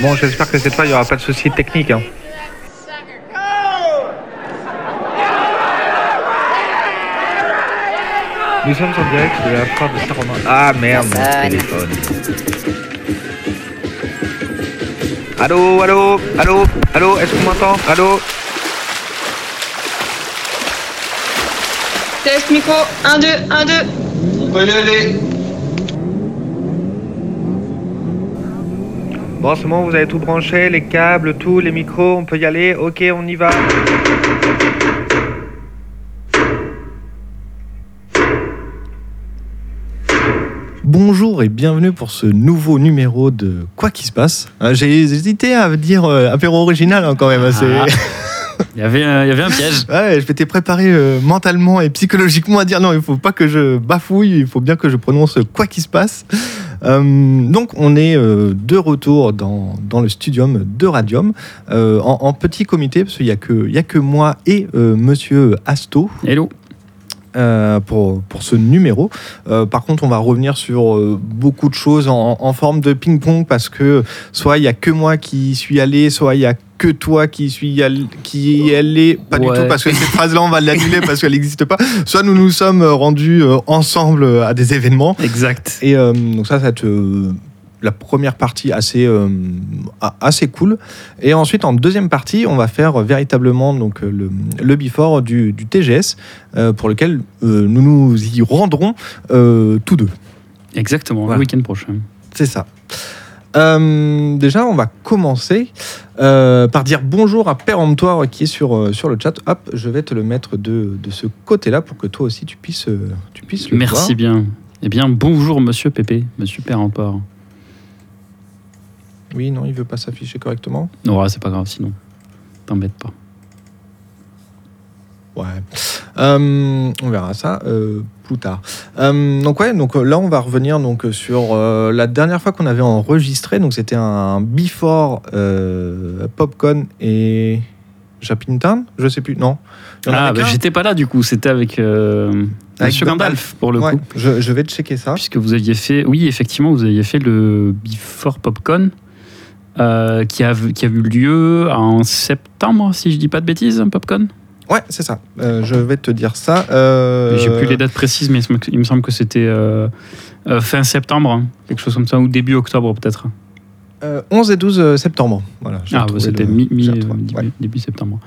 Bon, j'espère que cette fois, il n'y aura pas de soucis techniques. Hein. Nous sommes en direct de la foire de Saint-Romain. Ah merde, mon téléphone. Allô, allô, allô, allô, est-ce qu'on m'entend? Allô? Test micro, 1, 2, 1, 2. On peut y aller. Bon, c'est bon, vous avez tout branché, les câbles, tout, les micros, on peut y aller Ok, on y va. Bonjour et bienvenue pour ce nouveau numéro de Quoi qui se passe. Euh, J'ai hésité à dire euh, apéro original hein, quand même. hein, c'est- Ah. Il y avait un, il y avait un piège. Ouais, je m'étais préparé euh, mentalement et psychologiquement à dire non, il faut pas que je bafouille, il faut bien que je prononce quoi qui se passe. Euh, donc on est euh, de retour dans, dans le studium de Radium euh, en, en petit comité parce qu'il n'y a, que- il y a que moi et monsieur Asto Hello. euh, pour, pour ce numéro. Euh, par contre, on va revenir sur euh, beaucoup de choses en, en forme de ping-pong parce que soit il y a que moi qui suis allé, soit il y a que toi qui suis allé, qui y allé, pas du tout parce que cette phrase-là on va l'annuler parce qu'elle n'existe pas. Soit nous nous sommes rendus euh, ensemble euh, à des événements. Exact. Et euh, donc ça, ça euh, la première partie assez, euh, assez cool. Et ensuite, en deuxième partie, on va faire véritablement donc, euh, le, le before du, du TGS, euh, pour lequel euh, nous nous y rendrons euh, tous deux. Exactement, Voilà. le week-end prochain. C'est ça. Euh, déjà, on va commencer euh, par dire bonjour à Péremptoire qui est sur, euh, sur le chat. Hop, je vais te le mettre de, de ce côté-là pour que toi aussi tu puisses, tu puisses le voir. Merci bien. Eh bien, bonjour Monsieur Pépé, Monsieur Péremport. Oui, non, il veut pas s'afficher correctement. Non, ouais, c'est pas grave, sinon. T'embête pas. Ouais. Euh, on verra ça euh, plus tard. Euh, donc ouais, donc euh, là on va revenir donc sur euh, la dernière fois qu'on avait enregistré. Donc c'était un before euh, Popcorn et Japintown. Je sais plus. Non. Ah, bah, j'étais pas là du coup, c'était avec, Avec Monsieur Gandalf. Pour le Ouais, coup. je, je vais checker ça. Puisque vous aviez fait, oui, effectivement, vous aviez fait le Before Popcorn qui, a, qui a eu lieu en septembre, si je dis pas de bêtises, Popcorn? Ouais, c'est ça. Euh, je vais te dire ça. Euh, J'ai plus les dates précises, mais il me semble que c'était euh, euh, fin septembre, hein, quelque chose comme ça, ou début octobre peut-être. euh, 11 et 12 septembre. Voilà. Ah, c'était le- mi, mi- début, Ouais. début septembre.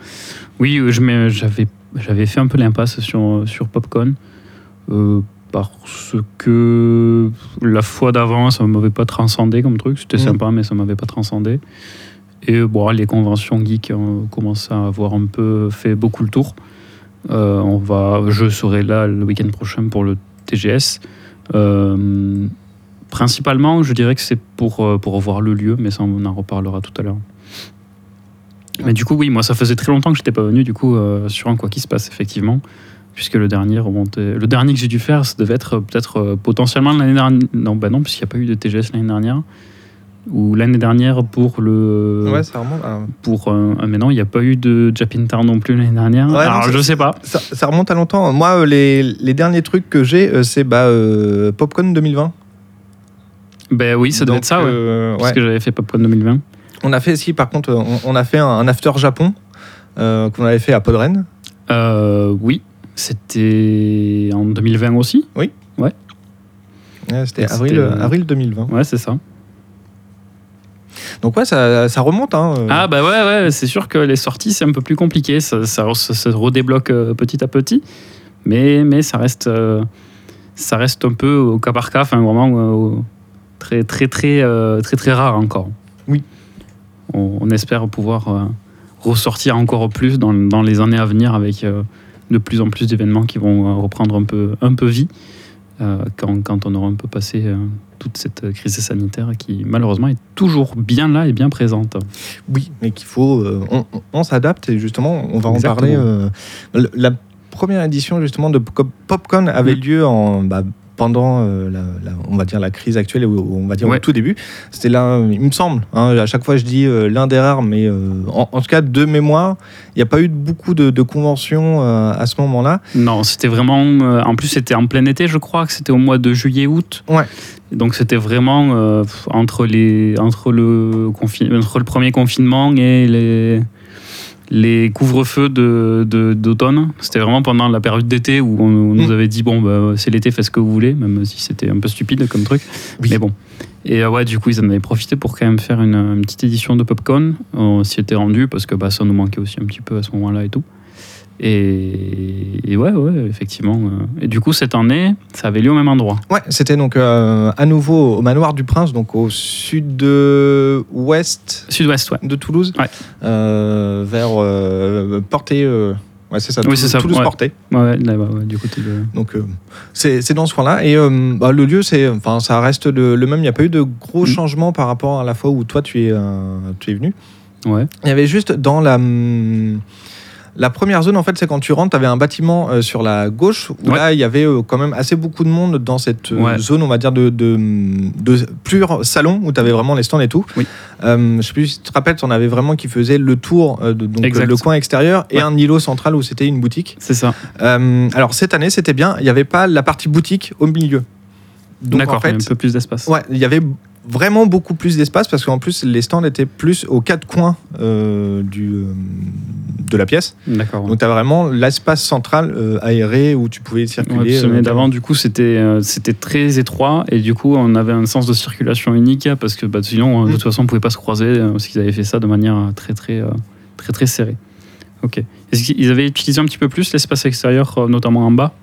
Oui, j'avais fait un peu l'impasse sur, sur Popcorn. parce que la fois d'avant, ça ne m'avait pas transcendé comme truc. C'était Mhm. sympa, mais ça ne m'avait pas transcendé. Et bon, les conventions geeks euh, commencent à avoir un peu fait beaucoup le tour. Euh, on va, je serai là le week-end prochain pour le TGS. Euh, principalement, je dirais que c'est pour, pour voir le lieu, mais ça, on en reparlera tout à l'heure. Mais du coup, oui, moi, ça faisait très longtemps que j'étais pas venu, du coup, sur un quoi qui se passe, effectivement. Puisque le dernier. Le dernier que j'ai dû faire, ça devait être peut-être potentiellement l'année dernière. Non, bah non, puisqu'il n'y a pas eu de TGS l'année dernière. Ou l'année dernière pour le. Ouais, ça remonte. à- Pour un. ah, mais non, il n'y a pas eu de Japintar non plus l'année dernière. Ouais, non, Alors, ça- je sais pas. Ça, ça remonte à longtemps. Moi, euh, les, les derniers trucs que j'ai, euh, c'est bah, euh, Popcorn 2020. Ben oui, ça Donc, être ça, ouais. euh, Parce ouais. que j'avais fait Popcorn 2020. On a fait, si, par contre, on, on a fait un, un after Japon euh, qu'on avait fait à Podren. Euh, oui, c'était en 2020 aussi. Ouais, C'était C'était- avril, avril 2020. Ouais, c'est ça. Donc, ouais, ça, ça remonte. Hein, euh. Ah bah ouais, ouais, c'est sûr que les sorties, c'est un peu plus compliqué. Ça, ça, ça se redébloque euh, petit à petit. Mais, mais ça, reste, euh, ça reste un peu au cas par cas, enfin vraiment très, très, très, très, très rare encore. Oui. On, on espère pouvoir ressortir encore plus dans, dans les années à venir avec de plus en plus d'événements qui vont reprendre un peu, un peu vie quand, quand on aura un peu passé toute cette crise sanitaire qui malheureusement est toujours bien là et bien présente. Oui, mais qu'il faut. euh, on s'adapte et justement, on va en parler. euh, la première édition justement de Pop- Popcorn avait Mm. lieu en, bah, pendant euh, la, la- on va dire la crise actuelle ou on va dire au tout début. C'était là, il me semble. hein, à chaque fois, je dis euh, l'un des rares, mais euh, en, en tout cas de mémoire, il n'y a pas eu beaucoup de, de conventions à ce moment-là. Non, c'était vraiment. en plus, c'était en plein été, je crois que c'était au mois de juillet-août. Ouais. Donc c'était vraiment entre, les, entre, le entre le premier confinement et les, les couvre-feux de- de- d'automne. c'était vraiment pendant la période d'été où on, on nous Mm. avait dit bon, bah, c'est l'été, faites ce que vous voulez, même si c'était un peu stupide comme truc. Oui. Mais bon. Et euh, ouais, du coup, ils en avaient profité pour quand même faire une, une petite édition de Popcorn. On s'y était rendu parce que bah, ça nous manquait aussi un petit peu à ce moment-là et tout. Et, et ouais, ouais, effectivement. euh. Et du coup, cette année, ça avait lieu au même endroit. Ouais, c'était donc euh, à nouveau au manoir du Prince, donc au sud-ouest Sud-Ouest, ouais. de Toulouse, Ouais. euh, vers euh, Porté. euh, ouais, c'est ça. Oui, Toulouse, c'est ça, Toulouse ouais. Porté. Ouais, là, ouais, du côté de. Donc euh, c'est dans ce coin-là. Et euh, bah, le lieu, c'est, enfin, ça reste le, le même. Il n'y a pas eu de gros Mm. changements par rapport à la fois où toi tu es, euh, tu es venu. Ouais. Il y avait juste dans la hum, la première zone, en fait, c'est quand tu rentres, tu avais un bâtiment euh, sur la gauche où Ouais. là, il y avait euh, quand même assez beaucoup de monde dans cette euh, Ouais. zone, on va dire, de, de, de pur salon où tu avais vraiment les stands et tout. Oui. Je sais plus si tu te rappelles, on avait vraiment qui faisait le tour, de, donc le coin extérieur et Ouais. un îlot central où c'était une boutique. C'est ça. Alors cette année, c'était bien, il n'y avait pas la partie boutique au milieu. Donc D'accord, en il y a fait, un peu plus d'espace. ouais, il y avait vraiment beaucoup plus d'espace parce qu'en plus les stands étaient plus aux quatre coins euh, du, euh, de la pièce. D'accord. ouais. Donc tu as vraiment l'espace central euh, aéré où tu pouvais Ouais, circuler. euh, d'avant, du coup, c'était c'était très étroit et du coup, on avait un sens de circulation unique parce que bah, sinon, de Mm. toute façon, on pouvait pas se croiser parce qu'ils avaient fait ça de manière très, très, très, très serrée. Ok. Est-ce qu'ils avaient utilisé un petit peu plus l'espace extérieur, notamment en bas?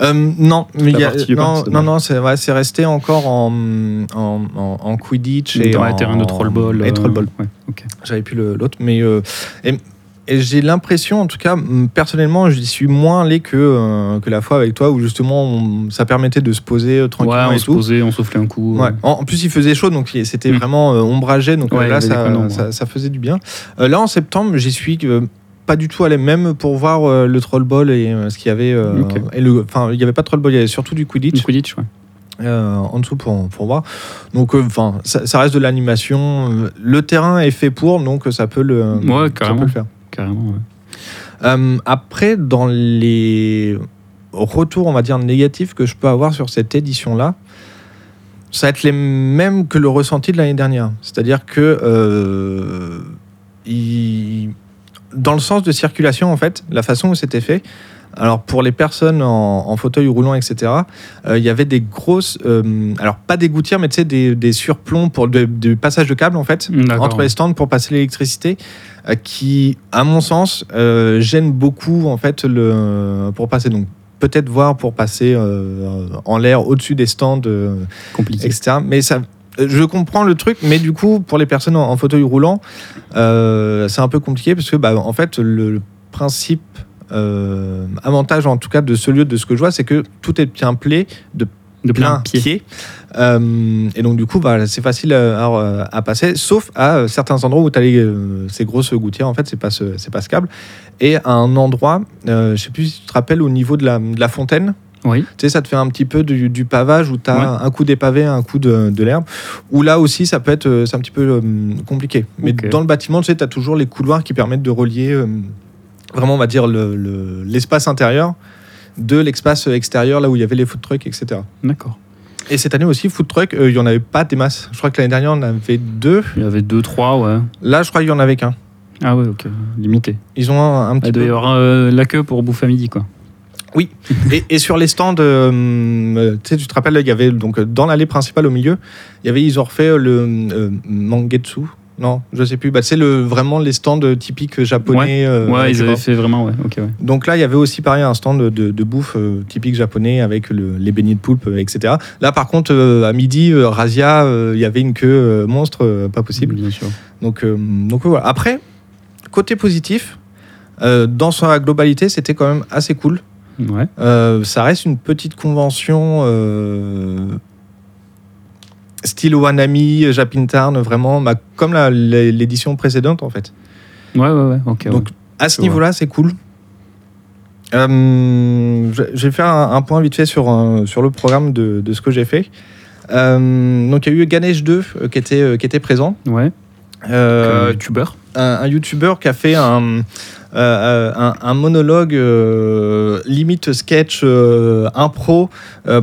Euh, non, il y a- non, c'est non, non, c'est ouais, resté encore en, en, en, en Quidditch et Dans les terrains de trollball. Et euh, trollball. ouais, ok. J'avais plus l'autre, mais euh, et, et j'ai l'impression, en tout cas, personnellement, j'y suis moins allé que, euh, que la fois avec toi où justement on- ça permettait de se poser euh, Ouais, tranquillement on et se tout. posait, on soufflait un coup. Ouais. En, en plus, il faisait chaud, donc c'était Mm. vraiment euh, ombragé. Donc là, ça, ça, faisait du bien. Là, en septembre, j'y suis pas du tout allé, même pour voir euh, le trollball et euh, ce qu'il y avait. euh, Ok. et le, enfin, il y avait pas de trollball, il y avait surtout du Quidditch Du Quidditch, ouais. euh, en dessous pour, pour voir. Donc, euh, enfin, ça, ça reste de l'animation. Euh, Le terrain est fait pour, donc ça peut le, Ouais, ça carrément. peut le faire. Carrément, ouais. Euh, après, dans les retours, on va dire négatifs que je peux avoir sur cette édition-là, ça va être les mêmes que le ressenti de l'année dernière. C'est-à-dire que euh, il- dans le sens de circulation, en fait, la façon où c'était fait. Alors pour les personnes en, en fauteuil roulant, etc., euh, il y avait des grosses, euh, alors pas des gouttières, mais tu sais des, des surplombs pour de- du passage de câbles en fait D'accord. entre les stands pour passer l'électricité, euh, qui, à mon sens, gêne beaucoup en fait le pour passer. Donc peut-être voir pour passer en l'air au-dessus des stands, etc. Mais ça, je comprends le truc, mais du coup, pour les personnes en, en fauteuil roulant, euh, c'est un peu compliqué parce que, bah, en fait, le, le principe euh, avantage en tout cas de ce lieu, de ce que je vois, c'est que tout est bien play de De plein pied. pied. Euh, et donc, du coup, bah, c'est facile à, passer, sauf à certains endroits où tu as ces grosses gouttières. En fait, c'est pas, ce- pas câble. Et à un endroit, je sais plus si tu te rappelles, au niveau de la, de la fontaine, Oui. tu sais, ça te fait un petit peu du, du pavage où tu as Ouais. un coup des pavés, un coup de, de l'herbe. Où là aussi, ça peut être euh, c'est un petit peu euh, compliqué. Mais dans le bâtiment, tu sais, tu as toujours les couloirs qui permettent de relier euh, vraiment, on va dire, le- le- l'espace intérieur de l'espace extérieur, là où il y avait les food trucks, etc. D'accord. Et cette année aussi, food truck, euh, il y en avait pas des masses. Je crois que l'année dernière, on en avait deux. Il y avait deux, trois, ouais. Là, je crois qu'il y en avait qu'un. Ah ouais, ok. Limité. Ils ont un, un petit Il doit y peu. avoir euh, la queue pour bouffer à midi, quoi. Et, et sur les stands, euh, euh, tu te rappelles, il y avait donc dans l'allée principale au milieu, il y avait, ils ont refait le euh, Mangetsu. Non, je sais plus. Bah, c'est le vraiment les stands typiques japonais. euh, ouais, ils avaient fait vraiment, ouais. Donc là, il y avait aussi pareil un stand de, de bouffe typique japonais avec le- les beignets de poulpe, etc. Là, par contre, à midi, Razia, il y avait une queue monstre, pas possible. Bien sûr. Donc, donc voilà. Après, côté positif, dans sa globalité, c'était quand même assez cool. Ouais. Euh, ça reste une petite convention euh, style Wanami, Japintarn, vraiment, bah, comme la- l'édition précédente en fait. Ouais, ouais, ouais. Ok. ouais. Donc à ce niveau-là, c'est cool. Euh, je vais faire un, un point vite fait sur, un- sur le programme de, de ce que j'ai fait. Euh, donc il y a eu Ganesh 2 euh, qui était, euh, qui était présent. Ouais. Euh. Un, un youtubeur qui a fait un, euh, euh, un, un monologue euh, limite sketch euh, impro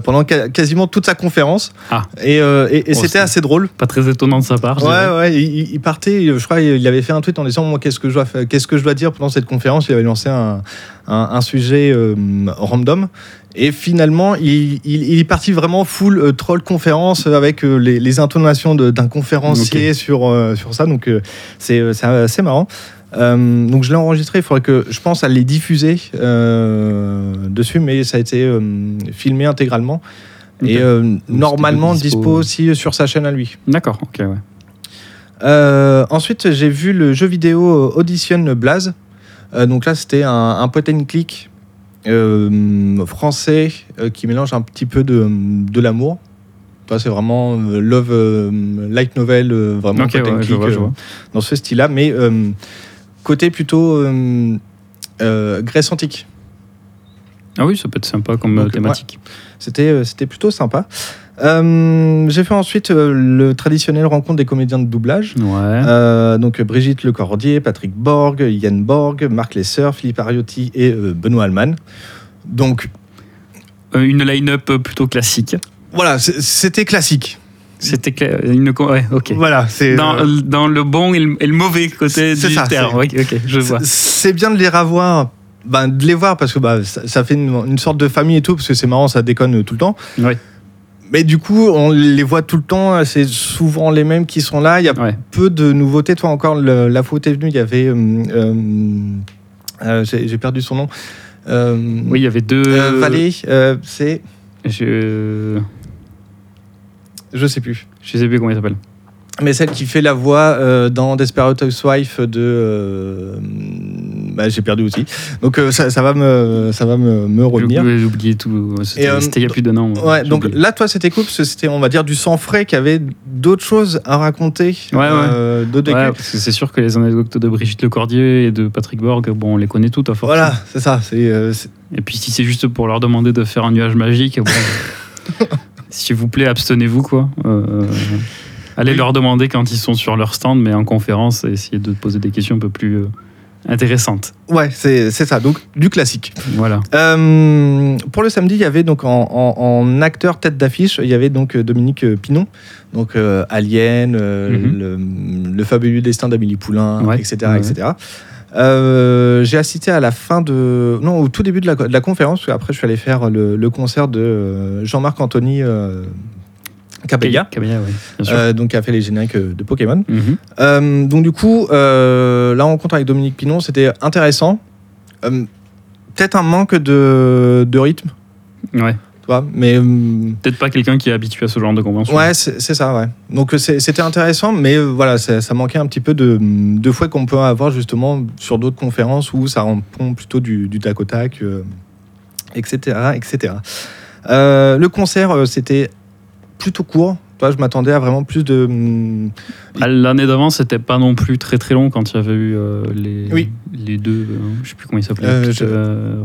pendant ca- quasiment toute sa conférence. Ah. Et, et- et Oh, c'était assez drôle. Pas très étonnant de sa part. Ouais, ouais, il, il partait, je crois, il avait fait un tweet en disant moi, qu'est-ce que je dois, qu'est-ce que je dois dire pendant cette conférence? Il avait lancé un, un, un sujet random. Et finalement, il, il, il est parti vraiment full euh, troll conférence avec euh, les, les intonations d'un conférencier sur, euh, sur ça. Donc, c'est assez marrant. Donc, je l'ai enregistré. Il faudrait que je pense à les diffuser dessus, mais ça a été filmé intégralement. Et normalement dispo. dispo aussi sur sa chaîne à lui. D'accord, ok, ouais. Ensuite, j'ai vu le jeu vidéo Audition Blaze. Donc là, c'était un, un point and click français euh, qui mélange un petit peu de, de l'amour. C'est vraiment euh, love euh, light novel, euh, vraiment Ok, point and ouais, je click, vois, euh, dans ce style-là, mais euh, côté plutôt euh, euh, Grèce antique. Ah oui, ça peut être sympa comme Donc, euh, thématique. C'était euh, c'était plutôt sympa. Euh, j'ai fait ensuite euh, le traditionnel rencontre des comédiens de doublage. Ouais. Euh, donc Brigitte Lecordier, Patrick Borg, Yann Borg, Marc Lesser, Philippe Ariotti et euh, Benoît Alman. Donc une line-up plutôt classique. voilà, c'était classique. C'était cla- une. Ouais, ok. Voilà, c'est Dans, dans le bon et le, et le mauvais côté du ça, terme. Ok, ok, je vois. c'est- bien de les revoir. Ben, de les voir parce que bah, ça, ça fait une, une sorte de famille et tout parce que c'est marrant ça déconne tout le temps Ouais. Mais du coup on les voit tout le temps c'est souvent les mêmes qui sont là il y a Ouais. peu de nouveautés toi encore le- la faute est venue il y avait euh, euh, euh, j'ai perdu son nom Euh, Oui, il y avait deux. Euh, Valé, euh, c'est. Je. Je sais plus. Je sais plus comment il s'appelle. Mais celle qui fait la voix euh, dans Desperate Housewife de. euh, bah, J'ai perdu aussi. Donc euh, ça, ça va me, ça va me, me revenir. J'ai oublié tout. C'était il y a plus d'un an. Ouais, donc oublié. là, toi, c'était cool parce que c'était, on va dire, du sang frais qui avait d'autres choses à raconter. Ouais, ouais. d'autres Ouais, parce que c'est sûr que les anecdotes de Brigitte Lecordier et de Patrick Borg, bon, on les connaît toutes à force. Voilà, c'est ça. Et puis si c'est juste pour leur demander de faire un nuage magique, bon, s'il vous plaît, abstenez-vous quoi. Allez Oui. leur demander quand ils sont sur leur stand, mais en conférence, essayez de poser des questions un peu plus euh, intéressantes. ouais, c'est, ça. Donc, du classique. Voilà. Euh, pour le samedi, il y avait donc en, en- en acteur tête d'affiche, il y avait donc euh, Dominique Pinon, donc euh, Alien, euh, Mhm. le, le fabuleux destin d'Amélie Poulain, Ouais, etc., ouais. etc. J'ai assisté à la fin de, non, au tout début de la, de la conférence, parce qu'après je suis allé faire le, le concert de Jean-Marc Anthony oui, bien sûr. euh, donc qui a fait les génériques euh, de Pokémon. Mhm. Euh, donc du coup, la rencontre avec Dominique Pinon, c'était intéressant. Peut-être un manque de, de rythme, Ouais. tu vois, mais Peut-être pas quelqu'un qui est habitué à ce genre de convention. ouais, c'est ça, ouais. Donc c'était intéressant, mais voilà, ça, ça manquait un petit peu de, de fouet qu'on peut avoir justement sur d'autres conférences où ça répond plutôt du, du tac au tac, etc., etc. Euh, le concert, c'était plutôt court. Toi, je m'attendais à vraiment plus de. hum, Ah, L'année d'avant, c'était pas non plus très très long quand il y avait eu euh, les, Oui. les deux, euh, je sais plus comment il s'appelait. Euh, je- euh,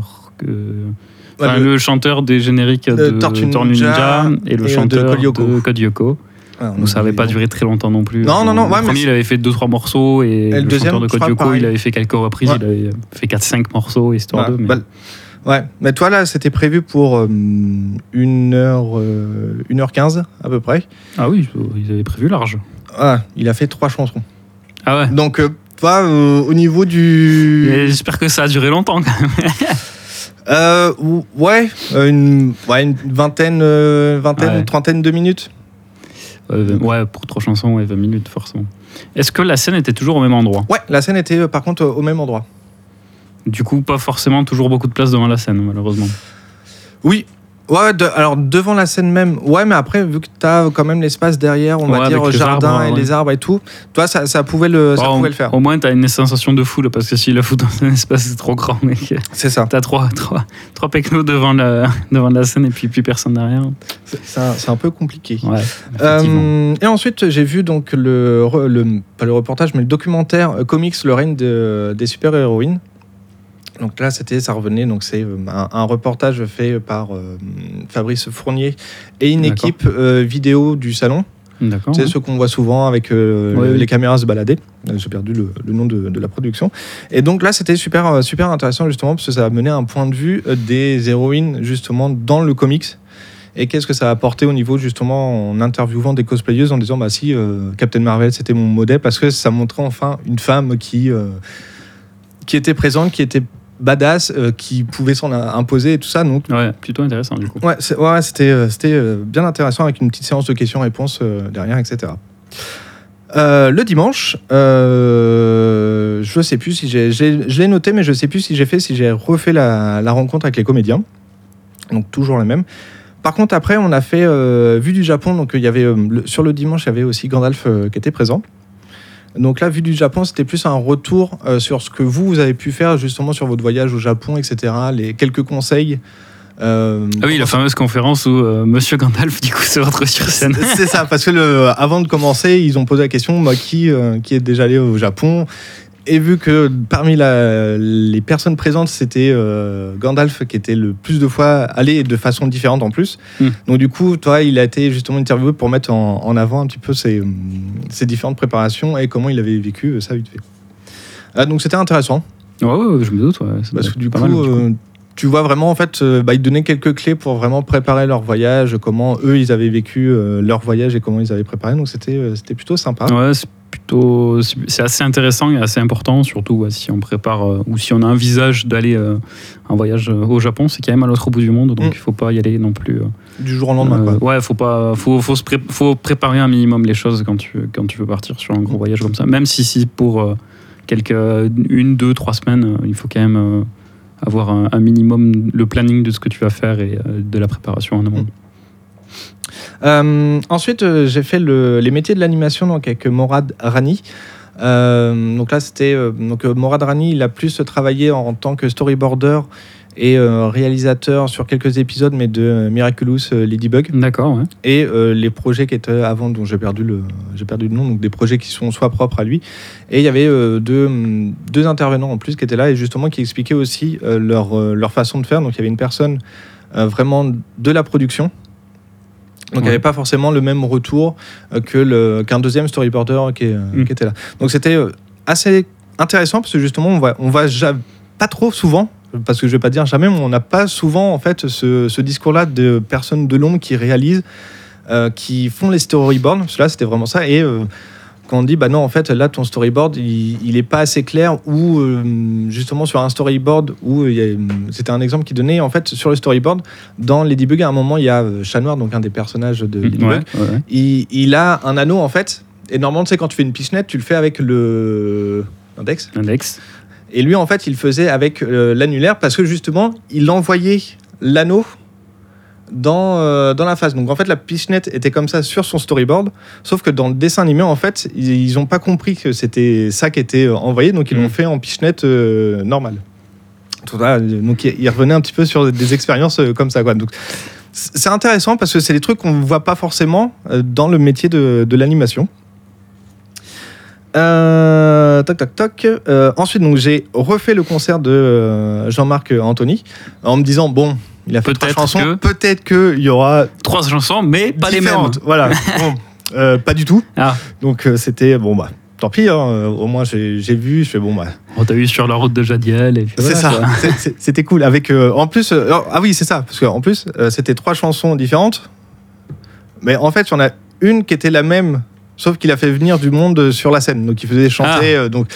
Enfin, ouais, le- le chanteur des génériques de, Tortue Tortue Ninja Ninja, et le et, chanteur de. Code Lyoko. on Donc ça n'avait pas duré très longtemps non plus. Non, non, non, Le ouais, premier, il avait fait 2-3 morceaux et, le le, deuxième, chanteur de Code Lyoko, il avait fait quelques reprises, Ouais. il avait fait 4-5 morceaux histoire Ouais, de. mais- bah, ouais, mais toi là, c'était prévu pour euh, 1h, 1h15 à peu près. Ah oui, ils avaient prévu large. Ah, il a fait trois chansons. Ah ouais. Donc, euh, toi, euh, au niveau du. Et J'espère que ça a duré longtemps quand même. Euh, ou- ouais, euh, une, ouais, une vingtaine, euh, vingtaine Ouais. trentaine de minutes. Euh, ouais, pour trois chansons, ouais, 20 minutes forcément. Est-ce que la scène était toujours au même endroit? Ouais, la scène était euh, par contre au même endroit. Du coup, pas forcément toujours beaucoup de place devant la scène, malheureusement. Oui. Ouais, de- alors devant la scène même, ouais, mais après, vu que tu as quand même l'espace derrière, on Ouais, va dire jardin arbres, et ouais. les arbres et tout, toi, ça, ça pouvait le, ça pouvait le faire. Au moins, t'as une sensation de foule, parce que si la foule dans un espace c'est trop grand, mec, C'est ça. t'as trois, trois, trois pecnos devant la, devant la scène et puis plus personne derrière. C'est c'est un, un peu compliqué. Ouais. Euh, et ensuite, j'ai vu donc le, le- pas le reportage, mais le documentaire euh, comics Le règne de- des super-héroïnes. Donc là, c'était, ça revenait, donc c'est euh, un, un reportage fait par euh, Fabrice Fournier et une équipe euh, vidéo du salon. D'accord. C'est ce qu'on voit souvent avec euh, Ouais, le- oui. les caméras se balader. J'ai perdu le, le nom de, de la production. Et donc là, c'était super, super intéressant justement parce que ça a mené un point de vue des héroïnes justement dans le comics. Et qu'est-ce que ça a apporté au niveau justement en interviewant des cosplayeuses en disant bah si Captain Marvel c'était mon modèle parce que ça montrait enfin une femme qui qui était présente, qui était badass, euh, qui pouvait s'en imposer et tout ça. Donc Ouais, plutôt intéressant du coup. Ouais, c'était euh, c'était euh, bien intéressant avec une petite séance de questions-réponses derrière, etc. Euh, le dimanche, euh, je sais plus si j'ai, je l'ai noté, mais je sais plus si j'ai fait, si j'ai refait la, la rencontre avec les comédiens. Donc toujours les mêmes. Par contre, après, on a fait euh, Vue du Japon. Donc, il y avait le- sur le dimanche, il y avait aussi Gandalf qui était présent. Donc là, Vue du Japon, c'était plus un retour euh, sur ce que vous, vous avez pu faire justement sur votre voyage au Japon, etc. Les quelques conseils. euh, Ah oui, la fameuse conférence où euh, Monsieur Gandalf du coup se retrouve sur scène. c'est ça, parce que le, avant de commencer, ils ont posé la question moi, qui, euh, qui est déjà allé au Japon? Et vu que parmi la- les personnes présentes, c'était euh, Gandalf qui était le plus de fois allé de façon différente en plus. Hmm. Donc du coup, toi, il a été justement interviewé pour mettre en, en avant un petit peu ses, ses différentes préparations et comment il avait vécu ça vite fait. Ah, donc c'était intéressant. Ouais, ouais, je me doute. Ouais, Parce que du coup, mal, du coup. euh, tu vois vraiment, en fait, euh, bah, ils donnaient quelques clés pour vraiment préparer leur voyage, comment eux, ils avaient vécu leur voyage et comment ils avaient préparé. Donc, c'était c'était plutôt sympa. Ouais, plutôt. c'est- assez intéressant et assez important, surtout ouais, si on prépare euh, ou si on envisage d'aller euh, en voyage euh, au Japon. C'est quand même à l'autre bout du monde, donc Mm. il faut pas y aller non plus. euh, Du jour au lendemain, quoi. ouais, faut pas, faut, faut, se pré- faut préparer un minimum les choses quand tu, quand tu veux partir sur un gros voyage comme ça. Même si, si pour quelques une, deux, trois semaines, il faut quand même avoir un, un minimum le planning de ce que tu vas faire et de la préparation en amont. Mm. Euh, ensuite, euh, j'ai fait le- les métiers de l'animation donc avec Morad Rani. Euh, donc là, c'était donc Morad Rani. Il a plus travaillé en, tant que storyboarder et euh, réalisateur sur quelques épisodes, mais de euh, Miraculous euh, Ladybug D'accord, ouais. et les projets qui étaient avant, dont j'ai perdu le j'ai perdu le nom, donc des projets qui sont soit propres à lui. Et il y avait deux, deux intervenants en plus qui étaient là et justement qui expliquaient aussi leur leur façon de faire. Donc il y avait une personne vraiment de la production. Donc, il n'y avait pas forcément le même retour euh, que le- qu'un deuxième storyboarder qui, est, euh, Mm. qui était là. Donc, c'était euh, assez intéressant parce que justement, on va, on va ja- pas trop souvent, parce que je vais pas dire jamais, mais on n'a pas souvent en fait ce, ce discours-là de personnes de l'ombre qui réalisent, euh, qui font les storyboards. Là, c'était vraiment ça. Et euh, quand on dit, bah non, en fait, là, ton storyboard, il, il est pas assez clair, ou euh, justement sur un storyboard, où y a- c'était un exemple qui donnait, en fait, sur le storyboard, dans Ladybug, à un moment, il y a euh, Chat Noir, donc un des personnages de Ladybug, Ouais, ouais, ouais. il, il a un anneau, en fait, et normalement, tu sais, quand tu fais une pichenette, tu le fais avec le index. Index. Et lui, en fait, il faisait avec euh, l'annulaire parce que justement, il envoyait l'anneau dans, euh, dans la phase. Donc en fait, la pichenette était comme ça sur son storyboard, sauf que dans le dessin animé, en fait, ils n'ont pas compris que c'était ça qui était euh, envoyé, donc ils l'ont Mhm. fait en pichenette euh, normale. Donc il il revenait un petit peu sur des expériences euh, comme ça. Quoi. Donc, c'est intéressant parce que c'est des trucs qu'on ne voit pas forcément dans le métier de, de l'animation. Euh, toc toc toc. Euh, ensuite, donc j'ai refait le concert de Jean-Marc Anthony en me disant bon, il a fait trois Peut-être chansons, que- peut-être qu'il y aura Trois chansons, mais pas les mêmes. Voilà. Bon, euh, pas du tout. Ah, Donc euh, c'était bon bah tant pis. hein, au moins j'ai vu. Je fais bon bah on t'a eu sur la route de Jadiel. c'est voilà, ça. C'était cool. Avec euh, en plus euh, ah oui c'est ça parce qu'en plus c'était trois chansons différentes. Mais en fait il y en a une qui était la même. Sauf qu'il a fait venir du monde sur la scène, donc il faisait chanter. euh, donc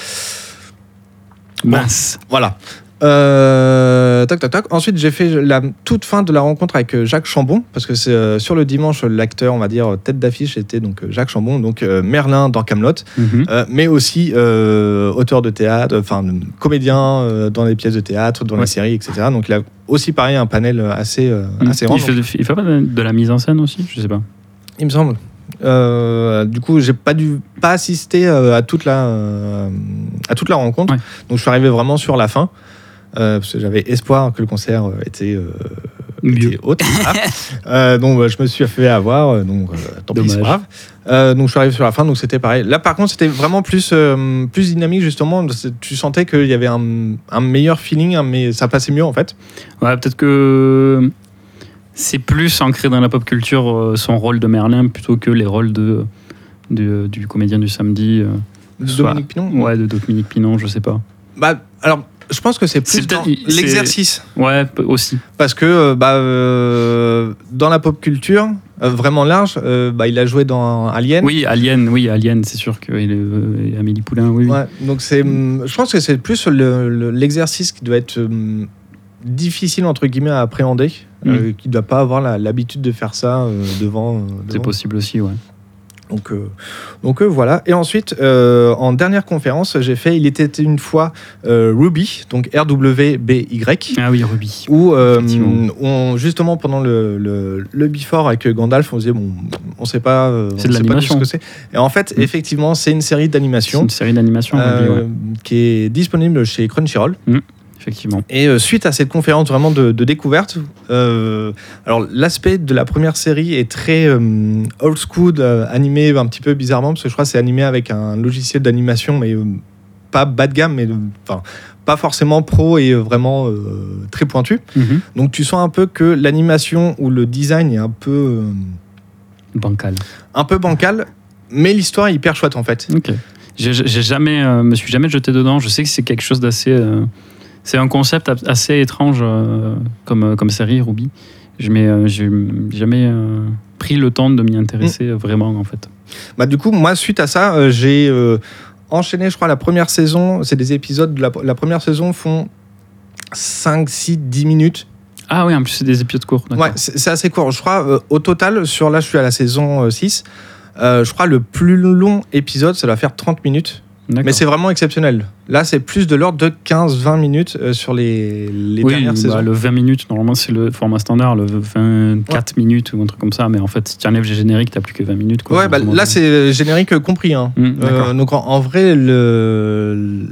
Mince. Voilà. Euh, toc, toc, toc. Ensuite, j'ai fait la toute fin de la rencontre avec euh, Jacques Chambon, parce que c'est euh, sur le dimanche, l'acteur, on va dire, tête d'affiche était donc euh, Jacques Chambon, donc euh, Merlin dans Camelot, Mhm. mais aussi auteur de théâtre, enfin comédien dans les pièces de théâtre, dans les Ouais. séries, etc. Donc il a aussi pareil un panel assez, Mhm. assez il, grand. fait, il fait pas de, la mise en scène aussi? Je sais pas. Il me semble. Euh, du coup, j'ai pas dû pas assister euh, à toute la euh, à toute la rencontre. Ouais. Donc, je suis arrivé vraiment sur la fin parce que j'avais espoir que le concert euh, était euh. Voilà. Euh, donc bah, je me suis fait avoir, euh, donc euh, tant pis, c'est grave. Euh, donc je suis arrivé sur la fin, donc c'était pareil. Là par contre c'était vraiment plus, euh, plus dynamique justement. Tu sentais qu'il y avait un, un meilleur feeling, mais ça passait mieux en fait. Ouais, peut-être que c'est plus ancré dans la pop culture euh, son rôle de Merlin plutôt que les rôles de, de- du comédien du samedi. euh, De Dominique Pinon. ouais, de Dominique Pinon, je sais pas. Bah, alors je pense que c'est plus l'exercice. Ouais, aussi. Parce que euh, bah, euh, dans la pop culture, euh, vraiment large, euh, bah, il a joué dans Alien. Oui, Alien, oui, Alien, c'est sûr euh, et Amélie Poulain, oui. Ouais, donc c'est, hum, je pense que c'est plus le- le- l'exercice qui doit être hum, difficile entre guillemets à appréhender, euh, qui ne doit pas avoir l'habitude de faire ça devant. euh, C'est devant. possible aussi, ouais. Donc, euh, donc euh, voilà. Et ensuite, euh, en dernière conférence, j'ai fait Il était une fois Ruby, donc R-W-B-Y. Ah oui, Ruby. Où, on- justement pendant le, le, le before avec Gandalf, on disait bon, on sait pas, C'est on de sait pas ce que c'est. Et en fait, Mm. effectivement, c'est une série C'est d'animation une série d'animation, ouais. qui est disponible chez Crunchyroll. Effectivement. Et euh, suite à cette conférence vraiment de, de découverte, euh, alors l'aspect de la première série est très euh, old school, animé un petit peu bizarrement, parce que je crois que c'est animé avec un logiciel d'animation, mais pas bas de gamme, mais enfin pas forcément pro et vraiment très pointu. Mhm. Donc tu sens un peu que l'animation ou le design est un peu, Bancal. un peu bancal, mais l'histoire est hyper chouette en fait. Ok. J'ai jamais, me suis jamais jeté dedans. Je sais que c'est quelque chose d'assez. C'est un concept assez étrange euh, comme, euh, comme série, Ruby. Je m'ai euh, jamais pris le temps de m'y intéresser euh, vraiment, en fait. Bah, du coup, moi, suite à ça, j'ai enchaîné, je crois, la première saison. C'est des épisodes de la, la première saison font 5, 6, 10 minutes. Ah oui, en plus, c'est des épisodes courts. Ouais, c'est c'est assez court. Je crois, euh, au total, sur là, je suis à la saison euh, 6. euh, je crois le plus long épisode, ça doit faire 30 minutes. Mais c'est vraiment exceptionnel. Là, c'est plus de l'ordre de 15-20 minutes euh, sur les, les oui, dernières bah, saisons. le 20 minutes, normalement, c'est le format standard, le 24 minutes ou un truc comme ça. Mais en fait, si tu enlèves les génériques, t'as plus que 20 minutes. Quoi, Ouais, bah, là, c'est générique compris. hein. D'accord. Euh, donc, en, en vrai,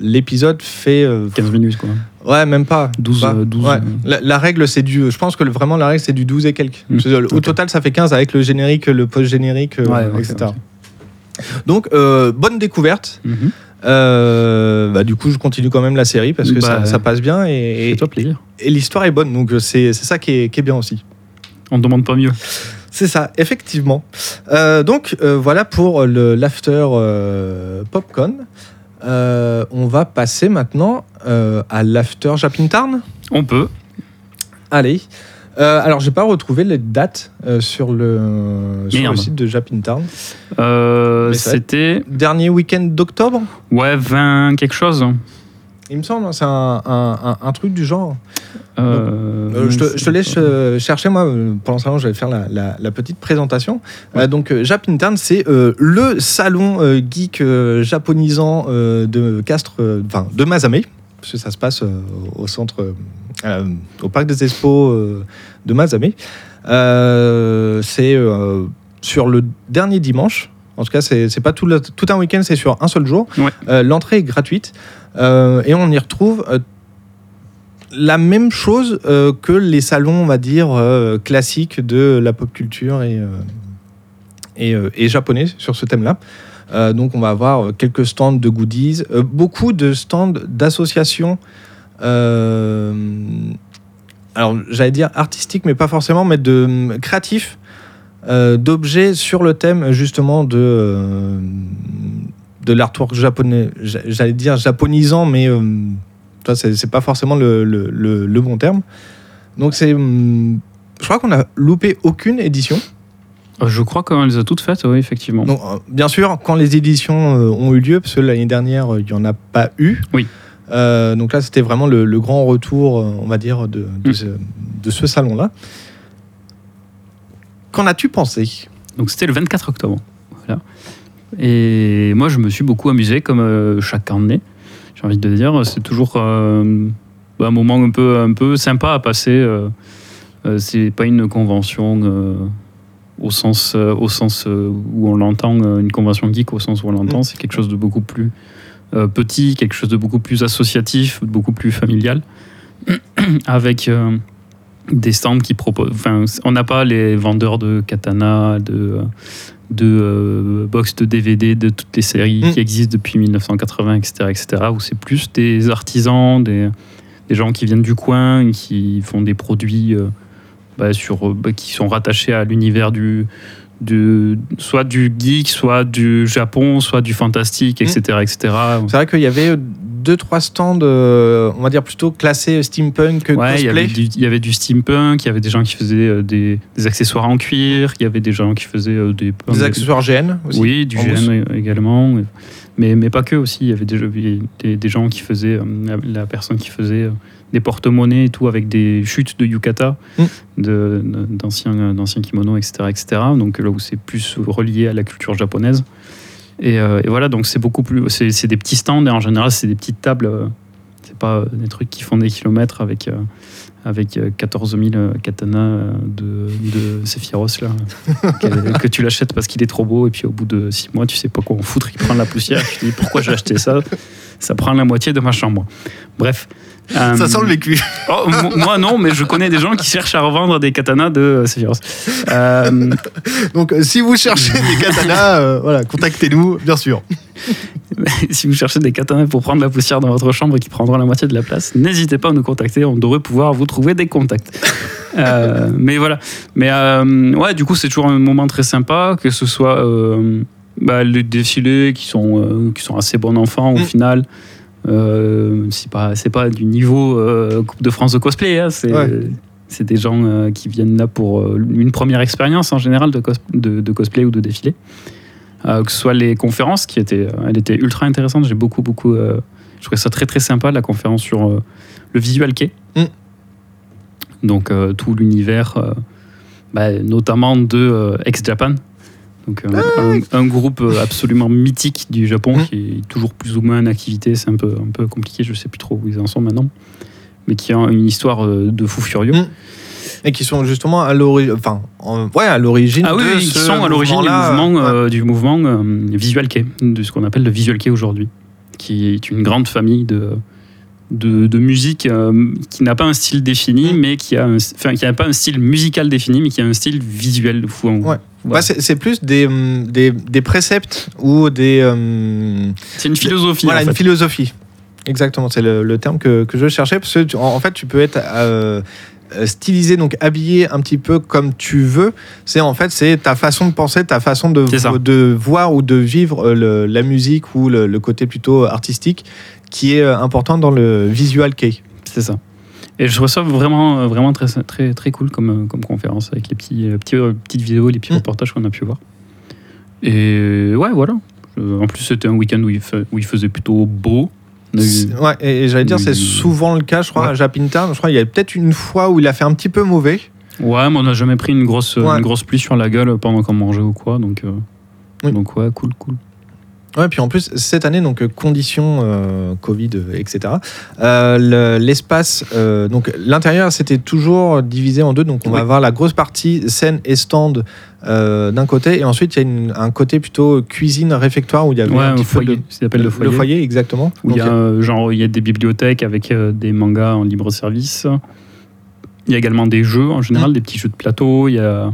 l'épisode fait. euh, 15 minutes, quoi. Ouais, même pas. 12, Pas. euh, 12, Ouais. euh. La, la règle, c'est du. Je pense que le- vraiment, la règle, c'est du 12 et quelques. Mm. Que, Au total, ça fait 15 avec le générique, le post-générique, euh, Ouais, ok, etc. ok. Donc, euh, bonne découverte. Mhm. Euh, bah, du coup, je continue quand même la série parce que Bah, ça, ça passe bien et, l'histoire est bonne. Donc, euh, c'est ça qui est, qui est bien aussi. On ne demande pas mieux. C'est ça, effectivement. Euh, donc, euh, voilà pour l'after Popcorn. On va passer maintenant à l'after Japintarn. On peut. Allez. Euh, alors, j'ai pas retrouvé les dates euh, sur, le, sur le site de Japintown. Euh, C'était Dernier week-end d'octobre, ouais 20 quelque chose. il me semble. hein, C'est un, un- un- un truc du genre. Euh, Euh, je, te, je te laisse euh, chercher, moi. Pendant ce temps, je vais faire la, la- la petite présentation. Euh, donc, Japintown, c'est le salon geek japonisant de Castres, enfin, de Mazame. Parce que ça se passe au centre, euh, au parc des expos euh, de Mazame. Euh, c'est sur le dernier dimanche. En tout cas, c'est pas tout, le- tout un week-end, c'est sur un seul jour. Ouais. L'entrée est gratuite. Et on y retrouve la même chose que les salons, on va dire, classiques de la pop culture et, et, et japonais sur ce thème-là. Euh, donc, on va avoir quelques stands de goodies, euh, beaucoup de stands d'associations. Euh, alors, j'allais dire artistiques, mais pas forcément, mais de créatifs, euh, d'objets sur le thème justement de, euh, de l'artwork japonais. J'a- J'allais dire japonisant, mais ça, c'est pas forcément le, le- le- le bon terme. Donc, c'est. hum, Je crois qu'on a loupé aucune édition. Je crois qu'on les a toutes faites, oui, effectivement. Donc, bien sûr, quand les éditions ont eu lieu, parce que l'année dernière, il n'y en a pas eu. Oui. Euh, donc là, c'était vraiment le, le grand retour, euh, on va dire, de, de Mm. ce, de ce salon-là. Qu'en as-tu pensé? Donc c'était le 24 octobre. Voilà. Et moi, je me suis beaucoup amusé, comme euh, chaque année. J'ai envie de dire, c'est toujours euh, un moment un peu, un peu sympa à passer. c'est pas une convention au sens, au sens où on l'entend, une convention geek au sens où on l'entend. Mm. C'est quelque chose de beaucoup plus euh, petit, quelque chose de beaucoup plus associatif, beaucoup plus familial, avec euh, des stands qui proposent. Enfin, on n'a pas les vendeurs de katana, de, de euh, box de DVD, de toutes les séries Mm. qui existent depuis 1980, etc., etc. Où c'est plus des artisans, des, des gens qui viennent du coin, qui font des produits bah, sur, bah, qui sont rattachés à l'univers du, du, soit du geek, soit du Japon, soit du fantastique, etc., etc. C'est vrai qu'il y avait deux, trois stands, euh, on va dire plutôt classés steampunk que Ouais, cosplay. il y avait du steampunk, il y avait des gens qui faisaient euh, des, des accessoires en cuir, il y avait des gens qui faisaient euh, des, Des accessoires GN aussi. Oui, du. GN également. Mais, mais pas que aussi. Il y avait des, des, des gens qui faisaient, la, personne qui faisait des porte-monnaies et tout avec des chutes de yukata, Mm. d'anciens d'anciens kimonos, etc., etc. Donc là où c'est plus relié à la culture japonaise. Et, euh, et voilà, donc c'est beaucoup plus. C'est des petits stands et en général, c'est des petites tables. euh, C'est pas des trucs qui font des kilomètres avec. euh, avec euh, 14 000 euh, katanas euh, de, de Sephiroth, là, que, que tu l'achètes parce qu'il est trop beau, et puis au bout de 6 mois, tu sais pas quoi en foutre, il prend de la poussière, tu te dis pourquoi j'ai acheté ça? Ça prend la moitié de ma chambre. Bref. Ça Euh, sent le vécu. oh, mo- moi non, mais je connais des gens qui cherchent à revendre des katanas de Sephiroth. Euh, Donc, euh, si vous cherchez des katanas, euh, voilà, contactez-nous, bien sûr. si vous cherchez des katanas pour prendre la poussière dans votre chambre et qui prendront la moitié de la place, n'hésitez pas à nous contacter. On devrait pouvoir vous trouver des contacts. Mais voilà. Mais ouais, du coup, c'est toujours un moment très sympa, que ce soit bah, les défilés qui sont, qui sont assez bons enfants au Mm. final. Euh, c'est pas, du niveau euh, Coupe de France de cosplay. hein, c'est. Ouais. Des gens euh, qui viennent là pour une première expérience en général de, cos- de, de cosplay ou de défilé. Que ce soit les conférences qui étaient, elle était ultra intéressante. J'ai beaucoup, beaucoup. je trouvais ça très, très sympa, la conférence sur le visual kei. Mm. Donc, tout l'univers, bah, notamment de euh, Ex-Japan. Donc, euh, un, un groupe euh, absolument mythique du Japon qui est toujours plus ou moins en activité. C'est un peu, un peu compliqué, je sais plus trop où ils en sont maintenant. Mais qui a une histoire euh, de fou furieux. Mm. Et qui sont justement à l'origine, enfin, en- ouais, à l'origine Ah oui, de oui, qui ce sont à l'origine mouvement, Ouais. euh, du mouvement euh, Visual Kei, de ce qu'on appelle le Visual Kei aujourd'hui, qui est une grande famille de, de, de musique euh, qui n'a pas un style défini, Mm. mais qui a, un- enfin, qui n'a pas un style musical défini, mais qui a un style visuel. Fou, Ouais. Bah, c'est plus des, hum, des, des préceptes ou des. hum, c'est une philosophie. voilà, en une philosophie. Exactement, c'est le, le terme que, que je cherchais. Parce que, tu- en, en fait, tu peux être euh, euh, stylisé, donc habillé un petit peu comme tu veux. C'est en fait, c'est ta façon de penser, ta façon de, de voir ou de vivre euh, le- la musique ou le, le côté plutôt artistique qui est euh, important dans le visual kei. C'est ça. Et je trouve ça vraiment, euh, vraiment très, très, très cool comme, euh, comme conférence avec les petits, petits, petites vidéos, les petits Mm. reportages qu'on a pu voir. Et ouais, voilà. En plus, c'était un week-end où il, fa- où il faisait plutôt beau. Ouais, et, j'allais dire, c'est souvent le cas, je crois, Ouais. à Japintown. Je crois qu'il y a peut-être une fois où il a fait un petit peu mauvais. Ouais, mais on n'a jamais pris une grosse, Ouais. une grosse pluie sur la gueule pendant qu'on mangeait ou quoi. Donc, euh, Oui. donc ouais, cool, cool. Ouais, puis en plus, cette année, donc conditions euh, Covid, etc. euh, le- L'espace, euh, donc l'intérieur, c'était toujours divisé en deux. Donc on va avoir la grosse partie scène et stand d'un côté, et ensuite il y a une- un côté plutôt cuisine réfectoire où il y avait Ouais, un petit peu foyer. de- Ça s'appelle le foyer. exactement. Où il y a, genre, il y a des bibliothèques avec des mangas en libre service. Il y a également des jeux en général, Mm. des petits jeux de plateau. Il y a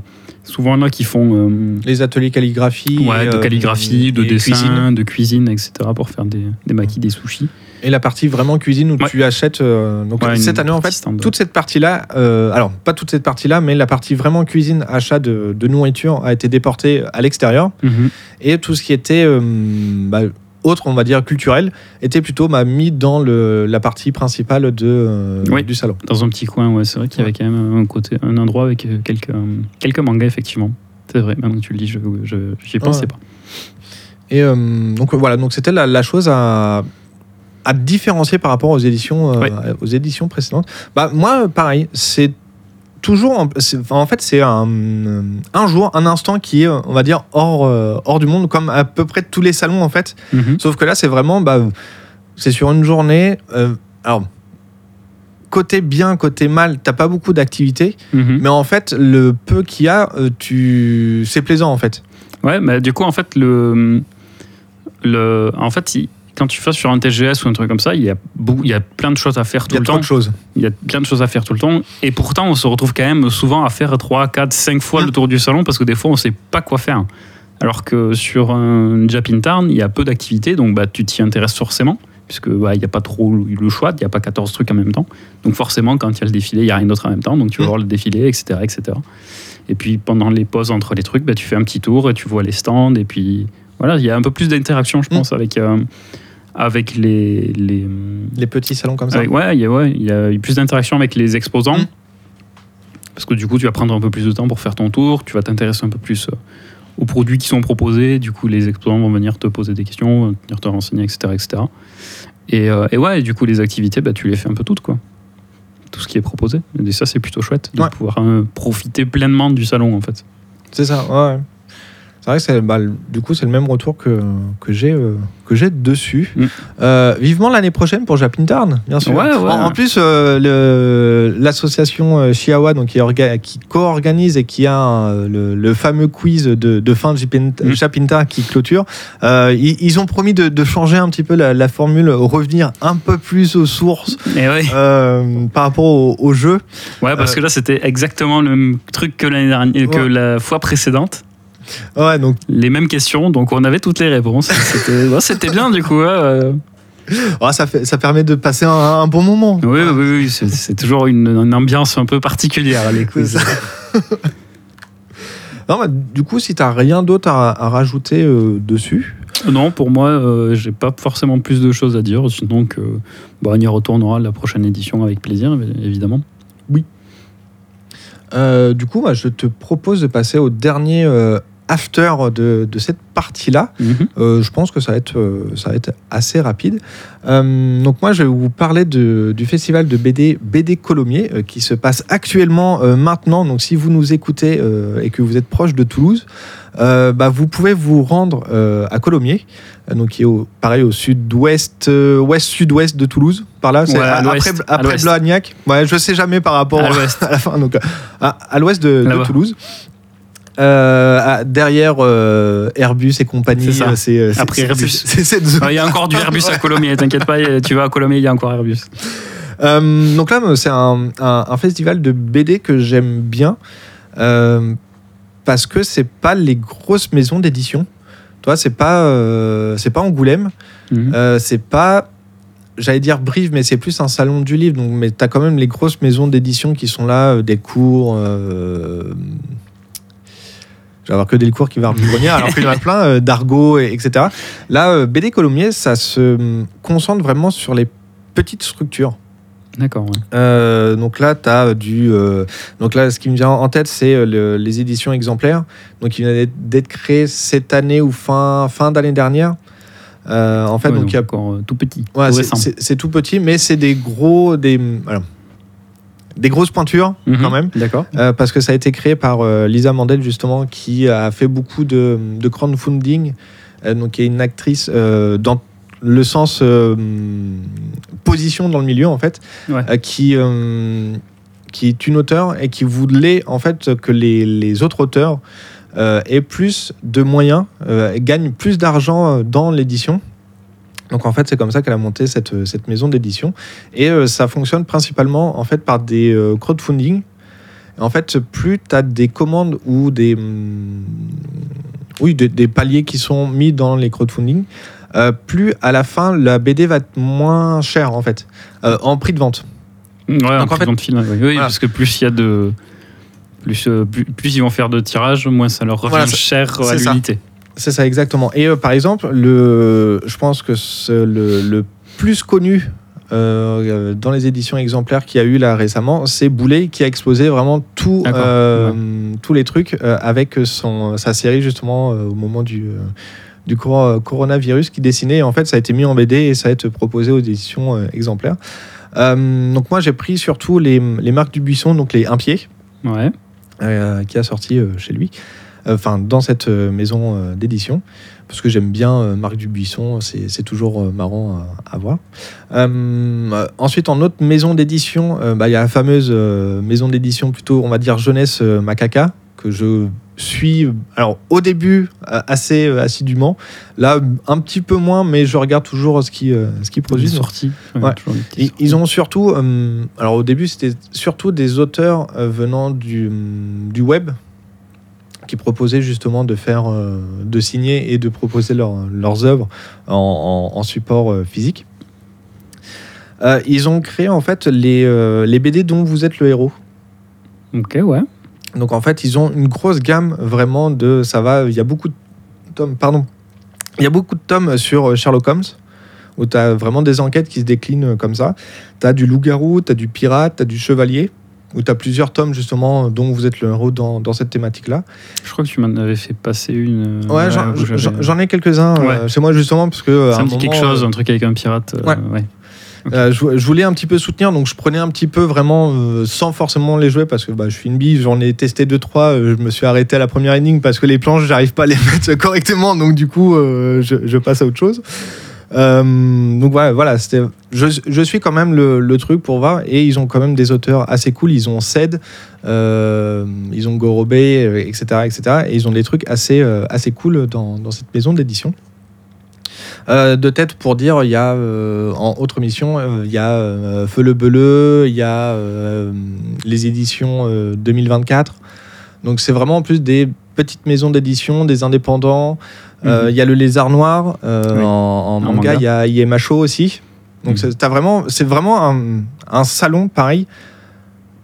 souvent là qui font euh, les ateliers calligraphie, ouais, de euh, calligraphie, de dessin, cuisine. de cuisine, etc. pour faire des, des maquis, des sushis. et la partie vraiment cuisine où Ouais. tu achètes. euh, donc Ouais, cette année, en fait, ouais. toute cette partie-là, euh, alors pas toute cette partie-là, mais la partie vraiment cuisine, achat de, de nourriture a été déportée à l'extérieur. Mhm. et tout ce qui était euh, bah, autre, on va dire culturel, était plutôt bah, mis dans le, la partie principale de, euh, Oui. du salon. Dans un petit coin, ouais, c'est vrai qu'il y avait quand même un côté, un endroit avec euh, quelques, euh, quelques mangas, effectivement. C'est vrai, maintenant que tu le dis, je j'y pensais Ouais. pas. Et euh, donc voilà, donc c'était la, la chose à, à différencier par rapport aux éditions, euh, Ouais. aux éditions précédentes. Bah, moi, pareil, c'est toujours, en- fait, c'est un, un jour, un instant qui est, on va dire, hors, euh, hors du monde, comme à peu près tous les salons en fait. Mhm. Sauf que là, c'est vraiment, bah, c'est sur une journée. euh, alors, côté bien, côté mal, t'as pas beaucoup d'activités, Mhm. mais en fait, le peu qu'il y a, euh, tu, c'est plaisant en fait. Ouais, mais du coup, en fait, le, le, en fait, il- quand tu fais sur un TGS ou un truc comme ça, il y a, beaucoup- il y a plein de choses à faire Il tout y a le temps. de choses. Il y a plein de choses à faire tout le temps. Et pourtant, on se retrouve quand même souvent à faire 3, 4, 5 fois le tour du salon parce que des fois, on sait pas quoi faire. Alors que sur un Japintown, il y a peu d'activités, donc bah, tu t'y intéresses forcément, puisque bah, il n'y a pas trop le choix, il n'y a pas 14 trucs en même temps. Donc forcément, quand il y a le défilé, il n'y a rien d'autre en même temps, donc tu vas Mm. voir le défilé, etc., etc. Et puis pendant les pauses entre les trucs, bah, tu fais un petit tour et tu vois les stands, et puis voilà, il y a un peu plus d'interaction, je Mm. pense, avec, euh, avec les, les, Les petits salons comme ça. avec- ouais, il y a, ouais, il y a eu plus d'interaction avec les exposants. Mm. Parce que du coup, tu vas prendre un peu plus de temps pour faire ton tour, tu vas t'intéresser un peu plus euh, aux produits qui sont proposés. Du coup, les exposants vont venir te poser des questions, venir te renseigner, etc. etc. Et, euh, et ouais, et du coup, les activités, bah, tu les fais un peu toutes, quoi. Tout ce qui est proposé. Et ça, c'est plutôt chouette de Ouais. pouvoir euh, profiter pleinement du salon, en fait. C'est ça, ouais. C'est vrai que c'est, bah, le- du coup, c'est le même retour que, que, j'ai, euh, que j'ai dessus. Mm. Euh, vivement l'année prochaine pour Japintarn, bien sûr. Ouais, ouais. En, en plus, euh, le- l'association Chiawa, donc, qui, orga- qui co-organise et qui a le, le fameux quiz de, de fin de Japin- Mm. Japintarn qui clôture, euh, ils, ils ont promis de, de changer un petit peu la, la formule, revenir un peu plus aux sources Et ouais, euh, par rapport au, au jeu. ouais parce Euh, que là, c'était exactement le même truc que, l'année dernière, que Ouais. la fois précédente. Ouais, donc les mêmes questions, donc on avait toutes les réponses. C'était ouais, bien du coup. euh. ah, ça, fait, ça permet de passer un, un bon moment. Oui, oui, oui, c'est- toujours une, une ambiance un peu particulière Non, bah, du coup, si tu n'as rien d'autre à, à rajouter euh, dessus, Non, pour moi, euh, j'ai pas forcément plus de choses à dire, sinon que bah, on y retournera la prochaine édition avec plaisir, évidemment. euh, du coup, bah, je te propose de passer au dernier euh, after de, de cette partie-là. Mhm. Euh, je pense que ça va être, euh, ça va être assez rapide. Euh, donc moi, je vais vous parler de- du festival de BD BD Colomiers euh, qui se passe actuellement maintenant. Donc si vous nous écoutez et que vous êtes proche de Toulouse, bah, vous pouvez vous rendre à Colomiers, donc qui est au, pareil au sud-ouest, ouest-sud-ouest de Toulouse, par là. C'est Ouais, à après, après. Blagnac. Ouais, je sais jamais par rapport À l'ouest. à la fin. Donc à, à l'ouest de. Toulouse. Euh, à- derrière euh, Airbus et compagnie, C'est euh, Après Airbus. Ah, Il y a encore du Airbus à Colomiers, t'inquiète pas, tu vas à Colomiers, il y a encore Airbus. Euh, donc là, c'est un, un- un festival de BD que j'aime bien euh, parce que c'est pas les grosses maisons d'édition. Toi, c'est pas euh, c'est pas Angoulême, Mhm. euh, c'est pas j'allais dire Brive, mais c'est plus un salon du livre. Donc, mais t'as quand même les grosses maisons d'édition qui sont là, euh, des cours. Euh, vais avoir que des cours qui va grenier, alors qu'il y en a plein, euh, d'argot, et- etc. Là, euh, BD Colomiers, ça se hum, concentre vraiment sur les petites structures. D'accord, ouais. Euh, donc là, tu as du. euh, donc là, ce qui me vient en tête, c'est euh, le- les éditions exemplaires. Donc, il vient d'être- créé cette année ou fin, fin d'année dernière. Euh, en fait, Ouais, donc, il y a encore euh, tout petit, Ouais, c'est- tout petit, mais c'est des gros, des. Des grosses pointures Mhm. quand même, D'accord. euh, parce que ça a été créé par euh, Lisa Mandel justement, qui a fait beaucoup de, de crowdfunding, euh, donc qui est une actrice dans le sens position dans le milieu en fait, Ouais. qui qui est une auteure et qui voulait en fait que les, les autres auteurs aient plus de moyens, gagnent plus d'argent dans l'édition. Donc en fait, c'est comme ça qu'elle a monté cette, cette maison d'édition. Et euh, ça fonctionne principalement en fait par des euh, crowdfunding. En fait, plus tu as des commandes ou des, hum, oui, des, des paliers qui sont mis dans les crowdfunding, euh, plus à la fin la BD va être moins chère en fait, euh, en prix de vente. Ouais, Donc, en plus fait- grand film, ouais. oui, Voilà. parce que plus il y a de. Plus, euh, plus, plus ils vont faire de tirages, moins ça leur revient Voilà, cher à l'unité. C'est ça exactement. Et euh, par exemple, le, je pense que le, le plus connu euh, dans les éditions exemplaires qu'il y a eu là récemment, c'est Boulet qui a exposé vraiment tout, euh, tous les trucs euh, avec son, sa série justement euh, au moment du, euh, du cor- coronavirus qui dessinait. En fait, ça a été mis en BD et ça a été proposé aux éditions euh, exemplaires. Euh, donc moi, j'ai pris surtout les, les marques du buisson, donc les un pied Ouais. euh, qui a sorti euh, chez lui, Euh, enfin dans cette euh, maison euh, d'édition, parce que j'aime bien euh, Marc Dubuisson, c'est toujours euh, marrant à, à voir. Euh, euh, ensuite, en autre maison d'édition, euh, bah, il y a la fameuse euh, maison d'édition plutôt, on va dire jeunesse euh, Macaca, que je suis, alors au début, euh, assez euh, assidûment. Là, un petit peu moins, mais je regarde toujours ce qu'ils euh, ce Des produisent. sorties. Ouais. Ils, ont surtout, euh, alors au début, c'était surtout des auteurs euh, venant du, du web qui proposaient justement de faire, euh, de signer et de proposer leur- leurs œuvres en, en- en support euh, physique. Euh, ils ont créé en fait les, euh, les BD dont vous êtes le héros. Ok, ouais. Donc en fait, ils ont une grosse gamme vraiment de. Ça va, il y a beaucoup de tomes, pardon. Il y a beaucoup de tomes sur Sherlock Holmes, où tu as vraiment des enquêtes qui se déclinent comme ça. Tu as du loup-garou, tu as du pirate, tu as du chevalier, où tu as plusieurs tomes justement dont vous êtes le héros dans, dans cette thématique-là. Je crois que tu m'en avais fait passer une. euh, Ouais, j'en- ai quelques-uns Ouais. euh, chez moi justement, parce que. euh, Ça me dit quelque chose, euh, un truc avec un pirate. euh, Ouais. ouais. Je, je voulais un petit peu soutenir, donc je prenais un petit peu vraiment sans forcément les jouer parce que bah, je suis une bille, j'en ai testé 2-3, je me suis arrêté à la première énigme parce que les planches, j'arrive pas à les mettre correctement, donc du coup, je, je passe à autre chose. Euh, donc voilà, je, suis quand même le, truc pour voir, et ils ont quand même des auteurs assez cool, ils ont Ced, euh, ils ont Gorobei, euh, etc., etc., et ils ont des trucs assez, euh, assez cool dans, cette maison d'édition. De tête pour dire, il y a en autre mission, il y a Feu le Beleu, il y a les éditions euh, 2024. Donc c'est vraiment en plus des petites maisons d'édition, des indépendants. Euh, Mhm. Il y a le Lézard Noir euh, Oui. en, manga, il y a Iemacho aussi. Donc Mhm. c'est- vraiment, c'est vraiment un, un salon pareil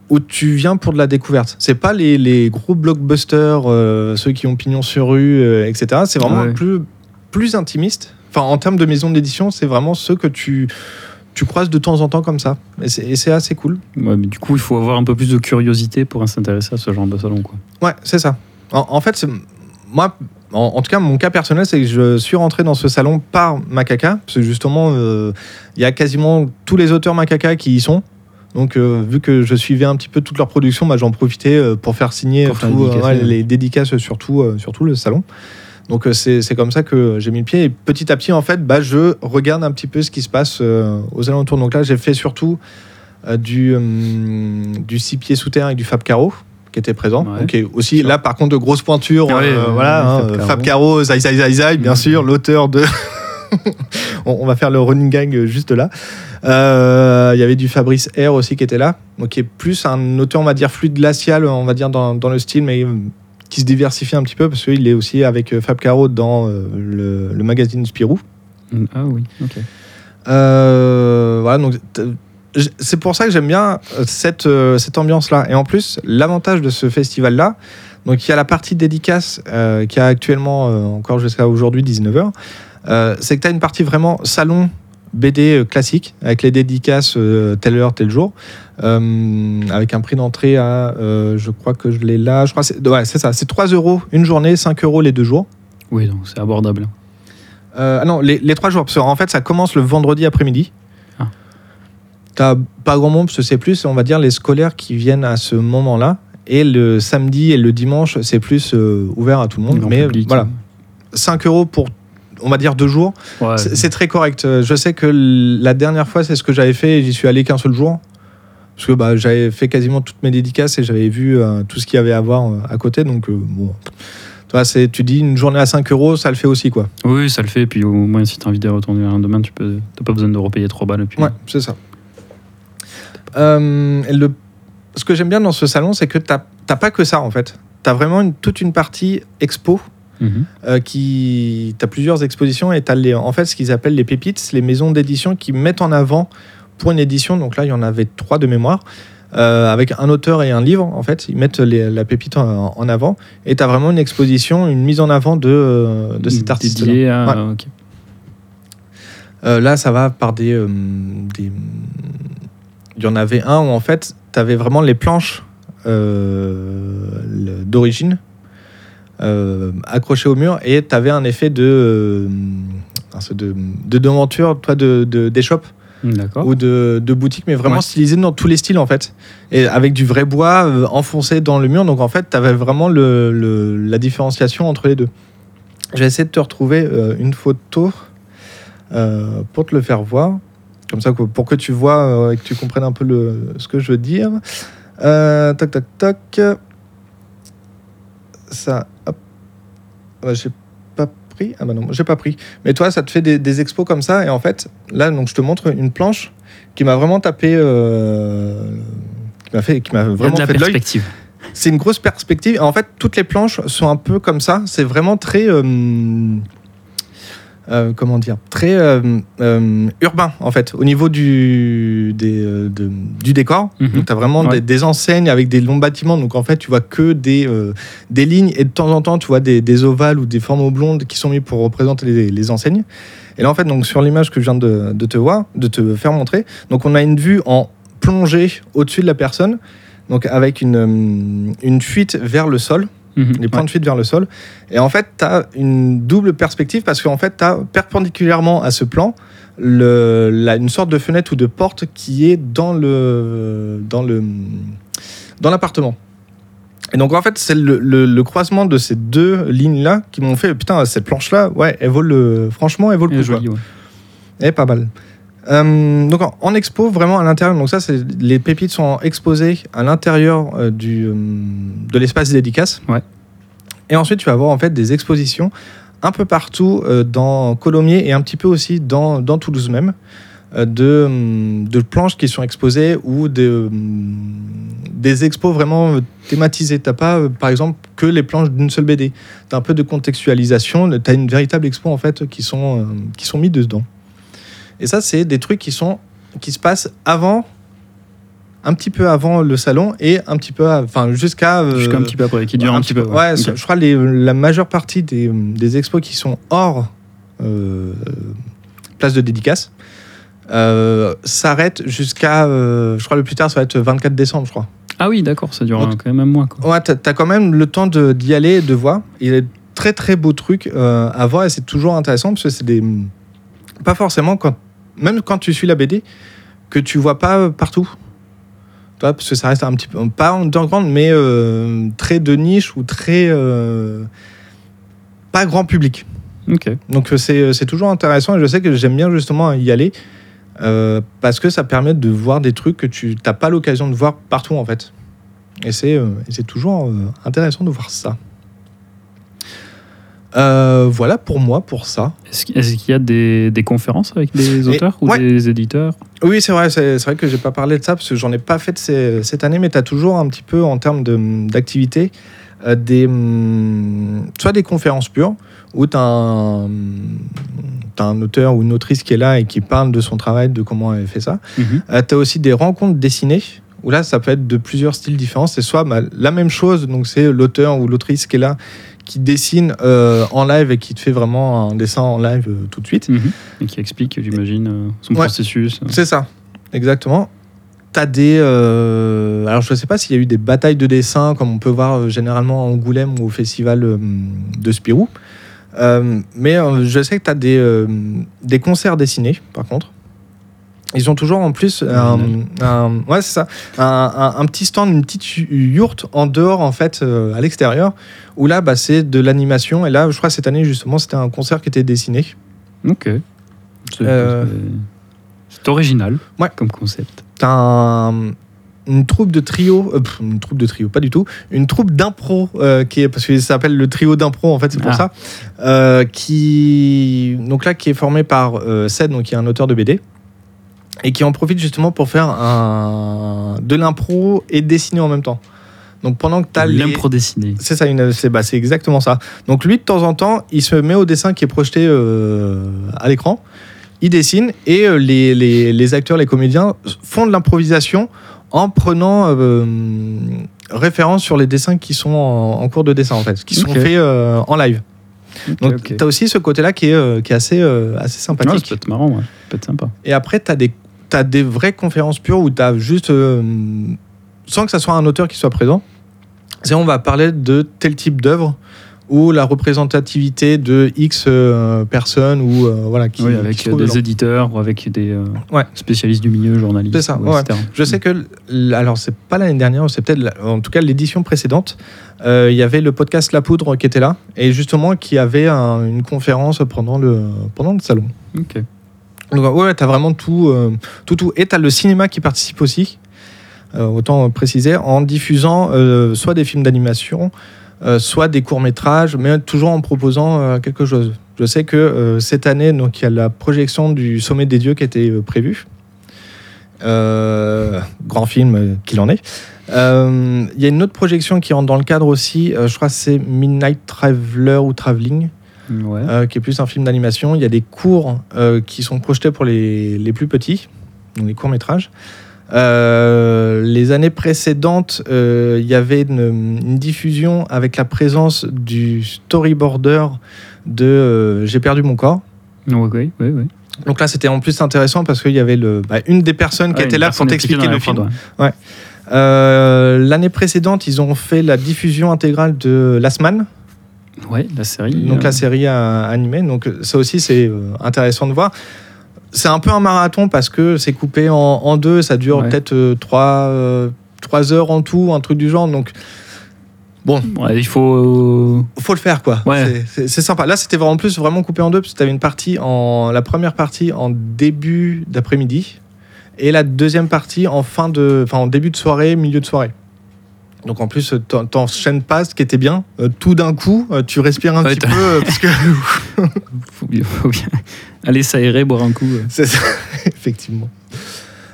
où tu viens pour de la découverte. C'est pas les, les gros blockbusters, euh, ceux qui ont pignon sur rue, euh, etc. C'est vraiment Ouais. plus, plus intimiste. Enfin, en termes de maison d'édition, c'est vraiment ceux que tu, tu croises de temps en temps comme ça. Et c'est assez cool. Ouais, mais du coup, il faut avoir un peu plus de curiosité pour s'intéresser à ce genre de salon. Quoi. Ouais, c'est ça. En, en fait, moi, en, en tout cas, mon cas personnel, c'est que je suis rentré dans ce salon par Macaca, parce que justement, euh, il y a quasiment tous les auteurs Macaca qui y sont. Donc, euh, vu que je suivais un petit peu toute leur production, bah, j'en profitais euh, pour faire signer Pour faire tout, dédicacer, ouais, ouais. les dédicaces sur tout, sur tout le salon. Donc, c'est comme ça que j'ai mis le pied. Et petit à petit, en fait, bah, je regarde un petit peu ce qui se passe euh, aux alentours. Donc là, j'ai fait surtout euh, du, hum, du six pieds sous terre avec du Fab Caro qui était présent. Ouais. Donc, et aussi, là, par contre, de grosses pointures. Ouais, euh, voilà, hein, Fab Caro. Zai Zai Zai Zai, bien Mhm. sûr, l'auteur de. on, va faire le running gang juste là. Euh, Il y avait du Fabrice R aussi qui était là, donc qui est plus un auteur, on va dire, fluide glacial, on va dire, dans, dans le style, mais euh, qui se diversifie un petit peu parce qu'il est aussi avec Fab Caro dans le, le magazine Spirou. Mm, Ah oui, ok. Euh, voilà, donc c'est pour ça que j'aime bien euh, cette, euh, cette ambiance-là. Et en plus, l'avantage de ce festival-là, donc il y a la partie dédicace euh, qui a actuellement euh, encore jusqu'à aujourd'hui 19h, euh, c'est que tu as une partie vraiment salon BD classique avec les dédicaces telle heure, tel jour, avec un prix d'entrée à, je crois que je l'ai là, je crois c'est ouais, ça, c'est 3 euros une journée, 5 euros les deux jours. Oui, donc c'est abordable. Ah non, les, les trois jours, parce qu'en fait, ça commence le vendredi après-midi. T'as pas grand monde, parce que c'est plus, on va dire, les scolaires qui viennent à ce moment-là. Et le samedi et le dimanche, c'est plus euh, ouvert à tout le monde. Grand Mais public. voilà, 5 euros pour, on va dire, deux jours, Ouais, c'est très correct. Je sais que la dernière fois, c'est ce que j'avais fait, et j'y suis allé qu'un seul jour. Parce que bah, j'avais fait quasiment toutes mes dédicaces et j'avais vu euh, tout ce qu'il y avait à voir euh, à côté. Donc, bon. C'est- tu dis une journée à 5 euros, ça le fait aussi, quoi. Oui, ça le fait. Puis au moins, si tu as envie de retourner un demain, tu peux, t'as pas besoin de repayer 3 balles. Puis... Ouais, c'est ça. Euh, le, ce que j'aime bien dans ce salon, c'est que tu n'as pas que ça, en fait. Tu as vraiment une- toute une partie expo Mhm. euh, qui. Tu as plusieurs expositions et tu as les, en fait ce qu'ils appellent les pépites, les maisons d'édition qui mettent en avant pour une édition. Donc là, il y en avait trois de mémoire. euh, avec un auteur et un livre, en fait, ils mettent les- la pépite en, en avant et tu as vraiment une exposition, une mise en avant de, de cet artiste. Dédié à- Ouais. ok. Euh, là, ça va par des, des- Il y en avait un où en fait, tu avais vraiment les planches euh, d'origine euh, accrochées au mur et tu avais un effet de, euh, de, de devanture, toi, de, d'échoppe ou de, de boutique, mais vraiment Ouais. stylisé dans tous les styles en fait. Et avec du vrai bois euh, enfoncé dans le mur. Donc en fait, tu avais vraiment le, le- la différenciation entre les deux. Je vais essayer de te retrouver une photo pour te le faire voir. Comme ça, pour que tu vois euh, et que tu comprennes un peu le, ce que je veux dire. Euh, toc, toc, toc. ça. Hop. Ouais, j'ai pas pris. Ah bah non, j'ai pas pris. Mais toi, ça te fait des, des expos comme ça. Et en fait, là, donc, je te montre une planche qui m'a vraiment tapé. euh, qui m'a fait, qui m'a vraiment de la fait de l'œil. perspective. C'est une grosse perspective. En fait, toutes les planches sont un peu comme ça. C'est vraiment très. euh, euh, comment dire Très euh, euh, urbain, en fait, au niveau du, des, de- du décor. Mhm. Donc, tu as vraiment Ouais. des, des enseignes avec des longs bâtiments. Donc, en fait, tu vois que des, des lignes et de temps en temps, tu vois des, des ovales ou des formes oblongues qui sont mis pour représenter les, les enseignes. Et là, en fait, donc, sur l'image que je viens de, de te voir, de te faire montrer, donc on a une vue en plongée au-dessus de la personne, donc avec une, une fuite vers le sol, Mhm. les points Ouais. de fuite vers le sol. Et en fait, tu as une double perspective parce qu'en fait, tu as perpendiculairement à ce plan le, la- une sorte de fenêtre ou de porte qui est dans le dans le dans l'appartement. Et donc en fait, c'est le, le- le croisement de ces deux lignes-là qui m'ont fait putain cette planche-là, ouais, elle vaut le franchement, elle vaut le coup. ouais. Pas mal. Euh, donc en, en expo, vraiment à l'intérieur, donc ça, c'est les pépites sont exposées à l'intérieur euh, du euh, de l'espace dédicace. Ouais. Et ensuite, tu vas avoir en fait des expositions un peu partout dans Colomiers et un petit peu aussi dans, dans Toulouse même de, hum, de planches qui sont exposées ou de, hum, des expos vraiment thématisées. T'as pas, par exemple, que les planches d'une seule BD. T'as un peu de contextualisation. T'as une véritable expo en fait qui sont qui sont mis dedans. Et ça, c'est des trucs qui sont qui se passent avant, un petit peu avant le salon et un petit peu, enfin jusqu'à euh, Jusqu'à un petit peu après, qui dure un, petit peu. Ouais, je crois les, la majeure partie des, des expos qui sont hors euh, place de dédicace euh, s'arrêtent jusqu'à, euh, je crois le plus tard, ça va être 24 décembre, je crois. Ah oui, d'accord, ça dure Donc- quand même un mois. Quoi. Ouais, t'as as quand même le temps d'y aller de voir. Il y a de très très beaux trucs à voir et c'est toujours intéressant parce que c'est des. Pas forcément, quand, même quand tu suis la BD, que tu vois pas euh, partout. Toi, parce que ça reste un petit peu. Pas underground, mais euh, très de niche ou très. euh, pas grand public. Ok. Donc c'est toujours intéressant et je sais que j'aime bien justement y aller euh, parce que ça permet de voir des trucs que tu n'as pas l'occasion de voir partout en fait. Et c'est toujours intéressant de voir ça. Euh, voilà pour moi pour ça. Est-ce qu'il y a des, des conférences avec des Et- auteurs ou ouais. des éditeurs? Oui, c'est vrai, c'est vrai que j'ai pas parlé de ça parce que j'en ai pas fait ces- cette année, mais tu as toujours un petit peu en termes de- d'activité euh, des hum, soit des conférences pures où tu as, un auteur ou une autrice qui est là et qui parle de son travail, de comment elle fait ça. Mhm. tu as aussi des rencontres dessinées où là ça peut être de plusieurs styles différents. C'est soit bah, la même chose, donc c'est l'auteur ou l'autrice qui est là qui dessine euh, en live et qui te fait vraiment un dessin en live euh, tout de suite. Mhm. Et qui explique, j'imagine, euh, son Ouais. processus. C'est ça, exactement. T'as des. alors, je ne sais pas s'il y a eu des batailles de dessin, comme on peut voir généralement à Angoulême ou au festival de Spirou. Mais je sais que tu as des, des concerts dessinés, par contre. Ils ont toujours en plus un, un- ouais, c'est ça, un, un- un petit stand, une petite yourte en dehors, en fait, euh, à l'extérieur, où là, bah, c'est de l'animation. Et là, je crois que cette année, justement, c'était un concert qui était dessiné. Ok. C'est Euh, original Ouais. comme concept. T'as un- une troupe de trio, euh, pff, une troupe de trio, pas du tout, une troupe d'impro euh, qui est parce que ça s'appelle le trio d'impro en fait, c'est pour Ah. ça, euh, qui donc là qui est formé par Sed, donc qui est un auteur de BD et qui en profite justement pour faire un de l'impro et dessiner en même temps. Donc pendant que t'as les L'impro dessiné. c'est ça, une- c'est bah, exactement ça. Donc lui, de temps en temps, il se met au dessin qui est projeté euh, à l'écran. Il dessine et euh, les, les- les acteurs, les comédiens font de l'improvisation en prenant euh, référence sur les dessins qui sont en, en cours de dessin en fait, qui sont faits euh, en live. Donc ok. tu as aussi ce côté-là qui est, qui est assez, assez Ouais, sympathique. ça peut être marrant, ouais. ça peut être sympa. Et après, tu as des, t'as des vraies conférences pures où tu as juste, euh, sans que ça soit un auteur qui soit présent, c'est on va parler de tel type d'œuvre ou la représentativité de X euh, personnes ou euh, voilà qui, Oui, avec des éditeurs ou avec des euh, Ouais. spécialistes du milieu, journalistes. C'est ça, ou ouais. Je sais que, alors c'est pas l'année dernière, c'est peut-être, en tout cas l'édition précédente, il y avait le podcast La Poudre qui était là et justement qui avait un- une conférence pendant le, pendant le salon. Ok. Donc, ouais, t'as vraiment tout, euh, tout, tout. Et t'as le cinéma qui participe aussi, euh, autant préciser, en diffusant euh, soit des films d'animation, euh, soit des courts-métrages, mais toujours en proposant quelque chose. Je sais que cette année, donc, il y a la projection du Sommet des Dieux qui euh, prévue. Grand film qu'il en est. Il y a une autre projection qui rentre dans le cadre aussi, je crois que c'est Midnight Traveler ou Traveling, Ouais. euh, qui est plus un film d'animation. Il y a des cours euh, qui sont projetés pour les, les plus petits, donc les courts-métrages. Euh, les années précédentes, il y avait une, une diffusion avec la présence du storyboarder de J'ai perdu mon corps. Ouais, ouais, ouais. Donc là, c'était en plus intéressant parce qu'il y avait le, bah, une des personnes qui Ouais, était là pour t'expliquer le film. ouais. Euh, L'année précédente, ils ont fait la diffusion intégrale de Last Man, Ouais, la série. donc euh, la série euh, animée. Donc ça aussi, c'est euh, intéressant de voir. C'est un peu un marathon parce que c'est coupé en, en deux. Ça dure Ouais. peut-être euh, trois, euh, trois heures en tout, un truc du genre. Donc bon, ouais, il faut. euh, faut le faire quoi. Ouais. C'est- sympa. Là, c'était en plus vraiment coupé en deux parce que tu avais une partie en la première partie en début d'après-midi et la deuxième partie en fin de, enfin en début de soirée, milieu de soirée. Donc en plus, t'en- t'enchaînes pas, ce qui était bien. Euh, tout d'un coup, euh, tu respires un Ouais, petit peu euh, parce que faut bien, faut bien aller s'aérer, boire un coup. c'est ça, effectivement.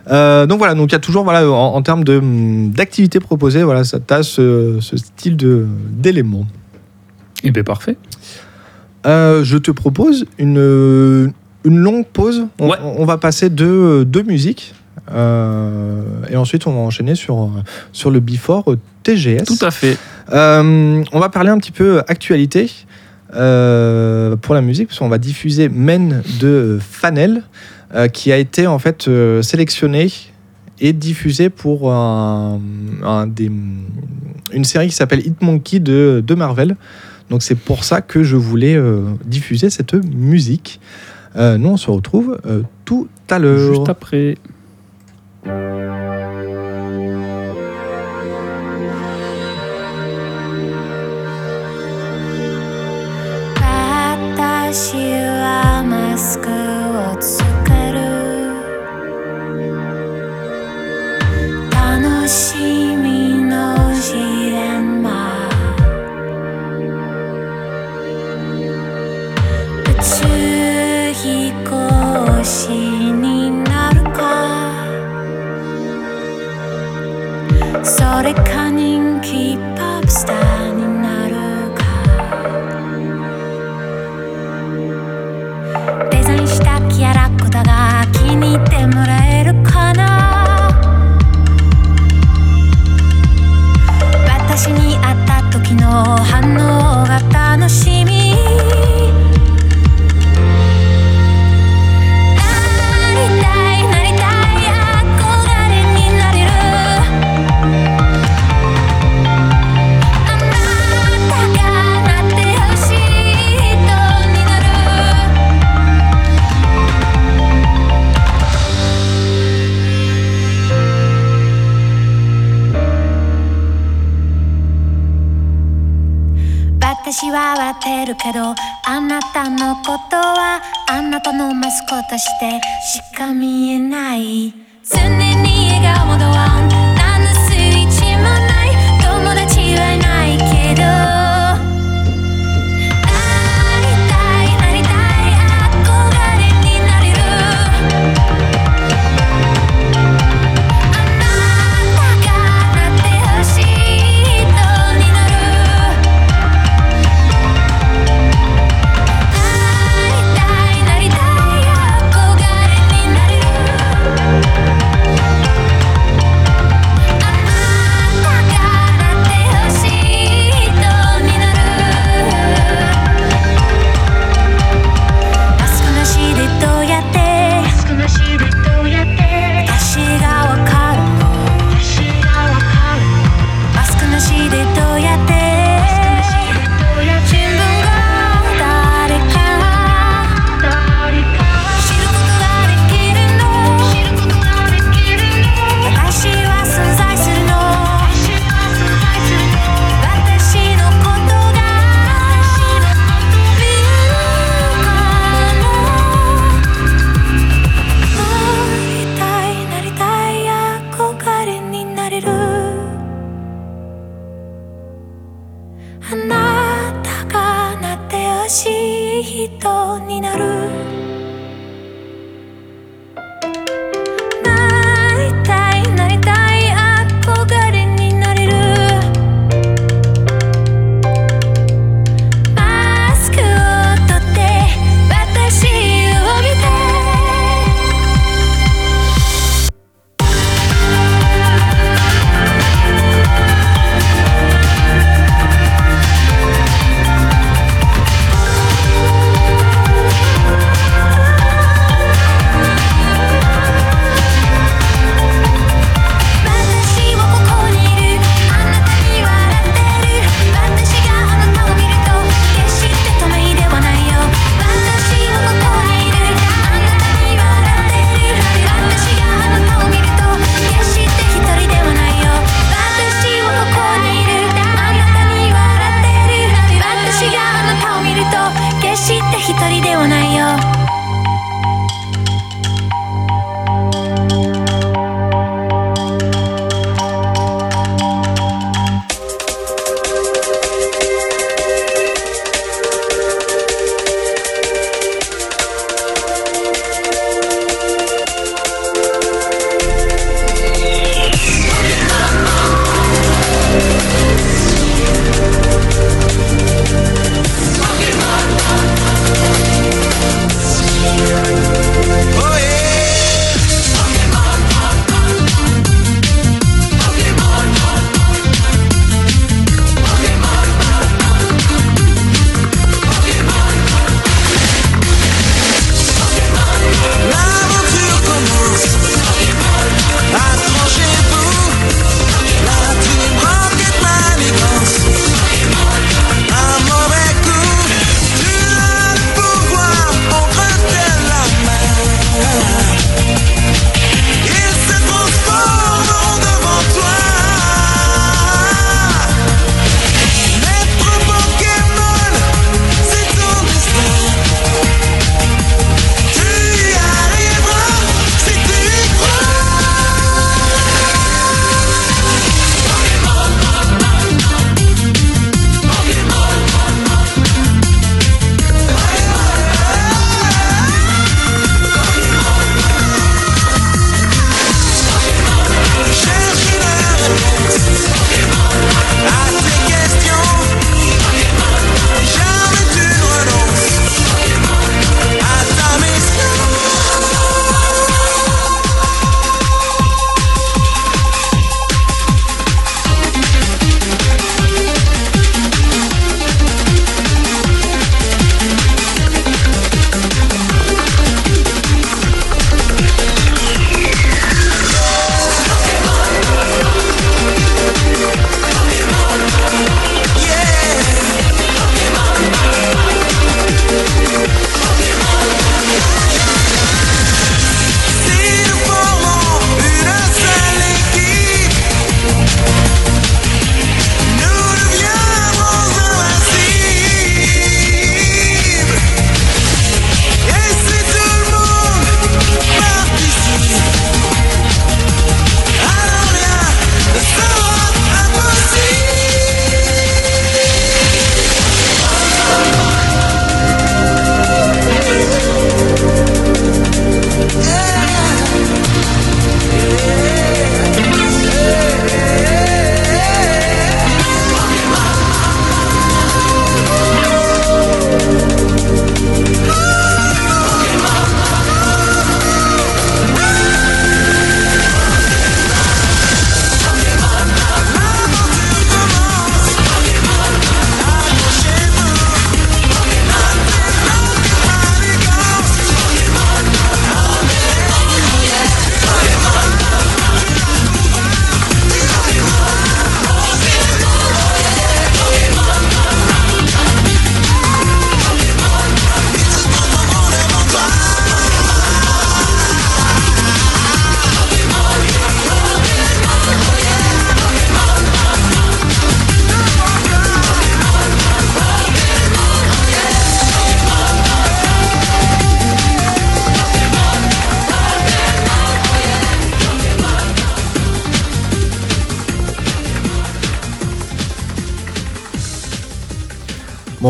Euh, donc voilà, donc il y a toujours voilà en, en termes de hum, d'activités proposées, voilà, ça t'as ce, ce style de d'éléments. Et ben parfait. Euh, je te propose une, une longue pause. On, Ouais. on va passer deux, deux musiques. Euh, et ensuite, on va enchaîner sur, sur le Before TGS. Tout à fait. Euh, on va parler un petit peu actualité euh, pour la musique, parce qu'on va diffuser Men de Fanel, euh, qui a été en fait euh, sélectionné et diffusé pour un, un des- une série qui s'appelle Hit Monkey de, de Marvel. Donc c'est pour ça que je voulais diffuser cette musique. Nous, on se retrouve tout à l'heure. Juste après. 私はマスクをつける楽しみのジレンマ。宇宙飛行士。それか人気ポップスターになるか。デザインしたキャラクターが気に入ってもらえ私は笑ってるけどあなたのことはあなたのマスコットしてしか見えない。常に笑顔では何の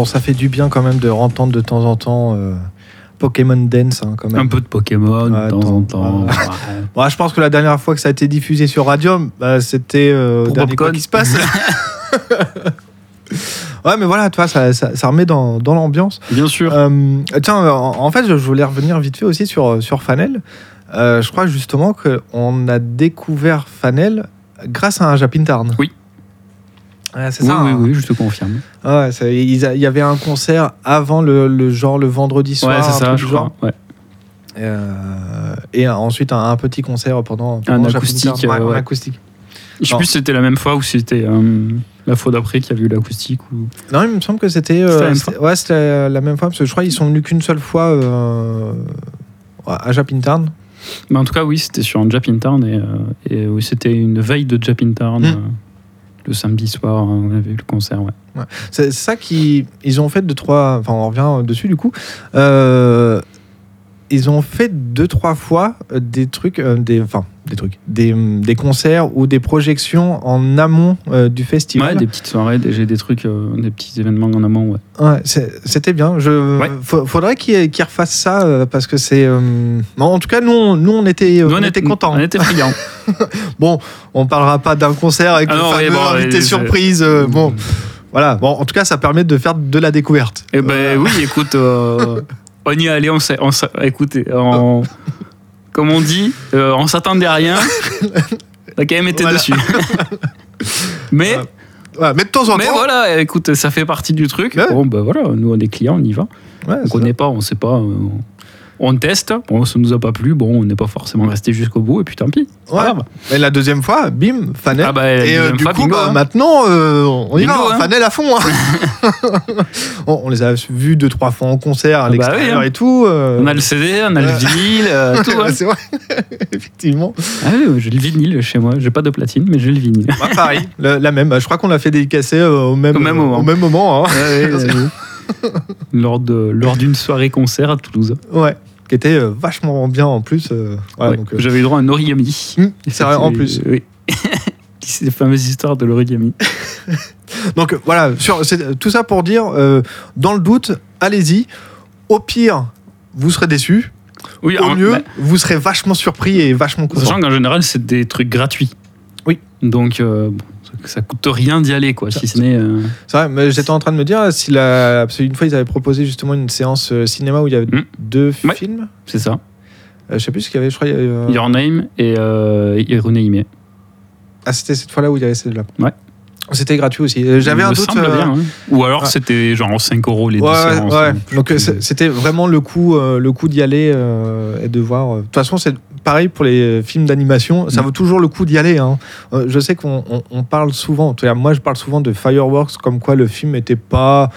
Bon, ça fait du bien quand même de entendre de temps en temps euh, Pokémon Dance, hein, quand même. Un peu de Pokémon Ouais, de temps en temps. voilà. Ouais. Bon, je pense que la dernière fois que ça a été diffusé sur Radium, bah, c'était euh, Popcorn. qui se passe. ouais, mais voilà, toi, ça, ça, ça remet dans, dans l'ambiance. Bien sûr. Euh, tiens, en, en fait, je voulais revenir vite fait aussi sur, sur Fanel. Euh, je crois justement qu'on a découvert Fanel grâce à un Japintarn. Oui. Ouais, c'est oui, ça. oui, hein. oui, je te confirme. Ouais, ça- il a- il y avait un concert avant le, le genre le vendredi soir. ouais, c'est un ça, truc je du genre. crois. Ouais. Euh, et ensuite un, un petit concert pendant, pendant Japintarn. acoustique, Ouais, euh, acoustique. Je sais Non. plus si c'était la même fois ou si c'était euh, la fois d'après qu'il y avait eu l'acoustique. Ou... Non, il me semble que c'était. euh, C'était la même c'était- ouais, c'était la même fois parce que je crois qu'ils sont venus qu'une seule fois euh, à Japintarn. Mais en tout cas, oui, c'était sur un Japintown et, euh, et oui, c'était une veille de Japintown. Mm. euh, le samedi soir, hein, on avait eu le concert. Ouais. C'est ça qui ils ont fait deux trois. Enfin, on revient dessus du coup. Euh, ils ont fait deux trois fois des trucs, euh, des enfin des trucs, des, des concerts ou des projections en amont euh, du festival. Ouais, des petites soirées, des, j'ai des trucs, euh, des petits événements en amont. Ouais. Ouais, c'est- c'était bien. Je, Ouais. fa- faudrait qu'ils refassent ça euh, parce que c'est. euh, bon, en tout cas, nous, on, nous, on était, Nous, on était contents. On était friands. Bon, on parlera pas d'un concert avec Ah le non, fameux oui, bon, invité surprise. euh, bon, voilà. Bon, en tout cas, ça permet de faire de la découverte. Eh ben oui, écoute, euh, on y est allé, on s'est, on s'est- écoutez, on- comme on dit, euh, on s'attendait à rien. A quand même été Voilà. dessus. mais, mais de temps en mais temps. voilà, écoute, ça fait partie du truc. Ouais. Bon, ben voilà, nous on est clients, on y va. Ouais, On connaît pas, on sait pas. euh, on teste, bon, ça nous a pas plu, bon, on n'est pas forcément resté jusqu'au bout, et puis tant pis. Ouais. pas grave. Et la deuxième fois, bim, Fanel. Ah bah, et euh, du fois, coup, bingo, bah, hein. maintenant, euh, on y Bingo, va, hein. Fanel à fond. hein. on, on les a vus deux, trois fois en concert à Ah bah l'extérieur oui, hein. et tout. euh, On a le CD, on a le vinyle, tout. hein. c'est vrai, effectivement. Ah oui, j'ai le vinyle chez moi. J'ai pas de platine, mais j'ai le vinyle. Bah, pareil, la même. Je crois qu'on l'a fait dédicacer au même, Au même moment. Au même moment hein. lors d'une soirée concert à Toulouse. Ouais. Qui était euh, vachement bien en plus. euh, voilà, Ouais, donc, euh, J'avais eu droit à un origami. hum, c'est vrai, en plus. Oui. C'est les fameuses histoires de l'origami. Donc voilà, sur, c'est- tout ça pour dire, dans le doute, allez-y. Au pire, vous serez déçus. Oui, Au en- mieux, bah, vous serez vachement surpris et vachement content. sachant qu'en général, c'est des trucs gratuits. Oui. Donc, euh, ça, coûte rien d'y aller, quoi. Si ce n'est. euh, C'est vrai, mais j'étais en train de me dire si la, parce qu'une fois ils avaient proposé justement une séance euh, cinéma où il y avait Hmm. deux Ouais. films. c'est ça. Euh, je sais plus ce qu'il y avait. Je crois. il y avait, euh, Your Name et Hironeime. Ah, c'était cette fois-là où il y avait celle-là. Ouais. C'était gratuit aussi. J'avais un doute. bien. hein. Ou alors c'était genre 5 euros les deux Ouais, séances. ouais. hein. Donc c'était vraiment le coup, le coup d'y aller et de voir. De toute façon, c'est pareil pour les films d'animation. Ça Mm. vaut toujours le coup d'y aller. hein. Euh, je sais qu'on on- on parle souvent. en tout cas, moi, je parle souvent de Fireworks, comme quoi le film était pas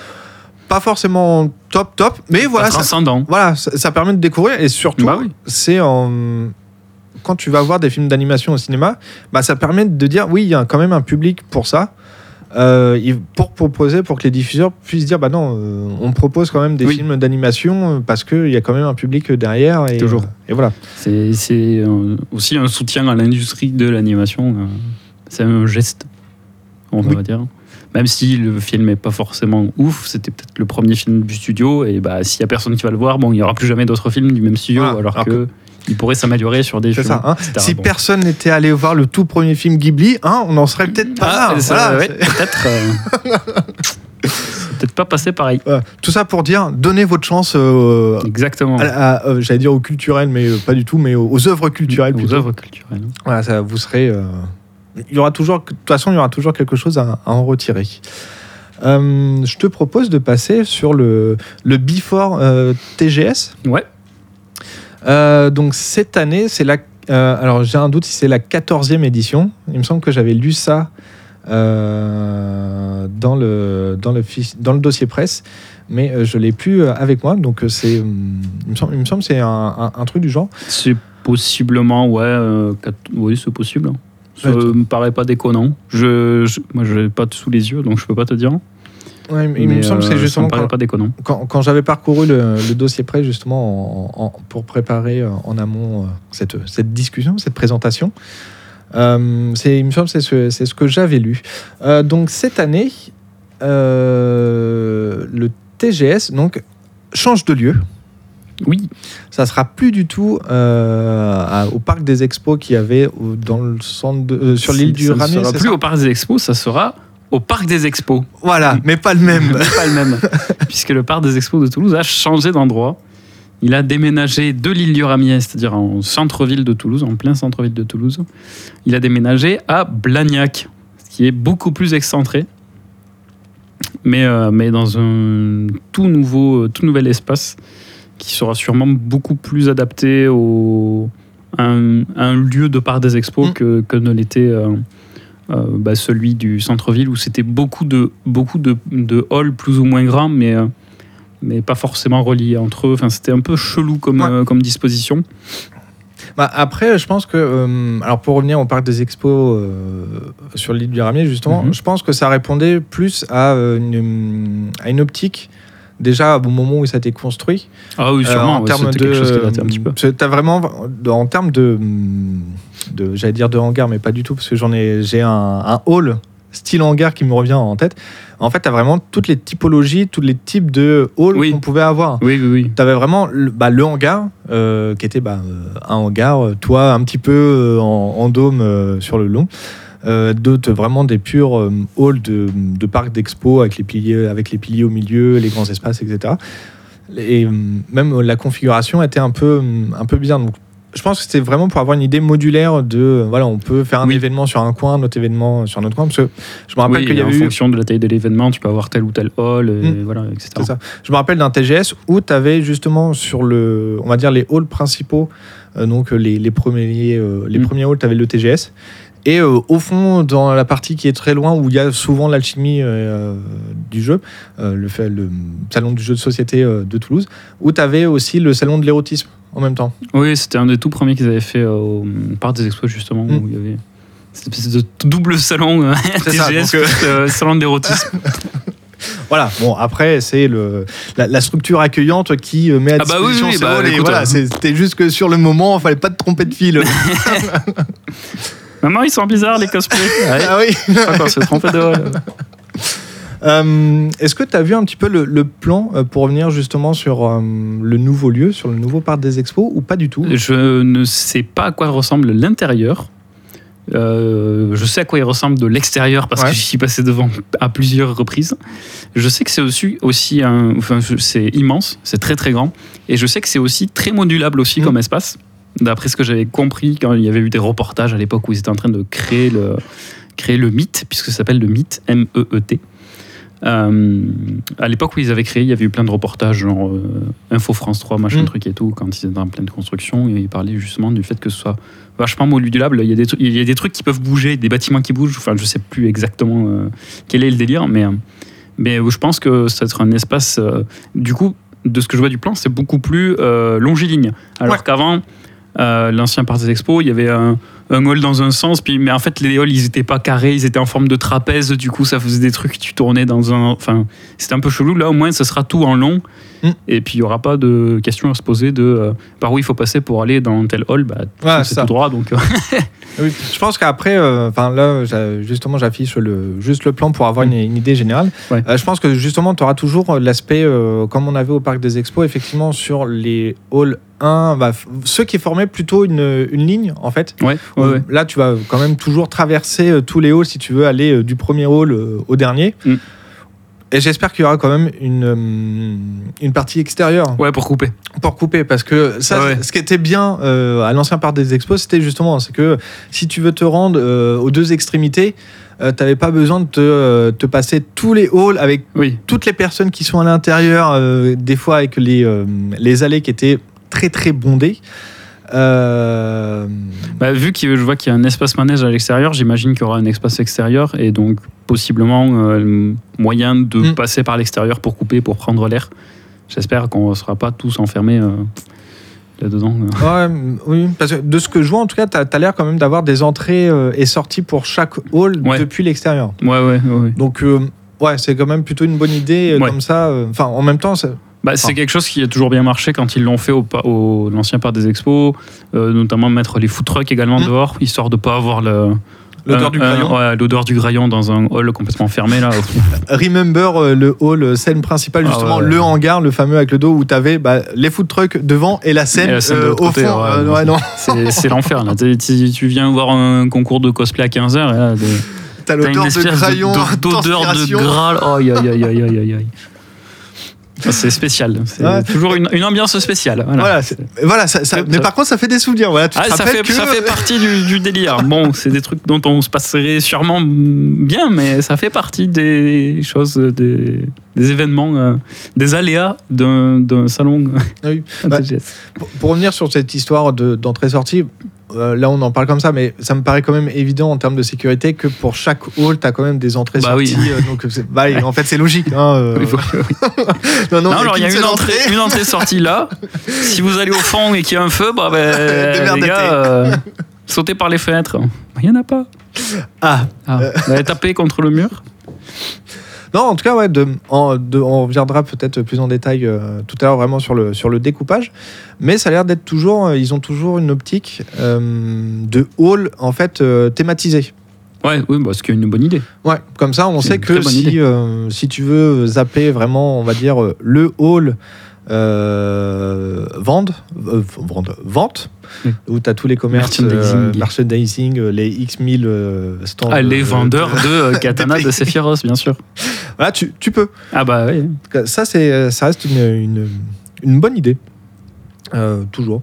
pas forcément top top, mais voilà, ça, voilà, ça, ça permet de découvrir et surtout, Bah oui. c'est en quand tu vas voir des films d'animation au cinéma, bah ça permet de dire oui, il y a quand même un public pour ça. Euh, pour proposer, pour que les diffuseurs puissent dire bah non, euh, on propose quand même des Oui. films d'animation euh, parce qu'il y a quand même un public derrière et, Toujours. euh, et voilà. C'est aussi un soutien à l'industrie de l'animation. C'est un geste, on Oui. va dire. Même si le film n'est pas forcément ouf, c'était peut-être le premier film du studio, et bah, s'il n'y a personne qui va le voir, bon, il n'y aura plus jamais d'autres films du même studio, Voilà. alors, Alors que, il pourrait s'améliorer sur des films. ça. hein. Si Bon. personne n'était allé voir le tout premier film Ghibli, hein, on n'en serait peut-être pas Ah, là. ça, Voilà, ouais, c'est- peut-être. euh, peut-être pas passé pareil. voilà. Tout ça pour dire, donnez votre chance euh, Exactement. euh, j'allais dire au culturel, mais euh, pas du tout, mais aux, aux œuvres culturelles Aux œuvres culturelles. Voilà, ça vous serez. Il y aura toujours, de toute façon, il y aura toujours quelque chose à, à en retirer. Je te propose de passer sur le, le Before TGS. Ouais. Euh, donc cette année, c'est la. euh, alors j'ai un doute si c'est la 14e édition. Il me semble que j'avais lu ça euh, dans, le, dans, le, fiche- dans le dossier presse, mais je l'ai plus avec moi. Donc c'est. hum, Il me semble, il me semble que c'est un, un- un truc du genre. C'est possiblement, ouais. oui, c'est possible. Ça Ouais, me paraît pas déconnant. Je, je- moi, je l'ai pas sous les yeux, donc je peux pas te dire. Ouais, il Mais, me semble que euh, c'est ça justement quand- pas déconnant. quand, quand j'avais parcouru le, le dossier prêt justement en- en- pour préparer euh, en amont euh, cette, cette discussion, cette présentation, euh, c'est, il me semble que c'est ce, c'est ce que j'avais lu. Euh, donc cette année, euh, le TGS donc change de lieu. Oui, Ça sera plus du tout euh, à- au parc des expos qu'il y avait dans le centre de- euh, sur l'île du ça ne Ramier. sera plus ça? au parc des expos, ça sera au parc des expos. Voilà, mais pas le même. Mais pas le même. Puisque le parc des expos de Toulouse a changé d'endroit. Il a déménagé de l'île du Ramier, c'est-à-dire en centre-ville de Toulouse, en plein centre-ville de Toulouse. Il a déménagé à Blagnac, ce qui est beaucoup plus excentré. Mais, euh, mais dans un tout nouveau, tout nouvel espace qui sera sûrement beaucoup plus adapté au, à un, à un lieu de part des expos Mm. que, que ne l'était euh, euh, bah, celui du centre-ville où c'était beaucoup de, beaucoup de, de halls plus ou moins grands, mais, euh, mais pas forcément reliés entre eux. Enfin, c'était un peu chelou comme, Ouais. euh, comme disposition. Bah, après, je pense que. alors, pour revenir au parc des expos sur l'île du Ramier, justement, Mhm. je pense que ça répondait plus à une, à une optique. Déjà, au moment où ça a été construit, Ah oui, sûrement. en ouais, termes de, quelque chose qui datait un petit peu. tu as vraiment, en termes de, de j'allais dire de hangar, mais pas du tout, parce que j'en ai, j'ai un, un hall style hangar qui me revient en tête. En fait, tu as vraiment toutes les typologies, tous les types de halls Oui. qu'on pouvait avoir. Oui, oui, oui. Tu avais vraiment le, bah, le hangar, euh, qui était bah, euh, un hangar, euh, toi un petit peu en, en dôme euh, sur le long. Euh, D'autres vraiment des purs euh, halls de, de parcs d'expo avec les piliers, avec les piliers au milieu, les grands espaces, etc. Et euh, même la configuration était un peu, un peu bizarre. Donc, je pense que c'était vraiment pour avoir une idée modulaire de, euh, voilà, on peut faire un Oui. événement sur un coin, un autre événement sur un autre coin. Parce que je me rappelle Oui, qu'il y en avait eu fonction de la taille de l'événement, tu peux avoir tel ou tel hall, et Mm. voilà, etc. C'est ça. Je me rappelle d'un TGS où tu avais justement sur le, on va dire les halls principaux, euh, donc euh, les, les premiers, euh, les Mm. premiers halls, tu avais le TGS. Et euh, au fond, dans la partie qui est très loin, où il y a souvent l'alchimie euh, du jeu, euh, le, fait- le salon du jeu de société euh, de Toulouse, où tu avais aussi le salon de l'érotisme en même temps. Oui, c'était un des tout premiers qu'ils avaient fait euh, au parc des expos, justement, Mm. où il y avait cette espèce de double salon euh, ça, TGS, donc, euh, euh, salon d'érotisme. Voilà, bon, après, c'est le, la, la structure accueillante qui euh, met à Ah bah oui, disposition oui, bah, voilà, euh, c'est- c'était juste que sur le moment, il fallait pas te tromper de fil. Maman, ils sont bizarres, les cosplays. Ouais, ah oui qu'on s'est trompé de. Euh, Est-ce que tu as vu un petit peu le, le plan euh, pour revenir justement sur euh, le nouveau lieu, sur le nouveau parc des expos ou pas du tout? Je ne sais pas à quoi ressemble l'intérieur. Euh, je sais à quoi il ressemble de l'extérieur parce Ouais. que j'y suis passé devant à plusieurs reprises. Je sais que c'est aussi, aussi un, enfin, c'est immense, c'est très très grand, et je sais que c'est aussi très modulable aussi Mhm. comme espace. D'après ce que j'avais compris quand il y avait eu des reportages à l'époque où ils étaient en train de créer le, créer le mythe, puisque ça s'appelle le mythe, M-E-E-T. Euh, à l'époque où ils avaient créé, il y avait eu plein de reportages, genre euh, Info France 3, machin Mm. truc et tout, quand ils étaient en pleine construction, et ils parlaient justement du fait que ce soit vachement modulable. Il y a des, il y a des trucs qui peuvent bouger, des bâtiments qui bougent, enfin je sais plus exactement euh, quel est le délire, mais, euh, mais je pense que ça être un espace, euh, du coup, de ce que je vois du plan, c'est beaucoup plus euh, longiligne. Alors Ouais. qu'avant, euh, l'ancien parc des expos, il y avait un, un hall dans un sens, puis, mais en fait les halls ils étaient pas carrés, ils étaient en forme de trapèze, du coup ça faisait des trucs, tu tournais dans un... Enfin, c'était un peu chelou, là au moins ce sera tout en long, Mm. et puis il y aura pas de questions à se poser de euh, par où il faut passer pour aller dans tel hall, bah, Ouais, c'est ça. tout droit, donc... euh, Oui, je pense qu'après, euh, enfin là, justement, j'affiche le, juste le plan pour avoir une, une idée générale. Ouais. Euh, je pense que justement, tu auras toujours l'aspect, comme on avait au parc des expos, effectivement, sur les halls 1, bah, ceux qui formaient plutôt une, une ligne, en fait. ouais, ouais, ouais. Là, tu vas quand même toujours traverser euh, tous les halls si tu veux aller euh, du premier hall euh, au dernier. Mm. Et j'espère qu'il y aura quand même une, euh, une partie extérieure Ouais, pour couper. pour couper parce que ça Ah ouais. ce qui était bien euh, à l'ancien parc des expos c'était justement c'est que si tu veux te rendre euh, aux deux extrémités tu t'avais pas besoin de te, euh, te passer tous les halls avec Oui, toutes les personnes qui sont à l'intérieur euh, des fois avec les, euh, les allées qui étaient très très bondées Euh, Bah, vu que je vois qu'il y a un espace manège à l'extérieur, j'imagine qu'il y aura un espace extérieur et donc possiblement euh, moyen de Mm. passer par l'extérieur pour couper, pour prendre l'air. J'espère qu'on ne sera pas tous enfermés euh, là-dedans. ouais, oui parce que de ce que je vois en tout cas tu as, l'air quand même d'avoir des entrées et sorties pour chaque hall Ouais. depuis l'extérieur Ouais, ouais, ouais. donc ouais c'est quand même plutôt une bonne idée comme ça enfin en même temps ça- Bah, c'est quelque chose qui a toujours bien marché quand ils l'ont fait au, au l'ancien parc des expos, euh, notamment mettre les food trucks également Mm. dehors, histoire de pas avoir le, L'odeur du graillon. ouais, l'odeur du graillon dans un hall complètement fermé là. Remember euh, le hall euh, scène principale Ah justement ouais. le hangar le fameux avec le dos où t'avais bah, les food trucks devant et la scène, Et la scène de euh, au côté, fond C'est l'enfer là. Tu, viens voir un concours de cosplay à 15h et là, des- t'as l'odeur de graillon de- d'odeur de transpiration. gras. Aïe aïe aïe aïe aïe C'est spécial. C'est Ouais. toujours une, une ambiance spéciale. Voilà. voilà, c'est- voilà ça, ça- Ça- mais par contre ça fait des souvenirs voilà tu Ah, te ça, fait, que ça fait partie du, du délire. Bon, c'est des trucs dont on se passerait sûrement bien, mais ça fait partie des choses, des, des événements, euh, des aléas d'un salon Ah oui. Bah. Pour, pour revenir sur cette histoire de- d'entrée-sortie, euh, là on en parle comme ça, mais ça me paraît quand même évident en termes de sécurité que pour chaque hall, tu as quand même des entrées-sorties. Bah oui. euh, donc bah, en fait, c'est logique. hein, euh. Oui, faut- non, non, Non, alors il y a une entrée, une entrée sortie là. Si vous allez au fond et qu'il y a un feu, bah ben, les gars, euh, sautez par les fenêtres. Il y en a pas. Ah, Ah, vous allez taper contre le mur? Non, en tout cas, ouais, de, en- de- on reviendra peut-être plus en détail euh, tout à l'heure vraiment sur le, sur le découpage. Mais ça a l'air d'être toujours, euh, ils ont toujours une optique euh, de hall en fait thématisé. Ouais, oui, bah, ce qui est une bonne idée. Ouais, comme ça, on sait que si, si tu veux zapper vraiment, on va dire, le hall euh, vente, euh, vente où tu as tous les commerces, Merchandising. euh, merchandising, euh, les X1000 euh, stands. Ah, les vendeurs de- katana de Sephiroth, bien sûr. Voilà, tu, tu peux. Ah bah oui. Ça, c'est, ça reste une, une, une bonne idée. Euh, toujours.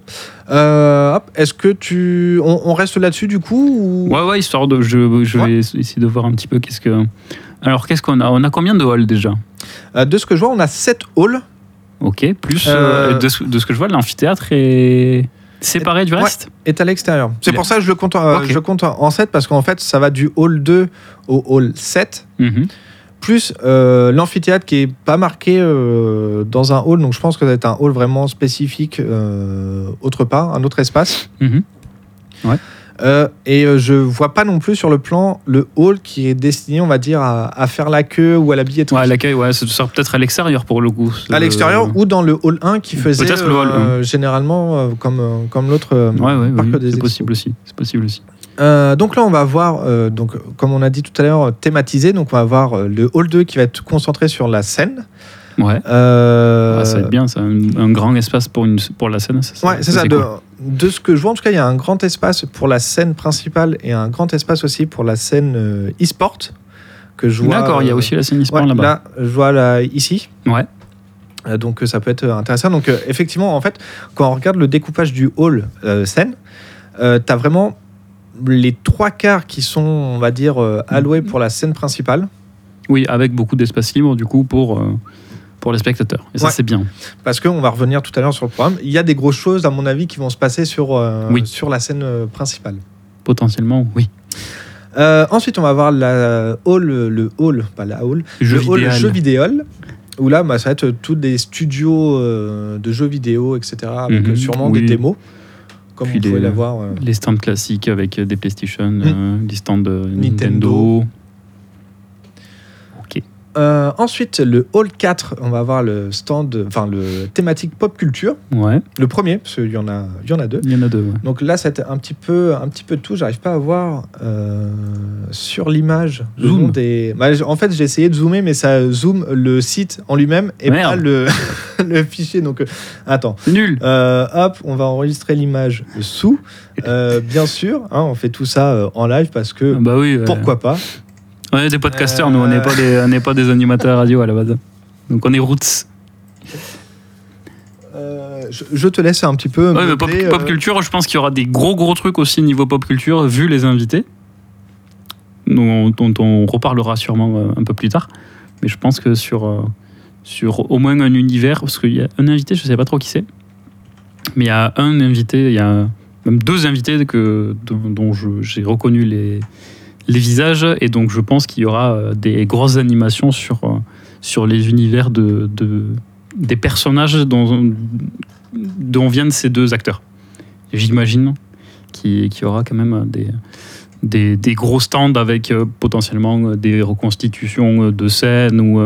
Euh, est-ce que tu. On, on reste là-dessus du coup ou... Ouais, ouais, histoire de. Je, je Ouais. vais essayer de voir un petit peu qu'est-ce que. Alors, qu'est-ce qu'on a? On a combien de halls déjà? Euh, De ce que je vois, on a 7 halls. Ok, plus Euh, euh, de, ce, de ce que je vois, l'amphithéâtre est séparé du Ouais. reste est à l'extérieur. C'est pour ça que je le compte, en- Ok. je compte en 7 parce qu'en fait, ça va du hall 2 au hall 7. Mhm. Plus euh, l'amphithéâtre qui est pas marqué euh, dans un hall, donc je pense que ça va être un hall vraiment spécifique autre part, un autre espace. Mhm. Euh, et euh, je vois pas non plus sur le plan le hall qui est destiné, on va dire, à, à faire la queue ou à la billetterie. Ouais, l'accueil, ouais, ce sera peut-être à l'extérieur pour le coup. à l'extérieur ou dans le hall 1 qui faisait Peut-être le hall euh, généralement euh, comme, euh, comme l'autre euh, Ouais, ouais, parc oui, des c'est possible aussi. C'est possible aussi. Euh, donc là, on va voir, euh, donc, comme on a dit tout à l'heure, thématisé. Donc on va voir euh, le hall 2 qui va être concentré sur la scène. Ouais. Euh, Ah, ça va être bien, ça. Un, un grand espace pour, une, pour la scène. Ça, Ouais, c'est ça. De, cool. de ce que je vois, en tout cas, il y a un grand espace pour la scène principale et un grand espace aussi pour la scène euh, e-sport. Que je vois. D'accord, il y a euh, aussi la scène e-sport ouais, là-bas. Là, je vois là, ici. Ouais. Donc ça peut être intéressant. Donc euh, effectivement, en fait, quand on regarde le découpage du hall euh, scène, euh, tu as vraiment les trois quarts qui sont, on va dire, alloués pour la scène principale. Oui, avec beaucoup d'espace libre du coup pour, pour les spectateurs. Et ça, Ouais. c'est bien. Parce qu'on va revenir tout à l'heure sur le programme. Il y a des grosses choses, à mon avis, qui vont se passer sur, euh, Oui. sur la scène euh, principale. Potentiellement, oui. Euh, ensuite, on va voir la hall, le hall, pas la hall, Jeu le hall vidéal. jeu vidéo. Où là, bah, ça va être tous des studios euh, de jeux vidéo, etc. Avec Mhm, sûrement oui. des démos, comme Puis on pouvait l'avoir. Les stands classiques avec des PlayStation, les stands de Mm. Nintendo. Nintendo. Euh, ensuite, le hall 4, on va avoir le stand, enfin le thématique pop culture. Ouais, Le premier, parce qu'il y en a, il y en a deux. il y en a deux. ouais. Donc là, c'est un petit peu, un petit peu de tout. J'arrive pas à voir euh, sur l'image Zoom. des. Bah, en fait, j'ai essayé de zoomer, mais ça zoome le site en lui-même et Merde. pas le, le fichier. Donc, euh, attends. Nul. Hop, on va enregistrer l'image sous. Bien sûr, hein, on fait tout ça en live parce que Ah bah oui. pourquoi pas. On est des podcasteurs, nous, on Euh. n'est pas, des- on n'est pas des animateurs radio à la base. Donc on est roots. Euh, je, je te laisse un petit peu. Ouais, mais pop, meubler, pop euh, culture, je pense qu'il y aura des gros gros trucs aussi niveau pop culture, vu les invités, dont, dont on reparlera sûrement euh, un peu plus tard. Mais je pense que sur, euh, sur au moins un univers, parce qu'il y a un invité, je ne sais pas trop qui c'est, mais il y a un invité, il y a même deux invités que, dont, dont je- j'ai reconnu les, les visages, et donc je pense qu'il y aura euh, des grosses animations sur, euh, sur les univers de, de- des personnages dont, dont viennent ces deux acteurs. J'imagine qu'il y aura quand même des, des, gros stands avec euh, potentiellement des reconstitutions de scènes ou,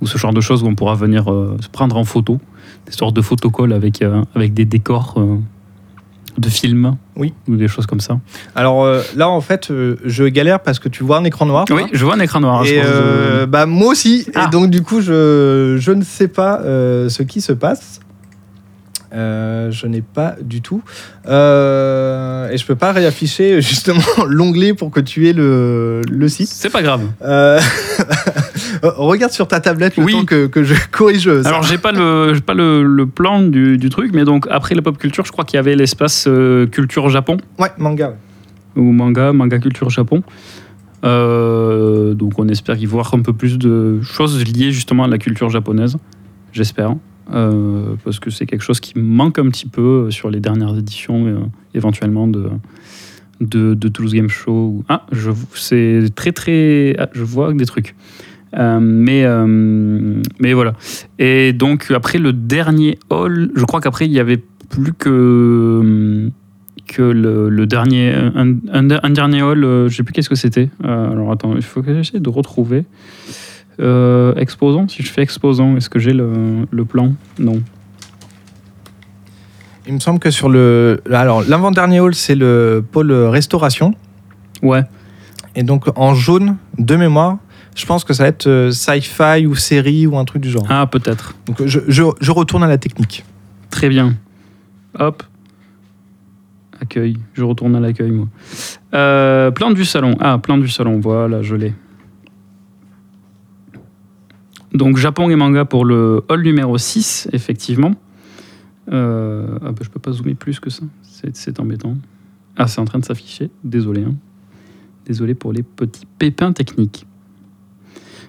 ou ce genre de choses où on pourra venir se prendre en photo, des sortes de photocalls avec, avec des décors de films Oui. Ou des choses comme ça. Alors euh, là, en fait, euh, je galère parce que tu vois un écran noir. Oui, je vois un écran noir. je Et pense, euh, bah, moi aussi. Ah. Et donc, du coup, je, je ne sais pas ce qui se passe. Euh, je n'ai pas du tout. Euh, et je peux pas réafficher justement l'onglet pour que tu aies le, le site. C'est pas grave. Euh, regarde sur ta tablette le Oui. temps que, que je corrige ça. Alors j'ai pas le pas le, le plan du, du truc, mais donc après la pop culture, je crois qu'il y avait l'espace culture Japon Ouais, manga. ou manga, manga culture Japon. Donc on espère y voir un peu plus de choses liées justement à la culture japonaise, j'espère, Euh, parce que c'est quelque chose qui manque un petit peu sur les dernières éditions euh, éventuellement de, de Toulouse Game Show. Ah, c'est très très ah, je vois des trucs. Euh, mais, euh, mais voilà. Et donc, après le dernier hall, je crois qu'après, il y avait plus que, que le, dernier. Un, un- dernier hall, euh, je sais plus qu'est-ce que c'était. Euh, alors, attends, il faut que j'essaie de retrouver. Euh, exposant, si je fais exposant, est-ce que j'ai le, le plan? Non. Il me semble que sur le. Alors, l'avant-dernier hall, c'est le pôle restauration. Ouais. Et donc, en jaune, de mémoire, je pense que ça va être euh, sci-fi ou série ou un truc du genre. Ah, peut-être. Donc, je, je, je retourne à la technique. Très bien. Hop. Accueil. Je retourne à l'accueil, moi. Euh, plan du salon. Ah, plan du salon. Voilà, je l'ai. Donc, Japon et manga pour le hall numéro 6, effectivement. Euh, ah bah, peux pas zoomer plus que ça. C'est embêtant. Ah, c'est en train de s'afficher. Désolé. hein. Désolé pour les petits pépins techniques.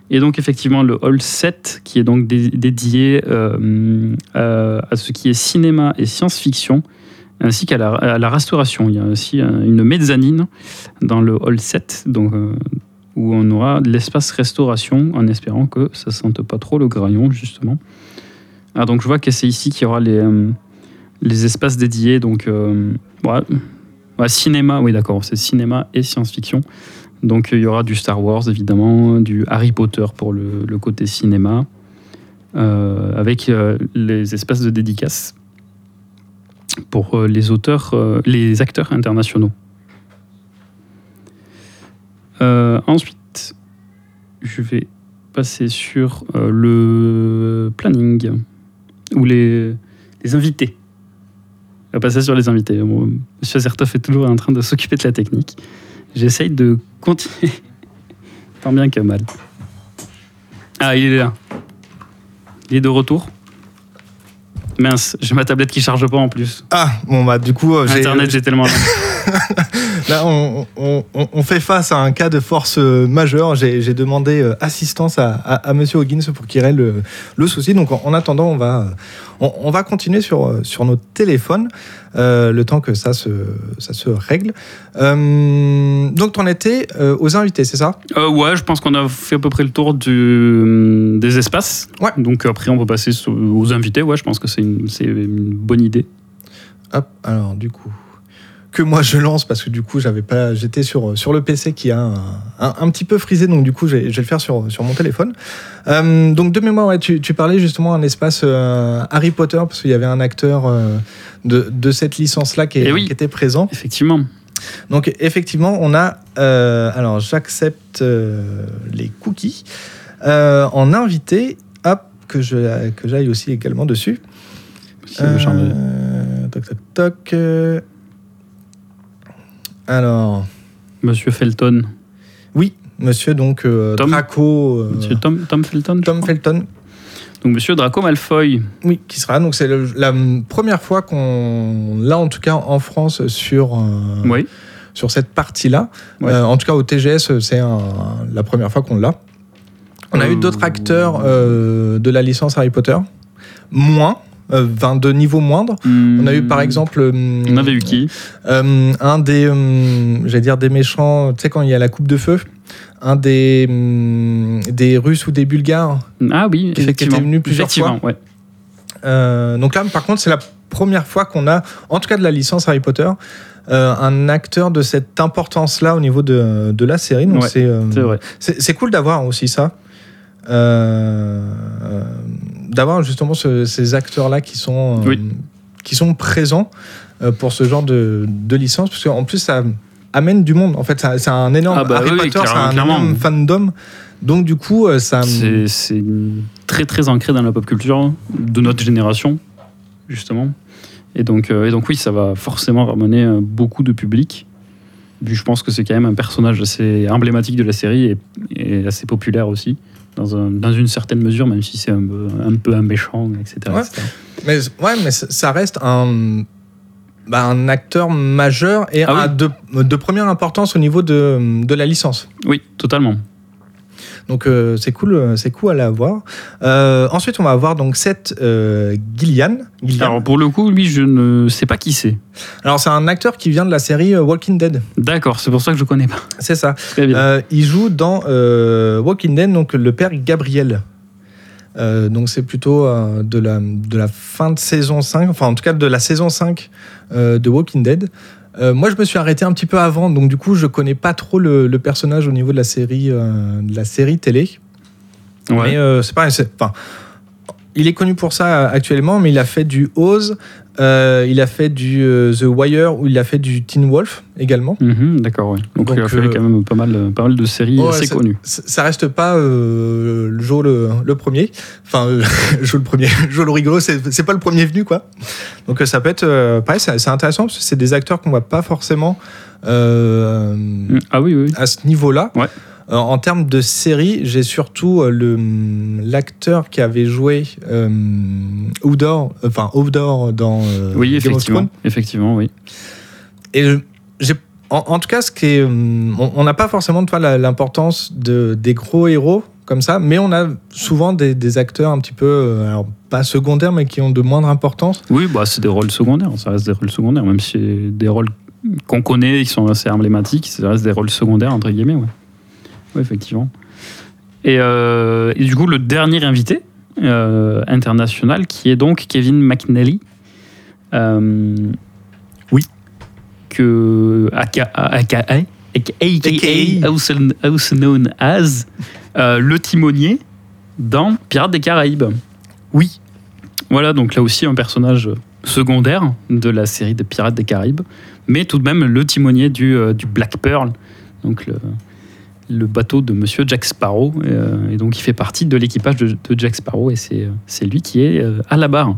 Et donc, effectivement, le hall 7, qui est donc dé- dédié euh, à, ce qui est cinéma et science-fiction, ainsi qu'à la restauration. Il y a aussi euh, une mezzanine dans le hall 7, donc, euh, où on aura l'espace restauration, en espérant que ça sente pas trop le graillon, justement. Ah, donc, je vois que c'est ici qu'il y aura les, euh, les espaces dédiés. Donc, euh, cinéma, oui, d'accord, c'est cinéma et science-fiction. Donc il y aura du Star Wars évidemment, du Harry Potter pour le, côté cinéma, euh, avec euh, les espaces de dédicace pour les auteurs, les acteurs internationaux. Euh, ensuite, je vais passer sur euh, le planning ou les, les invités. On va passer sur les invités. Bon, Monsieur Azertov est toujours en train de s'occuper de la technique. J'essaye de continuer. Tant bien que mal. Ah, il est là. Il est de retour. Mince, j'ai ma tablette qui charge pas en plus. Ah, bon, bah, du coup, euh, Internet, j'ai tellement. Là, on, on- on- on fait face à un cas de force euh, majeure. J'ai demandé euh, assistance à, à, à Monsieur Hoggins pour qu'il règle le, le souci. Donc, en, en attendant, on va, on, on va continuer sur, euh, sur nos téléphones euh, le temps que ça se, ça se règle. Euh, donc, tu en étais euh, aux invités, c'est ça? Euh, ouais, je pense qu'on a fait à peu près le tour du, des espaces. Ouais. Donc après, on peut passer aux invités. Ouais, je pense que c'est une, c'est une bonne idée. Hop, alors, du coup. Que moi je lance parce que du coup j'avais pas j'étais sur, sur le PC qui a un, un- un petit peu frisé donc du coup je vais, le faire sur, sur mon téléphone. Euh, donc de mémoire ouais, tu, tu parlais justement d'un espace euh, Harry Potter parce qu'il y avait un acteur euh, de, de cette licence là qui, est- Eh oui. qui était présent. Effectivement. Donc effectivement on a alors j'accepte les cookies en invité hop que je que j'aille aussi également dessus. Si toc toc toc. Alors, Monsieur Felton. oui, monsieur donc euh, Tom. Draco. euh, Monsieur Tom, Tom Felton. Tom. Felton, Donc Monsieur Draco Malfoy. oui, qui sera. Donc c'est la première fois qu'on l'a en tout cas en France sur euh, Oui. sur cette partie-là. Ouais. En tout cas au TGS, c'est la première fois qu'on l'a. On a eu d'autres acteurs de la licence Harry Potter, moins, enfin, de niveau moindre. On a eu par exemple. Hmm. On avait eu qui Euh, un des, j'allais dire des méchants, tu sais quand il y a la coupe de feu, un des des Russes ou des Bulgares. Ah oui, qui effectivement. était venu plusieurs effectivement, ouais. Euh, donc là, par contre, c'est la première fois qu'on a, en tout cas de la licence Harry Potter, euh, un acteur de cette importance-là au niveau de, de la série. Donc Ouais, c'est euh, c'est cool d'avoir aussi ça. D'avoir justement ce- ces acteurs-là qui sont, euh, Oui. qui sont présents. euh, pour ce genre de, de licence, parce qu'en plus, ça amène du monde. En fait, c'est un énorme Ah bah Harry oui, oui, Potter, c'est un clairement, énorme fandom. Donc, du coup, euh, ça. C'est très très ancré dans la pop culture de notre génération, justement. Et donc, et donc oui, ça va forcément ramener beaucoup de public. Vu je pense que c'est quand même un personnage assez emblématique de la série et, et assez populaire aussi, dans, un- dans une certaine mesure, même si c'est un, peu- un peu un méchant, etc. Ouais. etc. Mais, ouais, mais ça reste un. bah, un acteur majeur et Ah oui. de, de première importance au niveau de, de la licence. Oui, totalement. Donc euh, c'est cool, euh, c'est cool à avoir. Euh, ensuite, on va avoir donc Seth euh, Gillian. Gillian. Alors pour le coup, lui, je ne sais pas qui c'est. Alors c'est un acteur qui vient de la série Walking Dead. D'accord, c'est pour ça que je connais pas. C'est ça. Très bien. Il joue dans Walking Dead, donc le père Gabriel. Euh, donc c'est plutôt euh, de, la, de la fin de saison 5, enfin en tout cas de la saison 5 euh, de Walking Dead. Euh, moi je me suis arrêté un petit peu avant, donc du coup je connais pas trop le, le personnage au niveau de la série, euh, de la série télé. Ouais. Mais euh, c'est pareil, enfin, il est connu pour ça euh, actuellement, mais il a fait du Oz, euh, il a fait du euh, The Wire, ou il a fait du Teen Wolf également. Mhm, D'accord, ouais. Donc, Donc, il a fait euh, quand même pas mal, pas mal de séries assez ça- connues. Ça reste pas le Joe le, le premier. Enfin, Joe le premier. Joe le rigolo, c'est pas le premier venu, quoi. Donc ça peut être. pareil, c'est intéressant parce que c'est des acteurs qu'on voit pas forcément Mm, Ah oui, oui. oui. à ce niveau-là. Ouais. Euh, en termes de série, j'ai surtout euh, le l'acteur qui avait joué euh, enfin Hodor dans euh, Oui, Game of effectivement. Effectivement, oui. Et j'ai, en, en tout cas, ce qui est, hum, on n'a pas forcément l'importance de, des gros héros comme ça, mais on a souvent des, des acteurs un petit peu, alors pas secondaires, mais qui ont de moindre importance. Oui, bah, c'est des rôles secondaires. Ça reste des rôles secondaires, même si c'est des rôles qu'on connaît, qui sont assez emblématiques, ça reste des rôles secondaires, entre guillemets, ouais. Oui, effectivement. Et, euh, et du coup, le dernier invité euh, international, qui est donc Kevin McNally. euh, Oui. Que, aka, aka, aka, AKA. also, also known as, le timonier dans Pirates des Caraïbes. Oui. Voilà, donc là aussi un personnage secondaire de la série des Pirates des Caraïbes, mais tout de même le timonier du, du Black Pearl, donc le, le bateau de Monsieur Jack Sparrow, euh, et donc il fait partie de l'équipage de, de Jack Sparrow, et c'est euh, lui qui est euh, à la barre.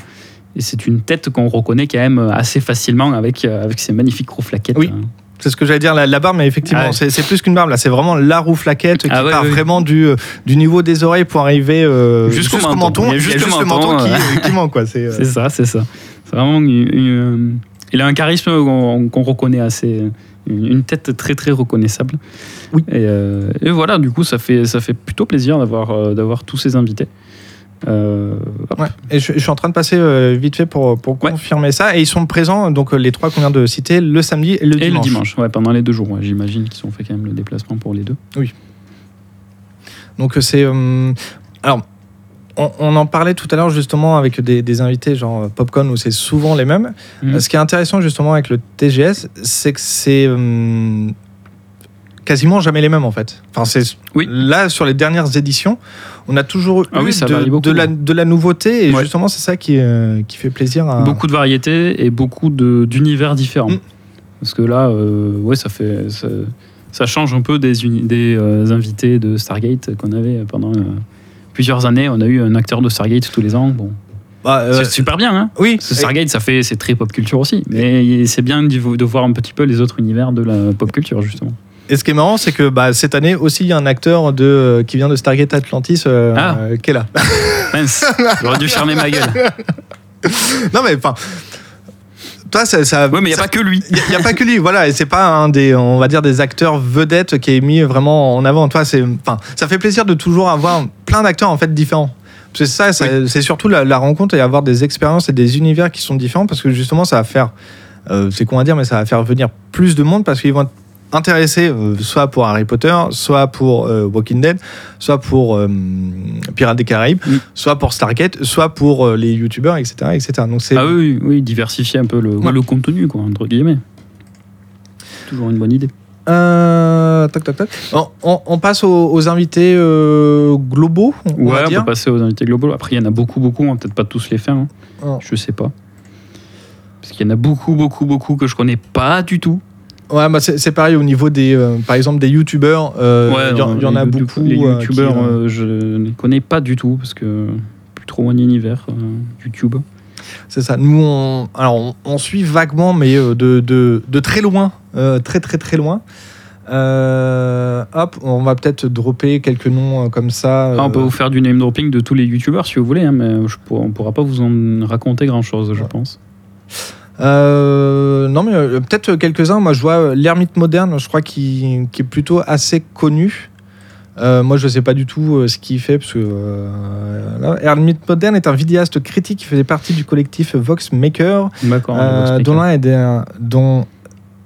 Et c'est une tête qu'on reconnaît quand même assez facilement avec, avec ses magnifiques gros flaquettes. Oui. hein. C'est ce que j'allais dire, la, la barbe, mais effectivement, Ah ouais. c'est, plus qu'une barbe, là, c'est vraiment la roue flaquette qui Ah ouais, part ouais. vraiment du, du niveau des oreilles pour arriver euh, Jusqu'au menton. A juste le menton, menton qui, ouais. qui manque, quoi. C'est, euh, ça, c'est ça. C'est vraiment une- une- il a un charisme qu'on qu'on reconnaît assez, une, tête très très reconnaissable. Oui. Et, euh, et voilà, du coup, ça fait ça fait plutôt plaisir d'avoir euh, d'avoir tous ces invités. Euh. Ouais. Et je, je suis en train de passer euh, vite fait pour, pour Ouais. confirmer ça. Et ils sont présents, donc les trois qu'on vient de citer, le samedi et le Et dimanche. le dimanche, ouais, pendant les deux jours. J'imagine qu'ils ont fait quand même le déplacement pour les deux. Donc euh, c'est. alors, on, on en parlait tout à l'heure justement avec des, des invités genre euh, Popcorn où c'est souvent les mêmes. Mhm. Ce qui est intéressant justement avec le TGS, c'est que c'est euh, quasiment jamais les mêmes en fait. Enfin, c'est Oui. là sur les dernières éditions, on a toujours Ah eu oui, ça de, varie beaucoup, de la, ouais. de la nouveauté et Ouais. justement c'est ça qui, euh, qui fait plaisir à. Beaucoup de variétés et beaucoup d'univers différents. Mm. Parce que là, euh, ouais, ça fait ça, ça change un peu des, euh, invités de Stargate qu'on avait pendant plusieurs années. On a eu un acteur de Stargate tous les ans. Bon, Bah, euh, c'est super bien, hein. oui. Stargate, ça fait, c'est très pop culture aussi. Mais c'est bien de, voir un petit peu les autres univers de la pop culture, justement. Et ce qui est marrant, c'est que bah, cette année aussi, il y a un acteur de, euh, qui vient de Stargate Atlantis euh, Ah. qui est là. Mince, j'aurais dû fermer ma gueule. non mais enfin, toi ça. ça Ouais, mais il n'y a ça- pas que lui. Il n'y a, pas que lui, voilà, et c'est pas un des, on va dire, des acteurs vedettes qui est mis vraiment en avant. Toi, c'est, enfin, ça fait plaisir de toujours avoir plein d'acteurs en fait différents. C'est ça, ça- c'est surtout la, la rencontre et avoir des expériences et des univers qui sont différents parce que justement, ça va faire, euh, c'est con à dire, mais ça va faire venir plus de monde parce qu'ils vont être intéressés euh, soit pour Harry Potter, soit pour euh, Walking Dead, soit pour euh, Pirates des Caraïbes, Oui. soit pour Stargate, soit pour les youtubeurs, etc., etc. Donc c'est Ah oui, diversifier un peu le, Ouais. le contenu, quoi, entre guillemets. Toujours une bonne idée. Tac, tac, tac. On, on- on passe aux, aux invités globaux, on Ouais, va on dire. peut passer aux invités globaux. Après, il y en a beaucoup, beaucoup. On va peut-être pas tous les faire. hein. Oh. Je sais pas. Parce qu'il y en a beaucoup, beaucoup, beaucoup que je connais pas du tout. Ouais, bah c'est pareil au niveau des, euh, par exemple, des youtubeurs. euh, Il y, en- il y en a beaucoup. Les euh, youtubeurs, euh, je ne les connais pas du tout parce que plus trop mon univers YouTube. C'est ça. Nous, on, alors, on, on suit vaguement, mais de, de, de très loin, très très très loin. Hop, on va peut-être dropper quelques noms comme ça. Ah, on peut vous faire du name dropping de tous les youtubeurs si vous voulez, hein, mais je on pourra pas vous en raconter grand chose, je Ouais. pense. Euh, non, mais euh, peut-être quelques-uns. Moi, je vois euh, l'ermite moderne, je crois, qui, qui est plutôt assez connu. Moi, je sais pas du tout ce qu'il fait, parce que là, Moderne est un vidéaste critique qui faisait partie du collectif Vox Maker, dont, expliquer. l'un est des- dont,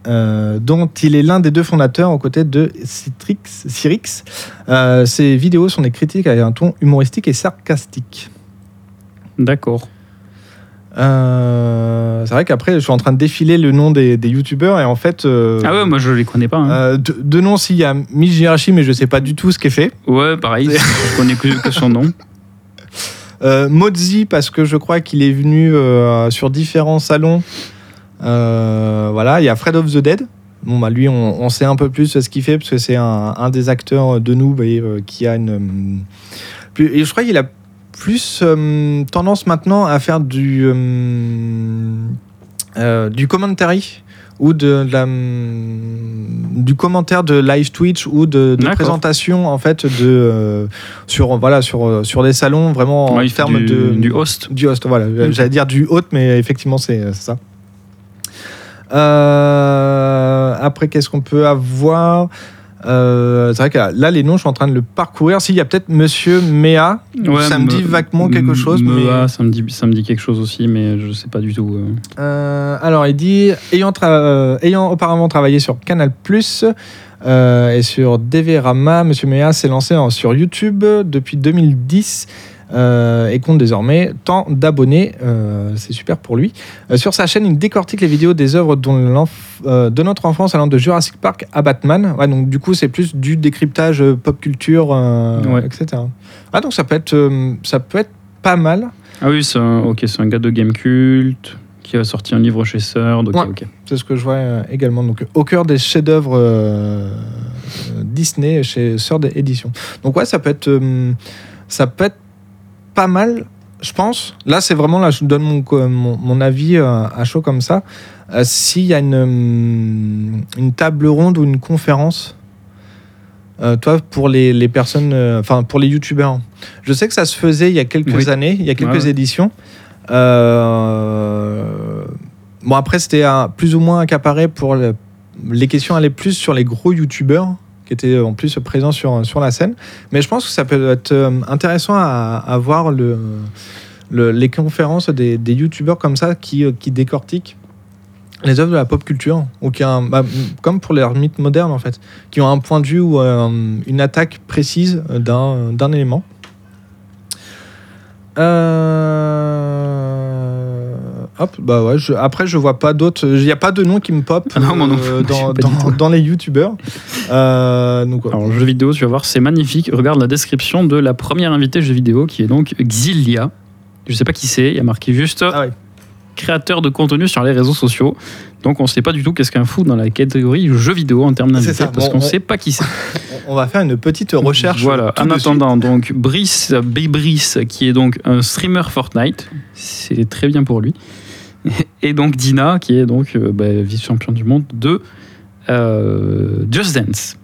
dont il est l'un des deux fondateurs aux côtés de Citrix, Cyrix. Ses vidéos sont des critiques avec un ton humoristique et sarcastique. D'accord. Euh, c'est vrai qu'après, je suis en train de défiler le nom des, des youtubeurs et en fait. euh, Ah ouais, moi je les connais pas. hein. euh, de, de nom, s'il y a Mich Hirashi, mais je sais pas du tout ce qu'est fait. Ouais, pareil, je connais que, que son nom. Euh, Mozi, parce que je crois qu'il est venu sur différents salons. Voilà, il y a Fred of the Dead. Bon, bah, lui, on, on sait un peu plus ce qu'il fait, parce que c'est un, un des acteurs de Noob et, euh, qui a une. et je crois qu'il a plus euh, tendance maintenant à faire du. euh, euh, du commentary ou de, de la, du commentaire de live Twitch ou de, présentation en fait de euh, sur voilà sur sur des salons vraiment en Ouais, termes du, de du host. du host voilà j'allais dire du hôte mais effectivement c'est c'est ça Euh, après qu'est-ce qu'on peut avoir? Euh, c'est vrai que là les noms je suis en train de le parcourir s'il y a peut-être Monsieur Méa Ouais, ça me dit me- vaguement quelque chose mais Mea, ça, me dit, ça me dit quelque chose aussi, mais je sais pas du tout. euh. Euh, alors, il dit ayant, ayant auparavant travaillé sur Canal euh, et sur DV-Rama, Monsieur Méa s'est lancé en- sur YouTube depuis 2010 euh, et compte désormais tant d'abonnés. euh, C'est super pour lui. Euh, sur sa chaîne, il décortique les vidéos des œuvres de notre enfance allant de Jurassic Park à Batman. Ouais, donc, du coup, c'est plus du décryptage pop culture, Ouais. etc. Ah, donc, ça peut être, ça peut être pas mal. Ah oui, c'est un, ok, c'est un gars de Game Cult qui a sorti un livre chez Sœur. Ouais. C'est ce que je vois euh, également. Donc, au cœur des chefs-d'œuvre euh, euh, Disney chez Sœur Éditions. Donc, ouais, ça peut être, euh, ça peut être pas mal, je pense. Là, c'est vraiment là, je donne mon, mon, mon avis euh, à chaud comme ça. Euh, S'il y a une, euh, une table ronde ou une conférence. euh, toi, pour les, les personnes, euh, enfin pour les youtubeurs, je sais que ça se faisait il y a quelques Oui. années, il y a quelques Ouais, ouais. éditions. Euh, Bon, après, c'était plus ou moins accaparé pour le- les questions allaient plus sur les gros youtubeurs qui étaient en plus présents sur, sur la scène. Mais je pense que ça peut être euh, intéressant à, à voir le, le- les conférences des, des youtubeurs comme ça qui, euh, qui décortiquent les œuvres de la pop culture, ou qui bah, comme pour les mythes modernes en fait, qui ont un point de vue ou euh, une attaque précise d'un élément. Euh, Hop, bah ouais, je- après je vois pas d'autres. Il n'y a pas de nom qui me pop Ah non, moi non euh, dans, les youtubeurs. Euh, donc, ouais. Alors, jeu vidéo, tu vas voir, c'est magnifique. Regarde la description de la première invitée jeu vidéo qui est donc Xilia. Je sais pas qui c'est, il y a marqué juste Ah ouais. Créateur de contenu sur les réseaux sociaux. Donc on sait pas du tout qu'est-ce qu'un fou dans la catégorie jeu vidéo en termes d'invité parce Bon, qu'on on- sait pas qui c'est. On va faire une petite recherche. Voilà, en de suite. attendant, donc Brice, Brice, qui est donc un streamer Fortnite, c'est très bien pour lui. Et donc Dina, qui est donc euh, bah, vice-champion du monde de euh, Just Dance.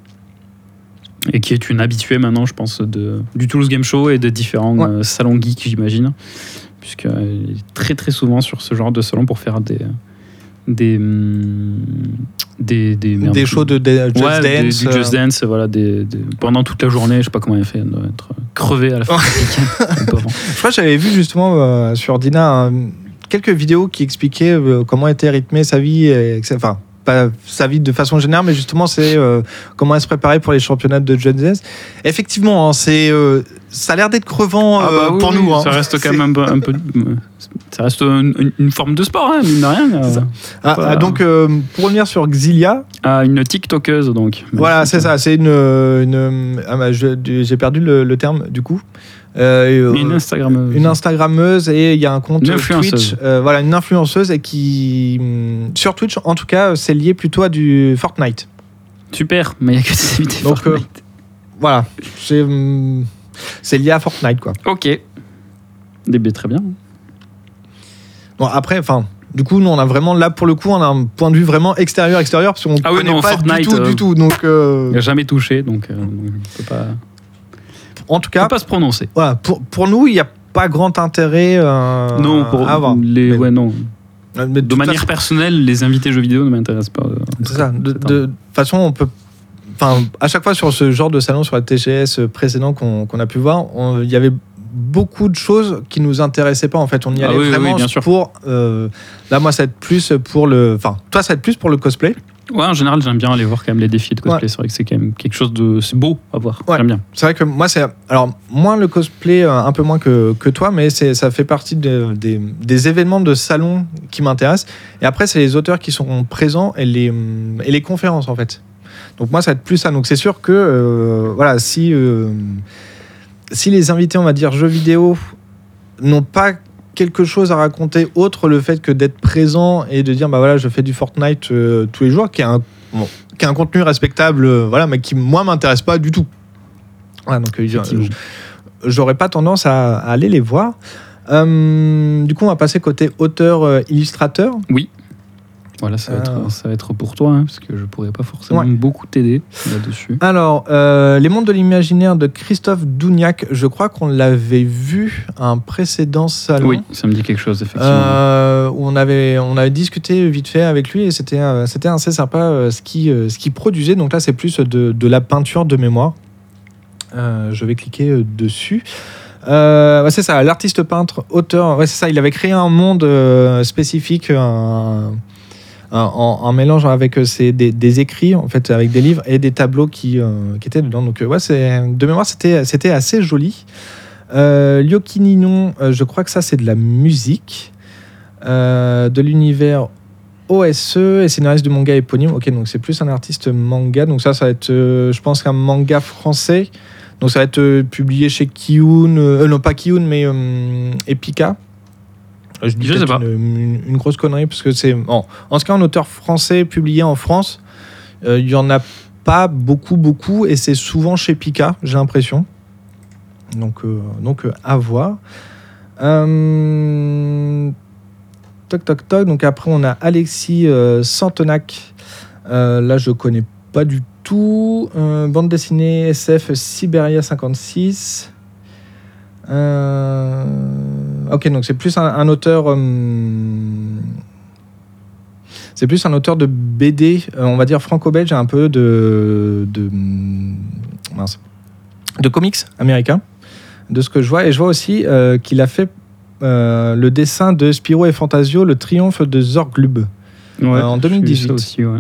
Et qui est une habituée maintenant, je pense, de, du Toulouse Game Show et de différents Ouais. euh, salons geeks, j'imagine. Puisqu'elle est très très souvent sur ce genre de salon pour faire des. Des. hum, Des, des, merde, Des shows de, de Just ouais, des- Dance. du euh, Just Dance, voilà, des, pendant toute la journée, je sais pas comment elle fait, elle doit être crevée à la fin du week-end. Je crois que j'avais vu justement euh, sur Dina quelques vidéos qui expliquaient euh, comment était rythmée sa vie, et, etc. enfin pas sa vie de façon générale, mais justement c'est euh, comment elle se préparait pour les championnats de Just Dance. Effectivement, hein, c'est euh, ça a l'air d'être crevant Ah euh, bah oui, pour oui, nous. hein. Ça reste quand même un peu. un peu- ça reste une, forme de sport, hein, mine de rien. euh. ça. Ah, Voilà. donc, euh, pour revenir sur Xilia, Ah, une TikTokeuse, donc. voilà, c'est ça. C'est une. une- ah, bah, J'ai perdu le, le terme du coup. Euh, Une euh, Instagrammeuse. une Instagrammeuse et il y a un compte. Twitch, euh, voilà, une influenceuse et qui hum, sur Twitch, en tout cas, c'est lié plutôt à du Fortnite. Super, mais il n'y a que des invités Donc, euh, Fortnite. Voilà, c'est hum, c'est lié à Fortnite quoi. Ok. DB, très bien. Bon après, enfin, du coup, nous on a vraiment là pour le coup, on a un point de vue vraiment extérieur extérieur parce qu'on Ah oui, connaît non, pas du Fortnite, tout, euh, du tout. Donc, euh, jamais touché, donc euh, pas, en tout peut cas, pas se prononcer. voilà, pour pour nous, il n'y a pas grand intérêt euh, non, pour à avoir. les. Mais- ouais, non. Mais de manière façon- personnelle, les invités jeux vidéo ne m'intéressent pas. euh, C'est ça. De, de toute façon, on peut. Enfin, à chaque fois sur ce genre de salon, sur la TGS précédent qu'on a pu voir, il y avait beaucoup de choses qui nous intéressaient pas en fait. On y Ah allait oui, oui, vraiment bien sûr. pour. euh, là, moi, ça va être plus pour le. Enfin, toi, ça va être plus pour le cosplay. Ouais, en général, j'aime bien aller voir quand même les défis de cosplay. C'est vrai que c'est quand même quelque chose de. C'est beau à voir. Ouais. J'aime bien. C'est vrai que moi, c'est. Alors, moins le cosplay, euh, un peu moins que, que toi, mais c'est- ça fait partie de- des, des événements de salon qui m'intéressent. Et après, c'est les auteurs qui sont présents et les, hum, et les conférences, en fait. Donc, moi, ça va être plus ça. Donc, c'est sûr que, euh, voilà, si, euh, si les invités, on va dire, jeux vidéo, n'ont pas quelque chose à raconter autre le fait que d'être présent et de dire bah voilà je fais du Fortnite euh, tous les jours qui est un bon, qui est un contenu respectable euh, voilà mais qui moi m'intéresse pas du tout. Voilà, donc euh, j'aurais pas tendance à, à aller les voir. Du coup on va passer côté auteur illustrateur Voilà, ça va, Euh. être, ça va être pour toi, hein, parce que je pourrais pas forcément Ouais. beaucoup t'aider là-dessus. alors euh, les mondes de l'imaginaire de Christophe Douniac je crois qu'on l'avait vu à un précédent salon Oui, ça me dit quelque chose, effectivement. Euh, où on avait, on avait discuté vite fait avec lui et c'était euh, c'était assez sympa ce qu'il ce qu'il produisait. Donc là, c'est plus de, de la peinture de mémoire. Je vais cliquer dessus. Euh, ouais, c'est ça, l'artiste peintre, auteur. Ouais, c'est ça, il avait créé un monde euh, spécifique, un- en, en mélange avec euh, des, écrits, en fait, avec des livres et des tableaux qui, euh, étaient dedans. Donc, euh, ouais, de mémoire, c'était, assez joli. Euh, Lyoki Ninon, euh, je crois que ça, c'est de la musique. De l'univers OSE et scénariste de manga éponyme. Ok, donc c'est plus un artiste manga. Donc ça, ça va être, je pense, un manga français. Donc ça va être publié chez Kiun, non pas Kiun, mais Epica. Euh, Je dis Je sais peut-être pas. Une, une- une grosse connerie parce que c'est, bon, en ce cas, un auteur français publié en France, euh, il y en a pas beaucoup, beaucoup, et c'est souvent chez Pika, j'ai l'impression. Donc, euh, donc euh, à voir. Euh, toc, toc, toc. Donc après, on a Alexis euh, Santenac. Euh, là, je connais pas du tout. Euh, bande dessinée SF Siberia 56. Euh, ok, donc c'est plus un, un auteur. euh, c'est plus un auteur de BD, euh, on va dire franco-belge, un peu de, de mince, de comics américains, de ce que je vois. Et je vois aussi euh, qu'il a fait euh, le dessin de Spiro et Fantasio, le triomphe de Zorglub. Ouais, euh, en j'ai vu 2018. ça aussi, ouais.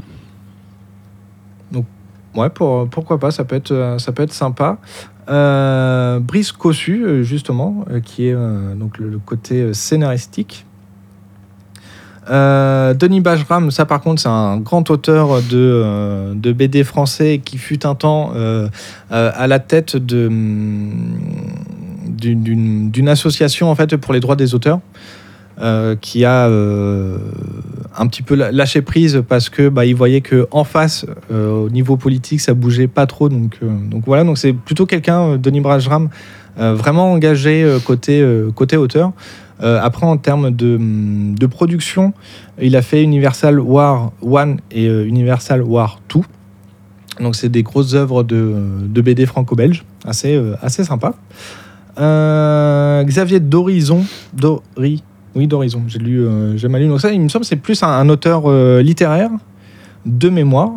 Ouais, pour, pourquoi pas, ça peut être, ça peut être sympa. Euh, Brice Cossu, euh, justement, euh, qui est donc le, côté scénaristique. Denis Bajram, ça par contre, c'est un grand auteur de, BD français qui fut un temps à la tête hum, d'une association en fait pour les droits des auteurs. Euh, qui a euh, un petit peu lâché prise parce que bah, il voyait que en face euh, au niveau politique ça bougeait pas trop. Donc donc voilà. Donc c'est plutôt quelqu'un Denis Brajram vraiment engagé côté côté auteur. Après en termes de, hum, de production il a fait Universal War 1 et Universal War 2 donc c'est des grosses œuvres de, de BD franco-belge assez assez sympa. Xavier d'Horizon Dori oui d'Horizon j'ai lu euh, j'ai mal lu donc ça il me semble que c'est plus un, un auteur euh, littéraire de mémoire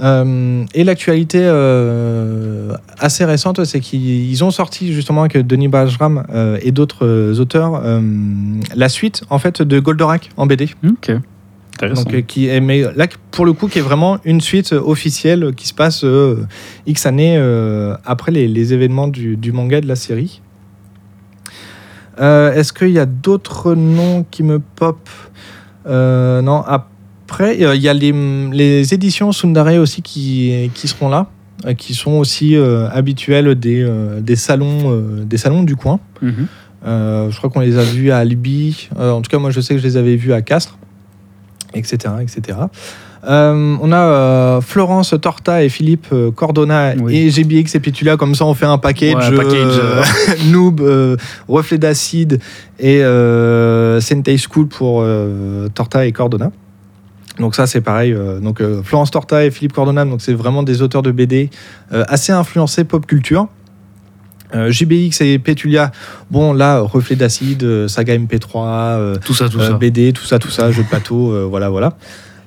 Euh, et l'actualité euh, assez récente, c'est qu'ils ont sorti justement avec Denis Bajram et d'autres auteurs la suite en fait de Goldorak en BD. Ok. Intéressant. Donc, euh, qui est, mais là, pour le coup, qui est vraiment une suite euh, officielle qui se passe euh, X années après les, les événements du, du manga de la série. Euh, Est-ce qu'il y a d'autres noms qui me pop? Euh, Non, après, euh, il y a les, les éditions Sundare aussi qui, qui seront là, qui sont aussi habituelles des, des, salons, des salons du coin. Mhm. Je crois qu'on les a vus à Albi. En tout cas, moi, je sais que je les avais vus à Castres, etc. etc. Euh, on a euh, Florence Torta et Philippe euh, Cordona Oui. et GBX et Pitula. Comme ça, on fait un package. Ouais, un package, noob, reflet d'acide et Sentai School pour Torta et Cordona. Donc ça c'est pareil. donc Florence Torta et Philippe Cordona, donc c'est vraiment des auteurs de BD assez influencés pop culture. Euh, JBX et Petulia, bon là, reflet d'acide, saga MP3, euh, Tout ça, tout euh, ça. BD, tout ça, tout ça, jeu de plateau, voilà, voilà.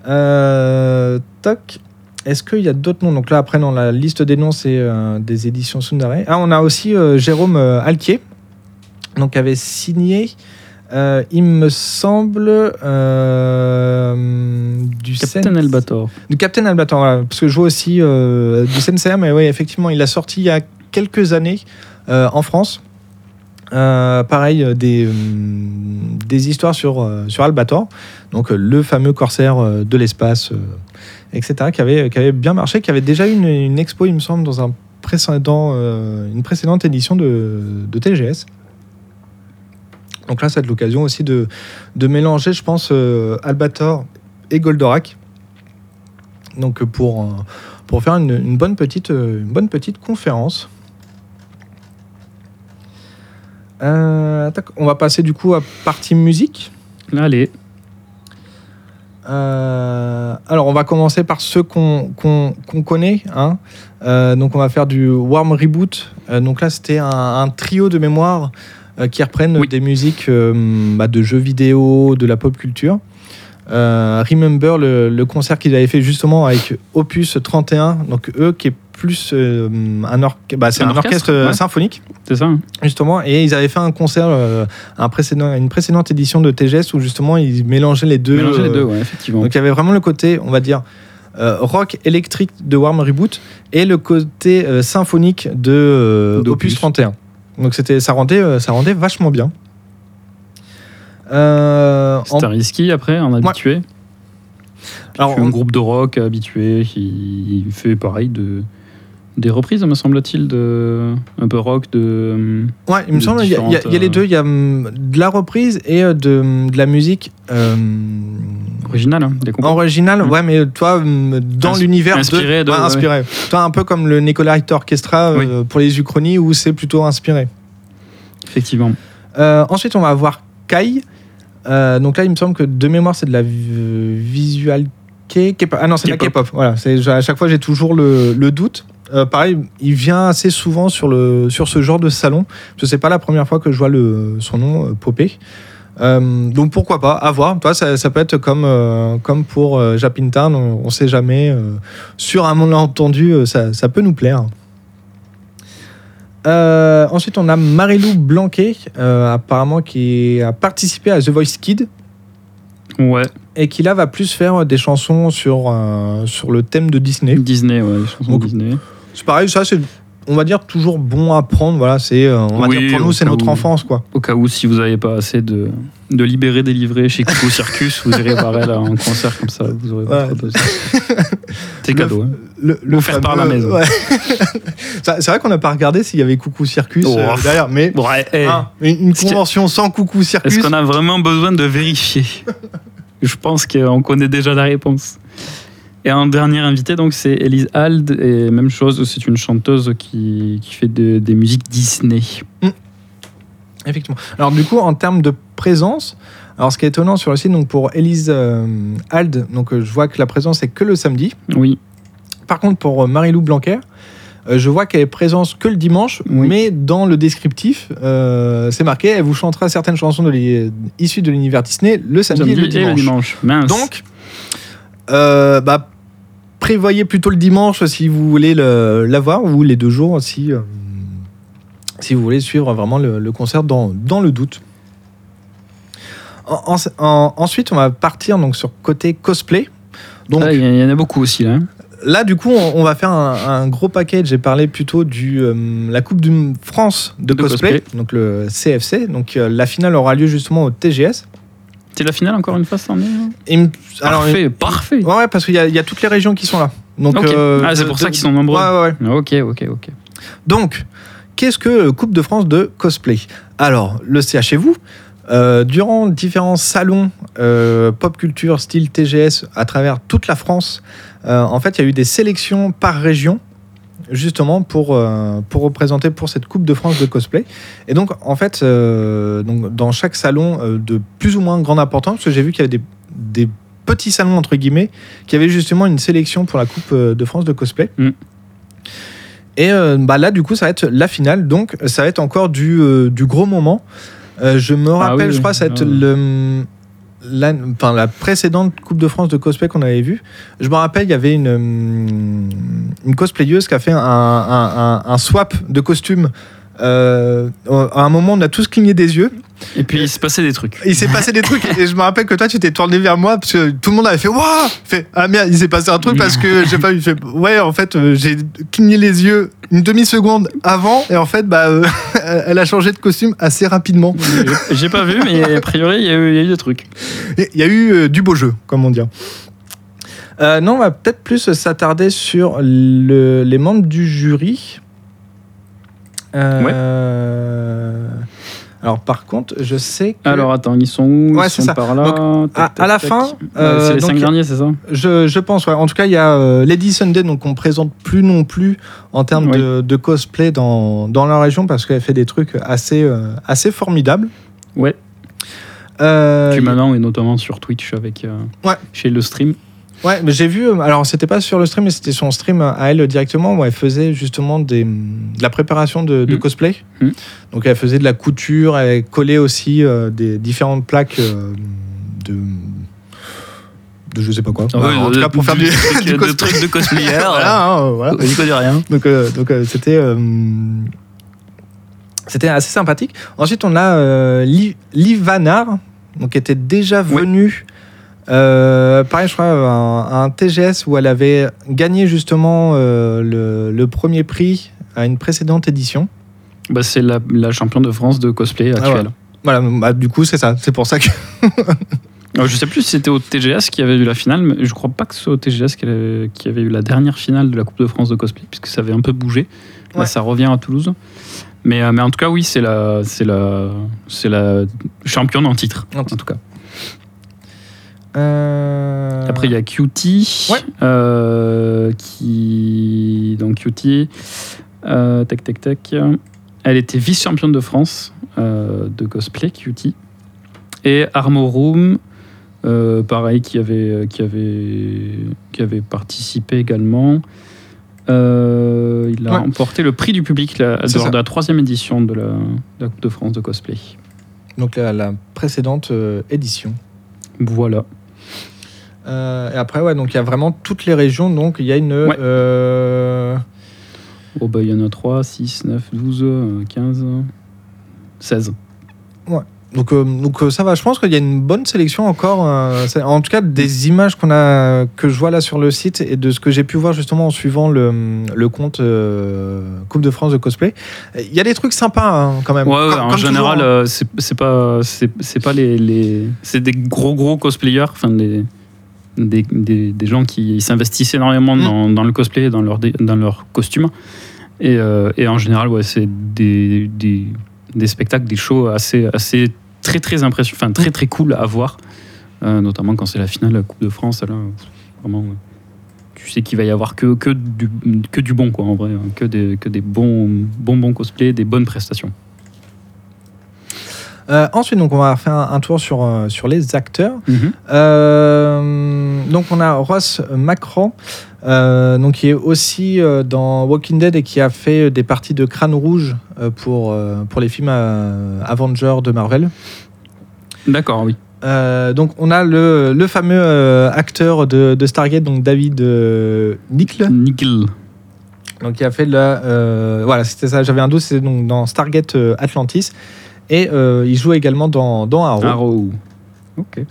Euh, toc. Est-ce qu'il y a d'autres noms? Donc là, après, dans la liste des noms, c'est euh, des éditions Sundare. Ah, on a aussi euh, Jérôme Alquier, donc qui avait signé, il me semble, du Captain Sen- Albator. du Captain Albator, voilà, parce que je vois aussi du Sensei, mais oui, effectivement, il a sorti il y a quelques années en France. Euh, pareil, euh, des, hum, des histoires sur, euh, sur Albator, donc euh, le fameux corsaire euh, de l'espace, euh, etc., qui avait, qui avait bien marché, qui avait déjà eu une, expo, il me semble, dans un précédent, euh, une précédente édition de, de TGS. Donc là, c'est l'occasion aussi de, de mélanger, je pense, euh, Albator et Goldorak. Donc euh, pour, euh, pour faire une, bonne petite, euh, une bonne petite conférence. Euh, tac, on va passer du coup à partie musique. Allez, Euh, alors, on va commencer par ceux qu'on connaît. hein. Euh, donc, on va faire du Warm Reboot. Donc là, c'était un, un trio de mémoire qui reprennent Oui. des musiques bah, de jeux vidéo, de la pop culture. Remember le, le concert qu'ils avaient fait justement avec Opus 31, donc eux qui est plus euh, un, bah, c'est Un un, orchestre, orchestre, euh, ouais. symphonique c'est ça hein justement et ils avaient fait un concert euh, un précédent, une précédente édition de TGS où justement ils mélangeaient les deux Mélanger les deux, ouais, effectivement. donc il y avait vraiment le côté, on va dire, euh, rock électrique de Warm Reboot et le côté euh, symphonique de euh, D'Opus. Opus 31. Donc c'était, ça rendait, ça rendait vachement bien. Euh, en- risky après, un habitué. alors, un on- groupe de rock habitué qui fait pareil de des reprises, me semble-t-il, de un peu rock de. ouais, il me semble, il y, a- y y les différentes, deux, il y a hum, de la reprise et euh, de, de la musique euh, Original, hein, des compos. originale, Mm. ouais, mais toi, hum, dans Ins- l'univers inspiré de- ouais, ouais. inspiré. Toi, un peu comme le Nicolite Orchestra euh, pour les Uchronies où c'est plutôt inspiré. Effectivement. Euh, ensuite, on va avoir Kai. Euh, donc là, il me semble que de mémoire, c'est de la vi- visual. K-pop. Ah non, c'est de la K-pop. Voilà, à chaque fois, j'ai toujours le, le doute. Euh, pareil, il vient assez souvent sur, le, sur ce genre de salon. Je sais pas la première fois que je vois le, son nom euh, popper. Euh, donc pourquoi pas, à voir. Toi, ça, ça peut être comme, euh, comme pour Japintown, on, on sait jamais. sur un malentendu, ça, ça peut nous plaire. Ensuite, on a Marilou Blanquet, apparemment qui a participé à The Voice Kid Ouais, et qui là va plus faire des chansons sur, euh, sur le thème de Disney. Disney, ouais, les chansons Donc, Disney. C'est pareil, ça c'est, on va dire, toujours bon à prendre. Voilà, c'est, euh, on va Oui, dire, pour nous, c'est notre où. enfance, quoi. Au cas où, si vous n'avez pas assez de, de libérés délivrés chez Coco Circus, vous irez voir elle en concert comme ça, vous aurez Ouais. votre. C'est cadeau. Hein. Le, le Offert par la maison. ouais. C'est vrai qu'on n'a pas regardé s'il y avait Coucou Circus Oh, euh, derrière, mais Ouais, eh, hein, une, convention sans Coucou Circus. Est-ce qu'on a vraiment besoin de vérifier? Je pense qu'on connaît déjà la réponse. Et en dernier invité, donc, c'est Elise Hald. Et même chose, c'est une chanteuse qui, qui fait de- des musiques Disney. Effectivement. Alors du coup, en termes de présence, alors ce qui est étonnant sur le site, donc pour Elise euh, Hald, donc euh, je vois que la présence est que le samedi. Oui, Par contre, pour euh, Marilou Blanquer, euh, je vois qu'elle est présence que le dimanche, Oui. mais dans le descriptif, euh, c'est marqué, elle vous chantera certaines chansons de issues de l'univers Disney le samedi, et le dimanche. Mince. Donc, euh, bah, prévoyez plutôt le dimanche si vous voulez le- la voir, ou les deux jours si, euh, si vous voulez suivre vraiment le, le concert dans, dans le doute. En- en- en- ensuite, on va partir donc sur côté cosplay. Donc Ah, Il y, en a beaucoup aussi là. hein. là, du coup, on, on va faire un, un gros package. J'ai parlé plutôt du euh, la Coupe du France de, De cosplay, cosplay. donc le CFC. Donc euh, la finale aura lieu justement au TGS. C'est la finale encore une fois cette année hein alors, Parfait, parfait. Ouais, ouais, parce qu'il y, a- il y a toutes les régions qui sont là. Donc, euh, ah, c'est de- pour ça qu'ils sont nombreux. Ouais, ouais. Ok, ok, ok. Donc, qu'est-ce que euh, Coupe de France de cosplay? Alors, le CHU, euh, durant différents salons euh, pop culture style TGS à travers toute la France, en fait, il y a eu des sélections par région justement pour, euh, pour représenter pour cette Coupe de France de cosplay. Et donc, en fait, euh, donc, dans chaque salon euh, de plus ou moins grande importance, parce que j'ai vu qu'il y avait des, des petits salons, entre guillemets, qui avaient justement une sélection pour la Coupe de France de cosplay. Mm. Et bah là, du coup, ça va être la finale. Donc, ça va être encore du, du gros moment. Je me Ah rappelle, oui, je crois, ça va être le, la, enfin, la précédente Coupe de France de cosplay qu'on avait vue. Je me rappelle, il y avait une, hum, cosplayeuse qui a fait un, un- swap de costume. Euh, à un moment, on a tous cligné des yeux. Et puis il se passait des trucs. Il s'est passé des trucs et je me rappelle que toi tu t'es tourné vers moi parce que tout le monde avait fait waouh fait ah merde il s'est passé un truc parce que j'ai pas eu fait ouais en fait euh, j'ai cligné les yeux une demi seconde avant et en fait bah euh, elle a changé de costume assez rapidement J'ai- pas vu, mais a priori, il y, a eu- il y a eu des trucs. Il y a eu euh, du beau jeu comme on dit Euh, non on va peut-être plus s'attarder sur le- les membres du jury Euh, alors par contre je sais que Alors attends, ils sont où? Ils Ouais, sont ça. par là? Donc, Tac, à- tac, à la tac. fin, euh, c'est les donc, cinq derniers, c'est ça? Je, je pense, ouais. En tout cas, il y a euh, Lady Sunday, donc on présente plus non plus en termes Oui. de, de cosplay dans, dans la région parce qu'elle fait des trucs assez, euh, assez formidables. Ouais. Euh, maintenant et notamment sur Twitch avec euh, Ouais. chez le stream. Ouais, mais j'ai vu. euh, Alors, c'était pas sur le stream, mais c'était son stream à elle directement où elle faisait justement des, de la préparation de, de Mm. cosplay. Mm. Donc, elle faisait de la couture, elle collait aussi euh, des différentes plaques euh, de. de je sais pas quoi. Bah, en tout cas, pour faire du, du cosplay. trucs de cosplayer. Voilà, hein, voilà. Rien. Donc, euh, donc euh, c'était euh, c'était assez sympathique. Ensuite, on a euh, Liv, Vanard, donc qui était déjà Oui. Euh, pareil, je crois, un, TGS où elle avait gagné justement euh, le, le premier prix à une précédente édition. Bah, c'est la, la championne de France de cosplay Ah actuelle. Voilà, bah, du coup, c'est ça. C'est pour ça que. Alors, je sais plus si c'était au TGS qui avait eu la finale, mais je crois pas que c'est au TGS qui avait, qui avait eu la dernière finale de la Coupe de France de cosplay, puisque ça avait un peu bougé. Là, Ouais. ça revient à Toulouse. Mais, euh, mais en tout cas, oui, c'est la, c'est la, c'est la championne en titre, En tout cas. Euh, Après, il y a QT, Ouais. euh, qui. Donc, QT, euh, tac, tac, tac. Elle était vice-championne de France euh, de cosplay, QT. Et Armorum, euh, pareil, qui avait, qui, avait, qui avait participé également. Euh, il a Ouais. remporté le prix du public la- lors de la troisième édition de la, de la Coupe de France de cosplay. Donc, la, la précédente euh, édition. Voilà. Euh, et après, ouais, donc il y a vraiment toutes les régions. Donc, il y a une. Ouais. euh, Oh, bah, il y en a 3, 6, 9, 12, euh, 15, 16. Donc, euh, donc ça va, je pense qu'il y a une bonne sélection encore. en tout cas, des images qu'on a, que je vois là sur le site et de ce que j'ai pu voir justement en suivant le, le compte Coupe de France de cosplay. Il y a des trucs sympas hein, quand même. Ouais, ouais, en général, hein. c'est pas, c'est c'est pas les, les c'est des gros gros cosplayers, enfin des, des, des, des gens qui s'investissent énormément Mm. dans, dans le cosplay, dans leur dans leur costume, et, euh, et en général, ouais, c'est des, des, des spectacles, des shows assez assez très très impressionnants, enfin très très cool à voir, euh, notamment quand c'est la finale de la Coupe de France, là, vraiment. Tu sais qu'il va y avoir que, que, du, que du bon, quoi, en vrai. hein, que des, que des bons, bons, bons cosplays, des bonnes prestations. Euh, ensuite, donc, on va faire un, un tour sur, euh, sur les acteurs. Mhm. Euh, donc on a Ross Macron, euh, donc qui est aussi dans Walking Dead et qui a fait des parties de Crâne Rouge pour, pour les films Avengers de Marvel. D'accord, oui. Donc on a le, le fameux acteur de, de Stargate, donc David Nichol, Nickel. donc qui a fait la, voilà c'était ça, j'avais un doute, c'est donc dans Stargate Atlantis et euh, il joue également dans, dans Arrow. Arrow. Ok.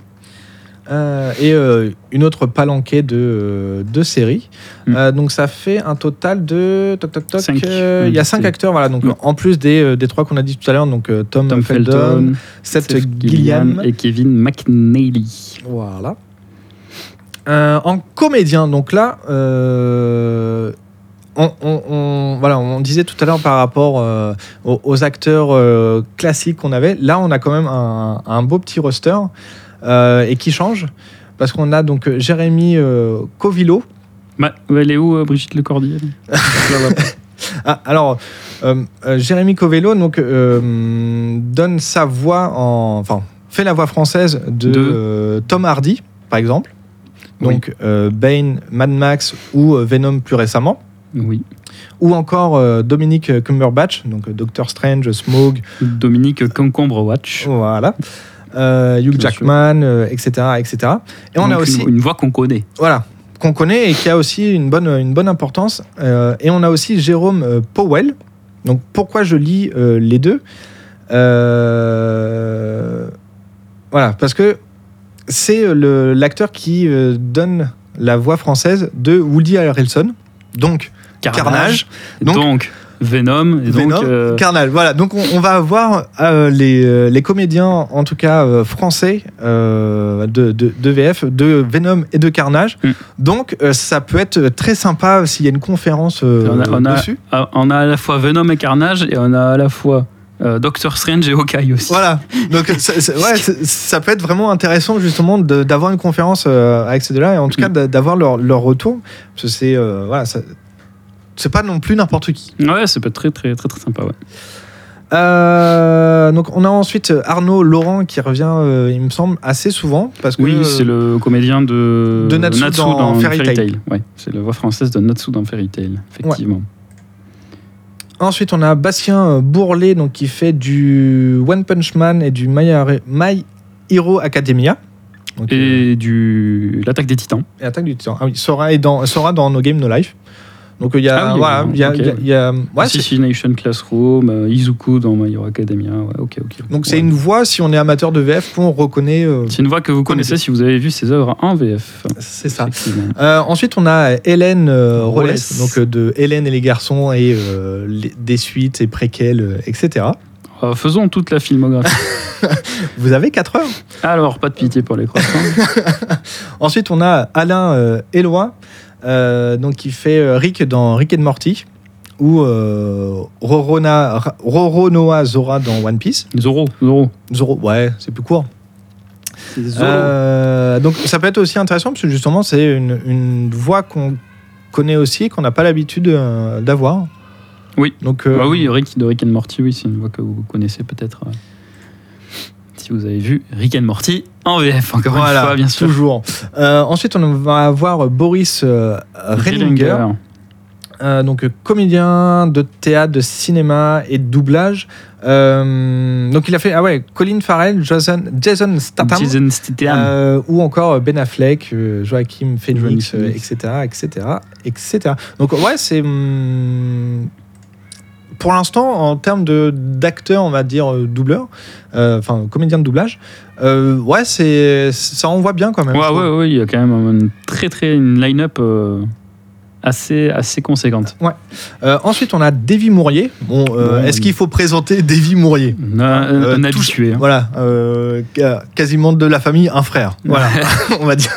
Euh, et euh, une autre palanquée de, de séries. Mm. Euh, donc ça fait un total de toc toc toc. Il y a cinq acteurs, voilà. Donc Mm. en plus des, des trois qu'on a dit tout à l'heure, donc Tom, Tom Felton, Felton, Seth, Seth Gilliam, et Kevin McNally. voilà. En comédien, donc là, on, on- on- voilà, on disait tout à l'heure par rapport euh, aux, aux acteurs euh, classiques qu'on avait. Là, on a quand même un, un beau petit roster euh, et qui change parce qu'on a donc Jérémy Covilo. Bah, elle est où, Brigitte Lecordier. Ah, alors, Jérémy Covello donc, donne sa voix en. Enfin, fait la voix française de, De- Tom Hardy, par exemple. Donc, euh, Bane, Mad Max ou Venom plus récemment. Oui. Ou encore euh, Dominic Cumberbatch, donc euh, Doctor Strange, Smog, Dominique Concombre Watch. voilà. Euh, Hugh Bien Jackman, euh, etc., etc. Et on a aussi. une, une voix qu'on connaît. voilà, qu'on connaît et qui a aussi une bonne, une bonne importance. Et on a aussi Jérôme Powell. Donc pourquoi je lis les deux? Voilà, parce que c'est l'acteur qui donne la voix française de Woody Harrelson. Donc Carnage. Donc- Donc, Venom. Et Venom, donc, euh, Carnage. Voilà, donc on, on va avoir euh, les, euh, les comédiens, en tout cas euh, français, de, de, de VF, de Venom et de Carnage. Mm. Donc ça peut être très sympa s'il y a une conférence On a- on a- dessus. on a à la fois Venom et Carnage et on a à la fois euh, Doctor Strange et Hawkeye aussi. Voilà, donc ça, ça- ouais, ça peut être vraiment intéressant justement d'avoir une conférence euh, avec ces deux-là et en tout cas Mm. d'a- d'avoir leur, leur retour. Parce que c'est euh, voilà, ça- c'est pas non plus n'importe qui. Ouais, ça peut être très très très très sympa. Ouais. Euh, donc on a ensuite Arnaud Laurent qui revient, euh, il me semble, assez souvent parce que Oui, euh, c'est le comédien de, de Natsu dans Fairy Tail. Ouais, c'est la voix française de Natsu dans Fairy Tail, effectivement. Ensuite, on a Bastien Bourlet donc, qui fait du One Punch Man et du My, My Hero Academia. Donc, euh, Et du l'attaque des Titans. et Attaque du Titan. Ah oui, Sora, est dans, Sora dans No Game No Life. Donc il y a, Ah voilà, il y a, ok. il y a- ouais, Assassination Classroom, euh, Izuku dans My Hero Academia. Ouais, ok, ok. donc c'est Ouais. une voix si on est amateur de VF qu'on reconnaît. euh, C'est une voix que vous connaissez si vous avez vu ses œuvres en VF. c'est ça. Euh, ensuite, on a Hélène Rolles, donc de Hélène et les garçons et les- des suites et préquels, etc. Faisons toute la filmographie. Vous avez 4 heures. Alors, pas de pitié pour les croissants. Ensuite, on a Alain Eloi, donc qui fait euh, Rick dans Rick and Morty, ou euh, Rorona, Roronoa Zora dans One Piece. Zoro, Zoro. Zoro, ouais, c'est plus court. C'est Zoro. Euh, donc ça peut être aussi intéressant parce que justement, c'est une, une voix qu'on connaît aussi, qu'on n'a pas l'habitude euh, d'avoir. Oui. Donc, euh, Bah oui, Rick de Rick and Morty, oui, c'est une voix que vous connaissez peut-être. euh, si vous avez vu Rick and Morty en VF, encore voilà, une fois, bien sûr. toujours. Euh, ensuite, on va avoir Boris euh. Euh, donc comédien de théâtre, de cinéma et de doublage. Euh, donc il a fait ah ouais Colin Farrell, Jason, Jason Statham, Jason Statham. ou encore Ben Affleck, Joachim Phoenix. etc., etc., etc. Donc ouais c'est hum, pour l'instant en termes de d'acteur on va dire euh, doubleur, euh, enfin comédien de doublage. euh, ouais c'est ça envoie bien quand même. Ouais, ouais, ouais, il y a quand même une très, très, une line-up euh, assez, assez conséquente. Euh, ensuite on a Davy Mourier. Bon, euh, Ouais, est-ce qu'il faut présenter Davy Mourier Un, un- Euh, tout- habitué. hein. Voilà, euh, quasiment de la famille, un frère. Voilà, on va dire.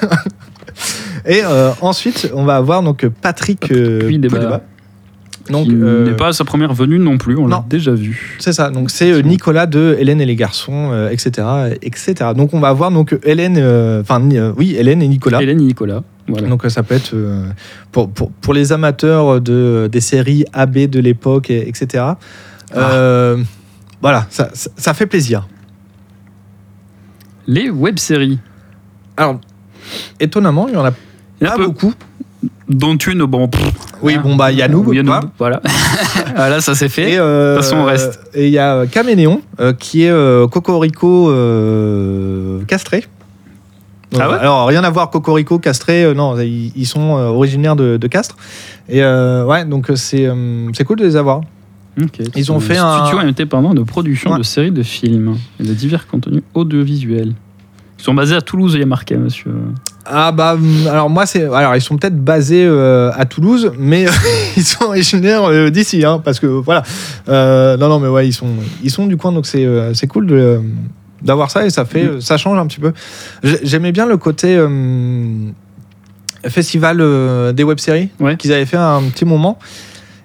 Et euh, ensuite, on va avoir donc Patrick euh, qui euh, n'est pas sa première venue non plus, on l'a déjà vu. c'est ça. Donc, c'est euh, Nicolas de Hélène et les garçons, euh, etc., etc. Donc, on va avoir donc Hélène, enfin, oui, Hélène et Nicolas. Hélène et Nicolas. Voilà. Donc, ça peut être pour, pour, pour les amateurs de, des séries AB de l'époque, et- etc. Euh, Voilà, ça, ça, ça fait plaisir. Les web-séries. Alors, étonnamment, il y en a Il y en a pas peu. beaucoup. Dont une, bon. pff, Oui, hein. bon, bah, il y a nous, Il y a quoi. nous, Voilà. voilà, ça c'est fait. Et euh, De toute façon, on reste. Et il y a Caméléon euh, qui est euh, Cocorico euh, castré. Donc, Ah ouais? Alors, rien à voir, Cocorico, castré, euh, non, ils, ils sont euh, originaires de, de Castres. Et ouais, donc c'est cool de les avoir. Ok. Ils ont fait un studio indépendant de production Ouais. de séries de films et de divers contenus audiovisuels. Ils sont basés à Toulouse, il y a marqué, monsieur. Ah bah hum, alors moi c'est alors ils sont peut-être basés euh, à Toulouse mais ils sont originaires euh, d'ici hein, parce que voilà Euh, non non mais ouais ils sont ils sont du coin donc c'est euh, c'est cool de d'avoir ça et ça fait Mm. ça change un petit peu J'ai- j'aimais bien le côté euh, festival euh, des web-séries Ouais. qu'ils avaient fait à un petit moment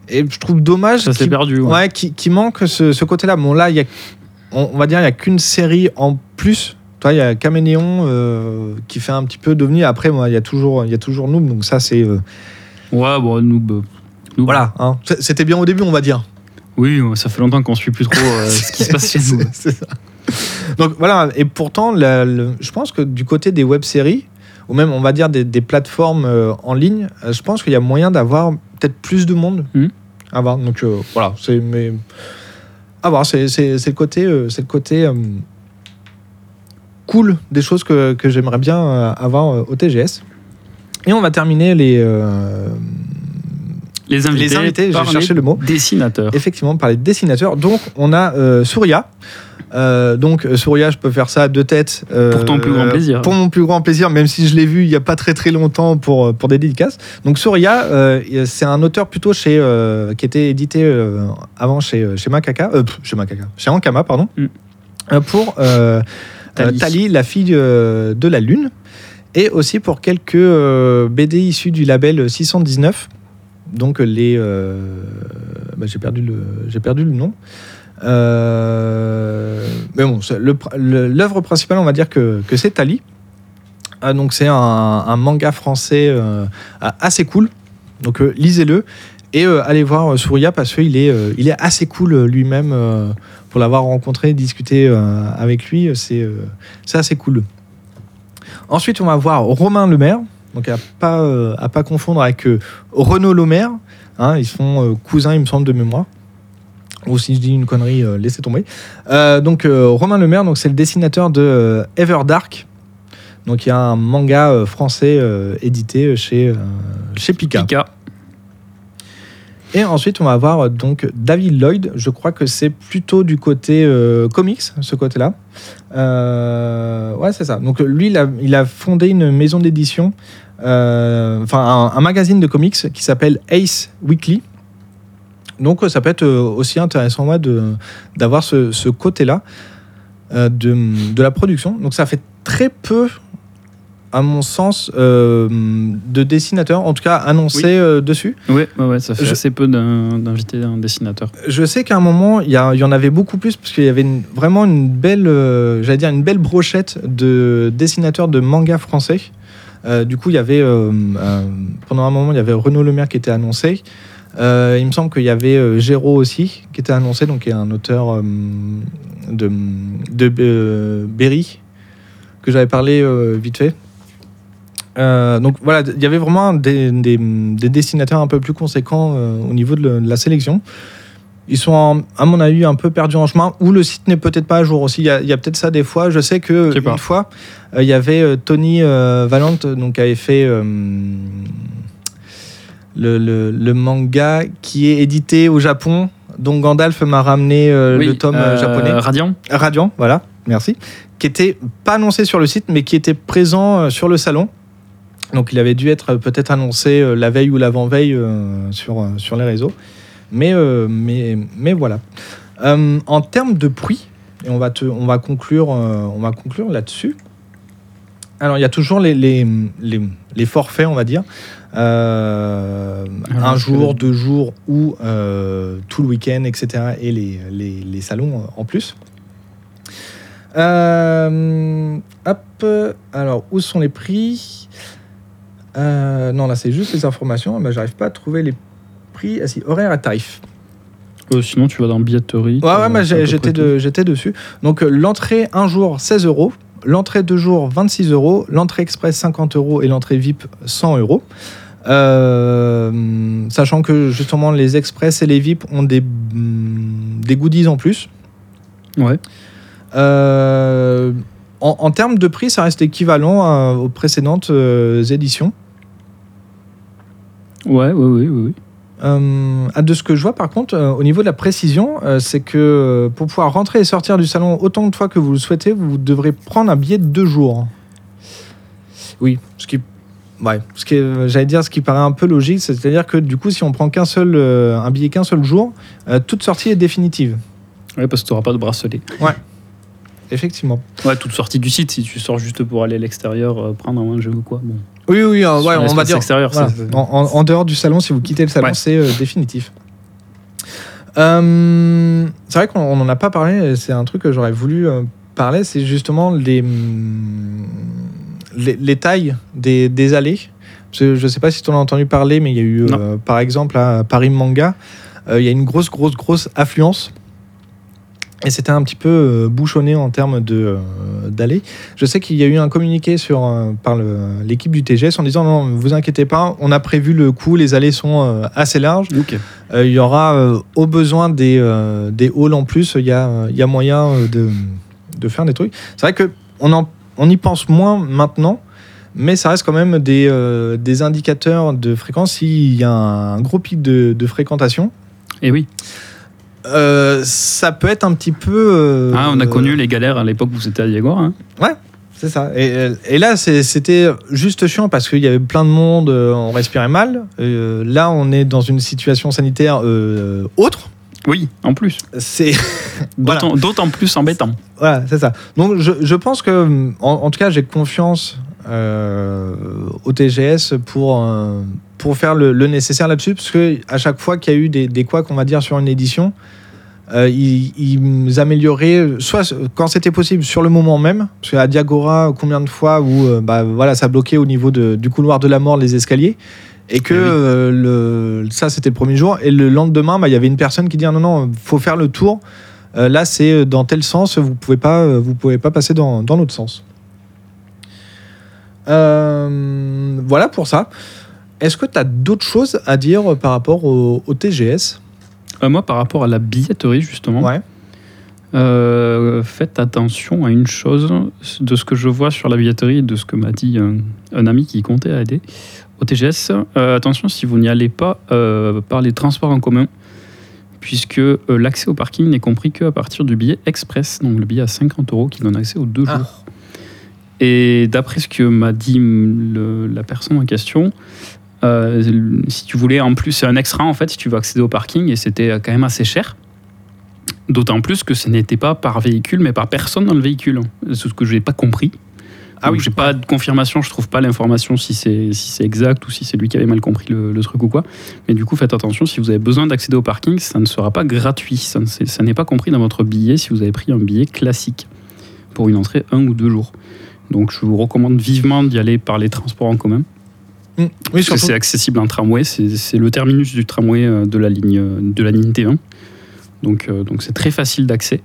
et je trouve dommage Ça s'est qu'ils- perdu. ouais. ouais, qui, qui manque ce, ce côté-là. Bon, là, il y a, on, on va dire, il n'y a qu'une série en plus. Toi, il y a Caméléon euh, qui fait un petit peu devenir. Après, moi, il y a toujours, il y a toujours Noob. Donc ça, c'est euh, Ouais, bon, nous. bah, nous- voilà. hein. C'était bien au début, on va dire. Oui, ça fait longtemps qu'on suit plus trop euh, ce qui se passe chez nous. C'est- ça. Donc voilà. Et pourtant, la- le- je pense que du côté des web-séries ou même, on va dire, des, des plateformes euh, en ligne, euh, je pense qu'il y a moyen d'avoir peut-être plus de monde. Mhm. À voir. Donc euh, voilà. C'est mais à voir. C'est le côté, euh, c'est le côté euh, cool des choses que, que j'aimerais bien euh, avoir euh, au TGS. Et on va terminer les, euh, Les invités, les invités. J'ai cherché le mot dessinateurs. effectivement par les dessinateurs. Donc on a euh, Souria. Euh, donc Souria, je peux faire ça têtes. euh, Pour ton plus grand plaisir. Pour mon plus grand plaisir, même si je l'ai vu il n'y a pas très très longtemps pour, pour des dédicaces. Donc Souria, euh, c'est un auteur plutôt chez, qui était édité avant chez, chez Macaca, chez Macaca, chez Ankama, pardon, Mm. Pour Tali. euh, Tali, la fille euh, de la Lune, et aussi pour quelques euh, BD issus du label 619. Donc les, bah, j'ai perdu le, j'ai perdu le nom. Euh, mais bon, l'œuvre principale, on va dire que, que c'est Tali. Ah, donc c'est un, un manga français euh, assez cool. Donc euh, lisez-le et allez voir Souria parce qu'il est, il est assez cool lui-même. Pour l'avoir rencontré, discuté euh, avec lui, euh, c'est euh, c'est assez cool. Ensuite, on va voir Romain Lemaire. Donc à pas à pas confondre avec Renaud Lemaire. Hein, ils sont cousins, il me semble de mémoire. Ou si je dis une connerie, laissez tomber. Donc Romain Lemaire, donc c'est le dessinateur de euh, Everdark. Donc il y a un manga français édité chez chez. Pika. Et ensuite, on va avoir euh, donc David Lloyd. Je crois que c'est plutôt du côté euh, comics, ce côté-là. Euh, ouais, c'est ça. Donc lui, il a, fondé une maison d'édition, enfin un, magazine de comics qui s'appelle Ace Weekly. Donc ça peut être aussi intéressant ouais, d'avoir ce, ce côté-là de, de la production. Donc ça fait très peu, à mon sens, euh, de dessinateurs, en tout cas annoncés Oui. euh, dessus. Ouais, ouais, ouais, ça fait Je- assez peu d'invités d'un dessinateur. Je sais qu'à un moment, il y, en avait beaucoup plus, parce qu'il y avait une- vraiment une belle, euh, j'allais dire, une belle brochette de dessinateurs de manga français. Du coup, il y avait, pendant un moment, il y avait Renaud Lemaire qui était annoncé. Euh, il me semble qu'il y avait euh, Géraud aussi, qui était annoncé, donc qui est un auteur euh, de, de Berry, que j'avais parlé vite fait. Euh, donc voilà, il y avait vraiment des, des- des dessinateurs un peu plus conséquents euh, au niveau de, le- de la sélection. Ils sont, en- à mon avis, un peu perdus en chemin, ou le site n'est peut-être pas à jour aussi. Il y a, peut-être ça des fois. Je sais que une fois, euh, il y avait Tony Valente, donc qui avait fait le, le- le manga qui est édité au Japon, dont Gandalf m'a ramené euh, Oui, le tome euh, japonais. Radiant. Radiant, voilà, merci, qui était pas annoncé sur le site, mais qui était présent euh, sur le salon. Donc il avait dû être euh, peut-être annoncé euh, la veille ou l'avant-veille euh, sur, sur les réseaux. Mais, mais, mais voilà. En termes de prix, et on va, te, on va conclure, on va conclure là-dessus. Alors il y a toujours les, les, les, les forfaits, on va dire. Euh, Alors, un jour, deux jours ou euh, tout le week-end, etc. Et les, les, les salons en plus. Euh, hop, alors où sont les prix? Euh, Non, là c'est juste les informations. Ben, J'arrive pas à trouver les prix. Ah si, horaire à tarif. Euh, sinon, tu vas dans billetterie. Ouais, ouais, peu j'étais près de- j'étais dessus. Donc, euh, l'entrée un jour, 16 euros. L'entrée deux jours, 26 euros. L'entrée express, 50 euros. Et l'entrée VIP, 100 euros. Euh, sachant que justement, les express et les VIP ont des, mm, des goodies en plus. Ouais. Euh, en, en termes de prix, ça reste équivalent à- aux précédentes euh, éditions. Ouais, ouais, ouais, ouais, ouais. Euh, ah, de ce que je vois par contre, euh, au niveau de la précision, euh, c'est que euh, pour pouvoir rentrer et sortir du salon autant de fois que vous le souhaitez, vous devrez prendre un billet de deux jours. Oui, ce qui, ouais, ce qui, j'allais dire, ce qui paraît un peu logique, c'est-à-dire que du coup, si on prend qu'un seul, euh, un billet qu'un seul jour, euh, toute sortie est définitive. Ouais, parce que tu n'auras pas de bracelet. Effectivement. Ouais, toute sortie du site, si tu sors juste pour aller à l'extérieur, euh, prendre un manger ou quoi. Bon. Oui, oui, euh, ouais, on va dire. extérieur, voilà. ça, c'est- en, en- en dehors du salon, si vous quittez le salon, Ouais. c'est euh, définitif. Euh, c'est vrai qu'on n'en a pas parlé, c'est un truc que j'aurais voulu euh, parler, c'est justement les, hum, les, les tailles des, des allées. Je ne sais pas si tu en as entendu parler, mais il y a eu, euh, par exemple, à Paris Manga, euh, il y a une grosse, grosse, grosse affluence. Et c'était un petit peu euh, bouchonné en termes de, euh, d'allées. Je sais qu'il y a eu un communiqué sur, euh, par l'équipe du TGS en disant non, vous inquiétez pas, on a prévu le coup, les allées sont euh, assez larges. Ok. Euh, il y aura euh, au besoin des, euh, des halls en plus, il y a, il y a moyen euh, de, de faire des trucs. C'est vrai qu'on en, on y pense moins maintenant, mais ça reste quand même des, euh, des indicateurs de fréquence. S'il y a un gros pic de, de fréquentation, Et oui. Euh, ça peut être un petit peu. euh, Ah, on a connu les galères à l'époque où c'était à Diego. Hein. C'est ça. Et, et là, c'était juste chiant parce qu'il y avait plein de monde, euh, on respirait mal. Euh, là, on est dans une situation sanitaire euh, autre. Oui, en plus. C'est. D'autant plus embêtant. voilà, c'est ça. Donc, je, je pense que, en, en tout cas, j'ai confiance euh, au TGS pour euh, pour faire le, le nécessaire là-dessus, parce que à chaque fois qu'il y a eu des, des couacs, on va dire, sur une édition. euh, ils, ils amélioraient, soit quand c'était possible sur le moment même, parce qu'à Diagora, combien de fois où euh, bah, voilà, ça bloquait au niveau de- du couloir de la mort les escaliers, et que Eh oui. euh, le, ça c'était le premier jour, et le lendemain, bah, il y avait une personne qui dit ah, non, non, faut faire le tour, là c'est dans tel sens, vous pouvez pas, vous pouvez pas passer dans, dans l'autre sens. Voilà pour ça. Est-ce que tu as d'autres choses à dire par rapport au, au TGS Euh, moi, par rapport à la billetterie, justement, Ouais. euh, faites attention à une chose de ce que je vois sur la billetterie et de ce que m'a dit un, un ami qui comptait aider au TGS. euh, attention si vous n'y allez pas euh, par les transports en commun, puisque l'accès au parking n'est compris qu'à partir du billet express, donc le billet à 50 euros qui donne accès aux deux Ah. jours. Et d'après ce que m'a dit le- la personne en question, si tu voulais en plus, c'est un extra en fait, si tu veux accéder au parking, et c'était euh, quand même assez cher. D'autant plus que ce n'était pas par véhicule, mais par personne dans le véhicule. C'est ce que je n'ai pas compris. Ah oui. j'ai pas de confirmation, je trouve pas l'information si c'est si c'est exact ou si c'est lui qui avait mal compris le, le truc ou quoi. Mais du coup, faites attention, si vous avez besoin d'accéder au parking, ça ne sera pas gratuit. Ça ne- ça n'est pas compris dans votre billet si vous avez pris un billet classique pour une entrée un ou deux jours. Donc je vous recommande vivement d'y aller par les transports en commun. Mm. Oui, Parce que surtout. c'est accessible en tramway, c'est le terminus du tramway euh, de la ligne, euh, de la ligne T1. Donc euh, donc c'est très facile d'accès.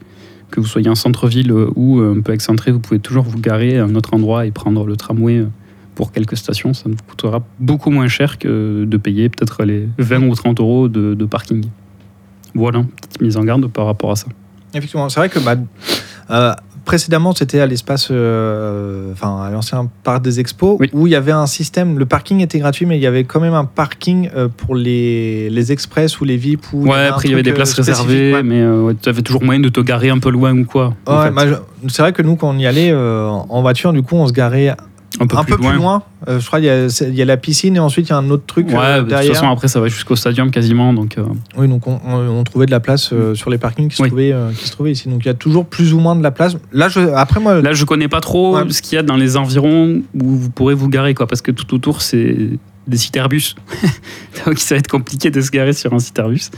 Que vous soyez en centre-ville ou un peu excentré, vous pouvez toujours vous garer à un autre endroit et prendre le tramway pour quelques stations. Ça ne vous coûtera beaucoup moins cher que de payer peut-être les 20 ou 30 euros de, de parking. Voilà, petite mise en garde par rapport à ça. Effectivement, c'est vrai que bah, euh, précédemment, c'était à l'espace, euh, enfin à l'ancien parc des expos, Oui. où il y avait un système. Le parking était gratuit, mais il y avait quand même un parking euh, pour les, les express ou les VIP. Où Ouais, après il y avait des places euh, spécifique, réservées, ouais. mais euh, ouais, tu avais toujours moyen de te garer un peu loin ou quoi. Ouais, bah, c'est vrai que nous, quand on y allait en voiture, du coup, on se garait un peu, un plus, peu loin. plus loin. Euh, je crois qu'il y, y a la piscine et ensuite il y a un autre truc Ouais, euh, de toute derrière. façon après ça va jusqu'au stadium quasiment, donc euh, Oui, donc on, trouvait de la place euh, sur les parkings qui se, trouvaient, qui se trouvaient ici. Donc il y a toujours plus ou moins de la place. Là, je, après moi, Là, je connais pas trop Ouais. ce qu'il y a dans les environs où vous pourrez vous garer, quoi, parce que tout autour, c'est des citerbus. donc, ça va être compliqué de se garer sur un citerbus.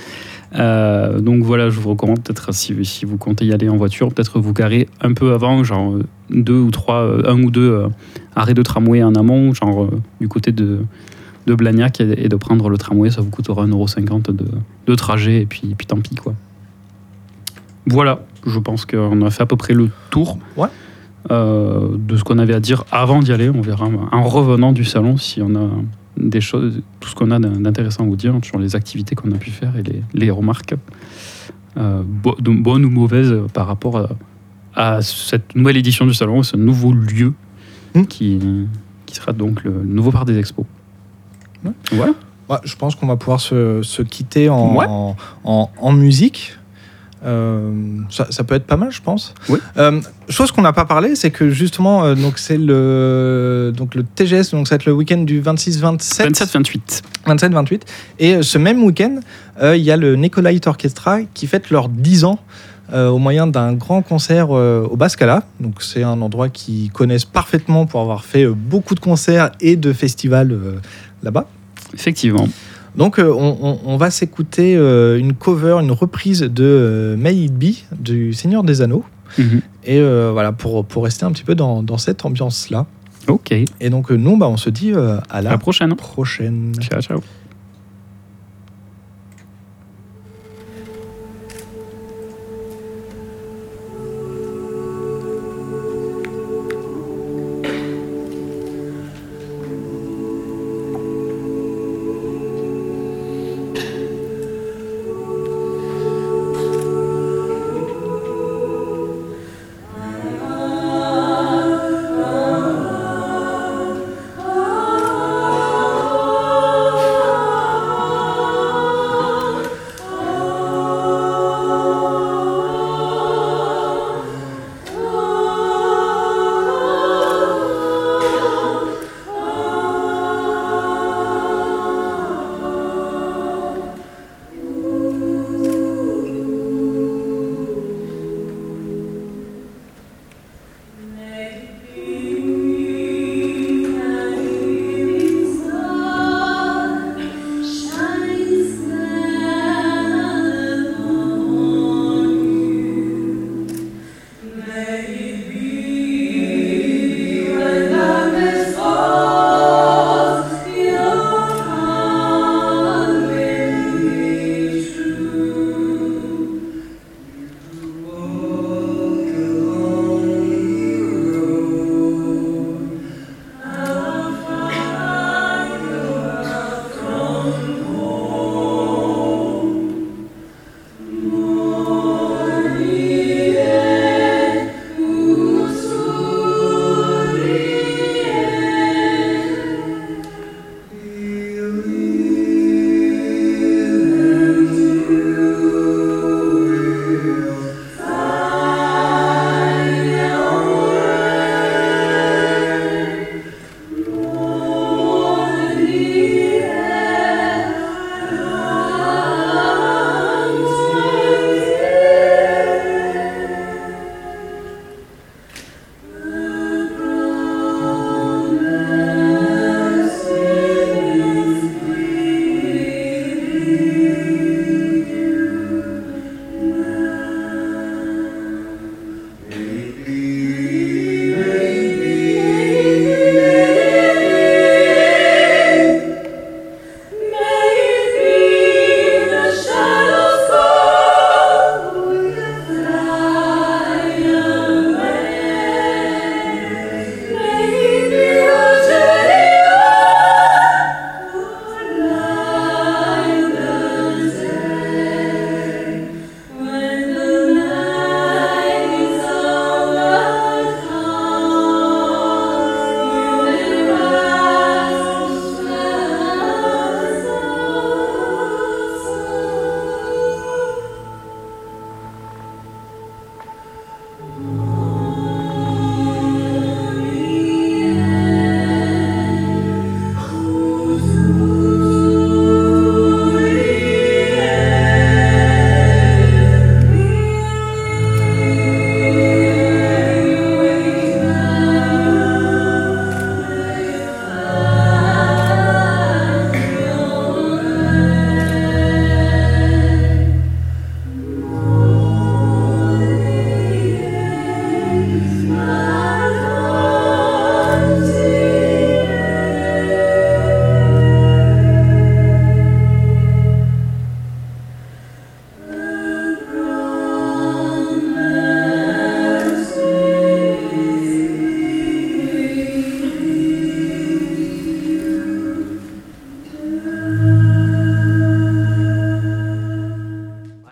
Euh, donc voilà, je vous recommande peut-être si, si vous comptez y aller en voiture, peut-être vous garer un peu avant, genre euh, deux ou trois, euh, un ou deux arrêts de tramway en amont, genre du côté de, de Blagnac, et, et de prendre le tramway, ça vous coûtera 1,50€ de, de trajet, et puis, puis tant pis, quoi. Voilà, je pense qu'on a fait à peu près le tour Ouais. euh, de ce qu'on avait à dire avant d'y aller. On verra en revenant du salon si on a des choses, tout ce qu'on a d'intéressant à vous dire sur les activités qu'on a pu faire et les, les remarques, euh, bo- bonnes ou mauvaises euh, par rapport à, à cette nouvelle édition du salon, ce nouveau lieu Hmm. qui, qui sera donc le nouveau parc des expos. Voilà. Bah, je pense qu'on va pouvoir se, se quitter en, Ouais. en, en- en musique. Euh, ça, ça peut être pas mal, je pense. Oui. Euh, chose qu'on n'a pas parlé, c'est que justement, euh, donc c'est le donc le TGS, donc ça va être le week-end du 26-27. 27-28. 27-28. Et ce même week-end, il y a le Nicolite Orchestra qui fête leurs 10 ans au moyen d'un grand concert au Bascala. Donc c'est un endroit qu'ils connaissent parfaitement pour avoir fait beaucoup de concerts et de festivals là-bas. Effectivement. Donc euh, on, on- on va s'écouter euh, une cover, une reprise de euh, May It Be du Seigneur des Anneaux. Mhm. Et voilà, pour, pour rester un petit peu dans, dans cette ambiance-là. Ok. Et donc nous, bah, on se dit à À la la prochaine. prochaine. Ciao, ciao.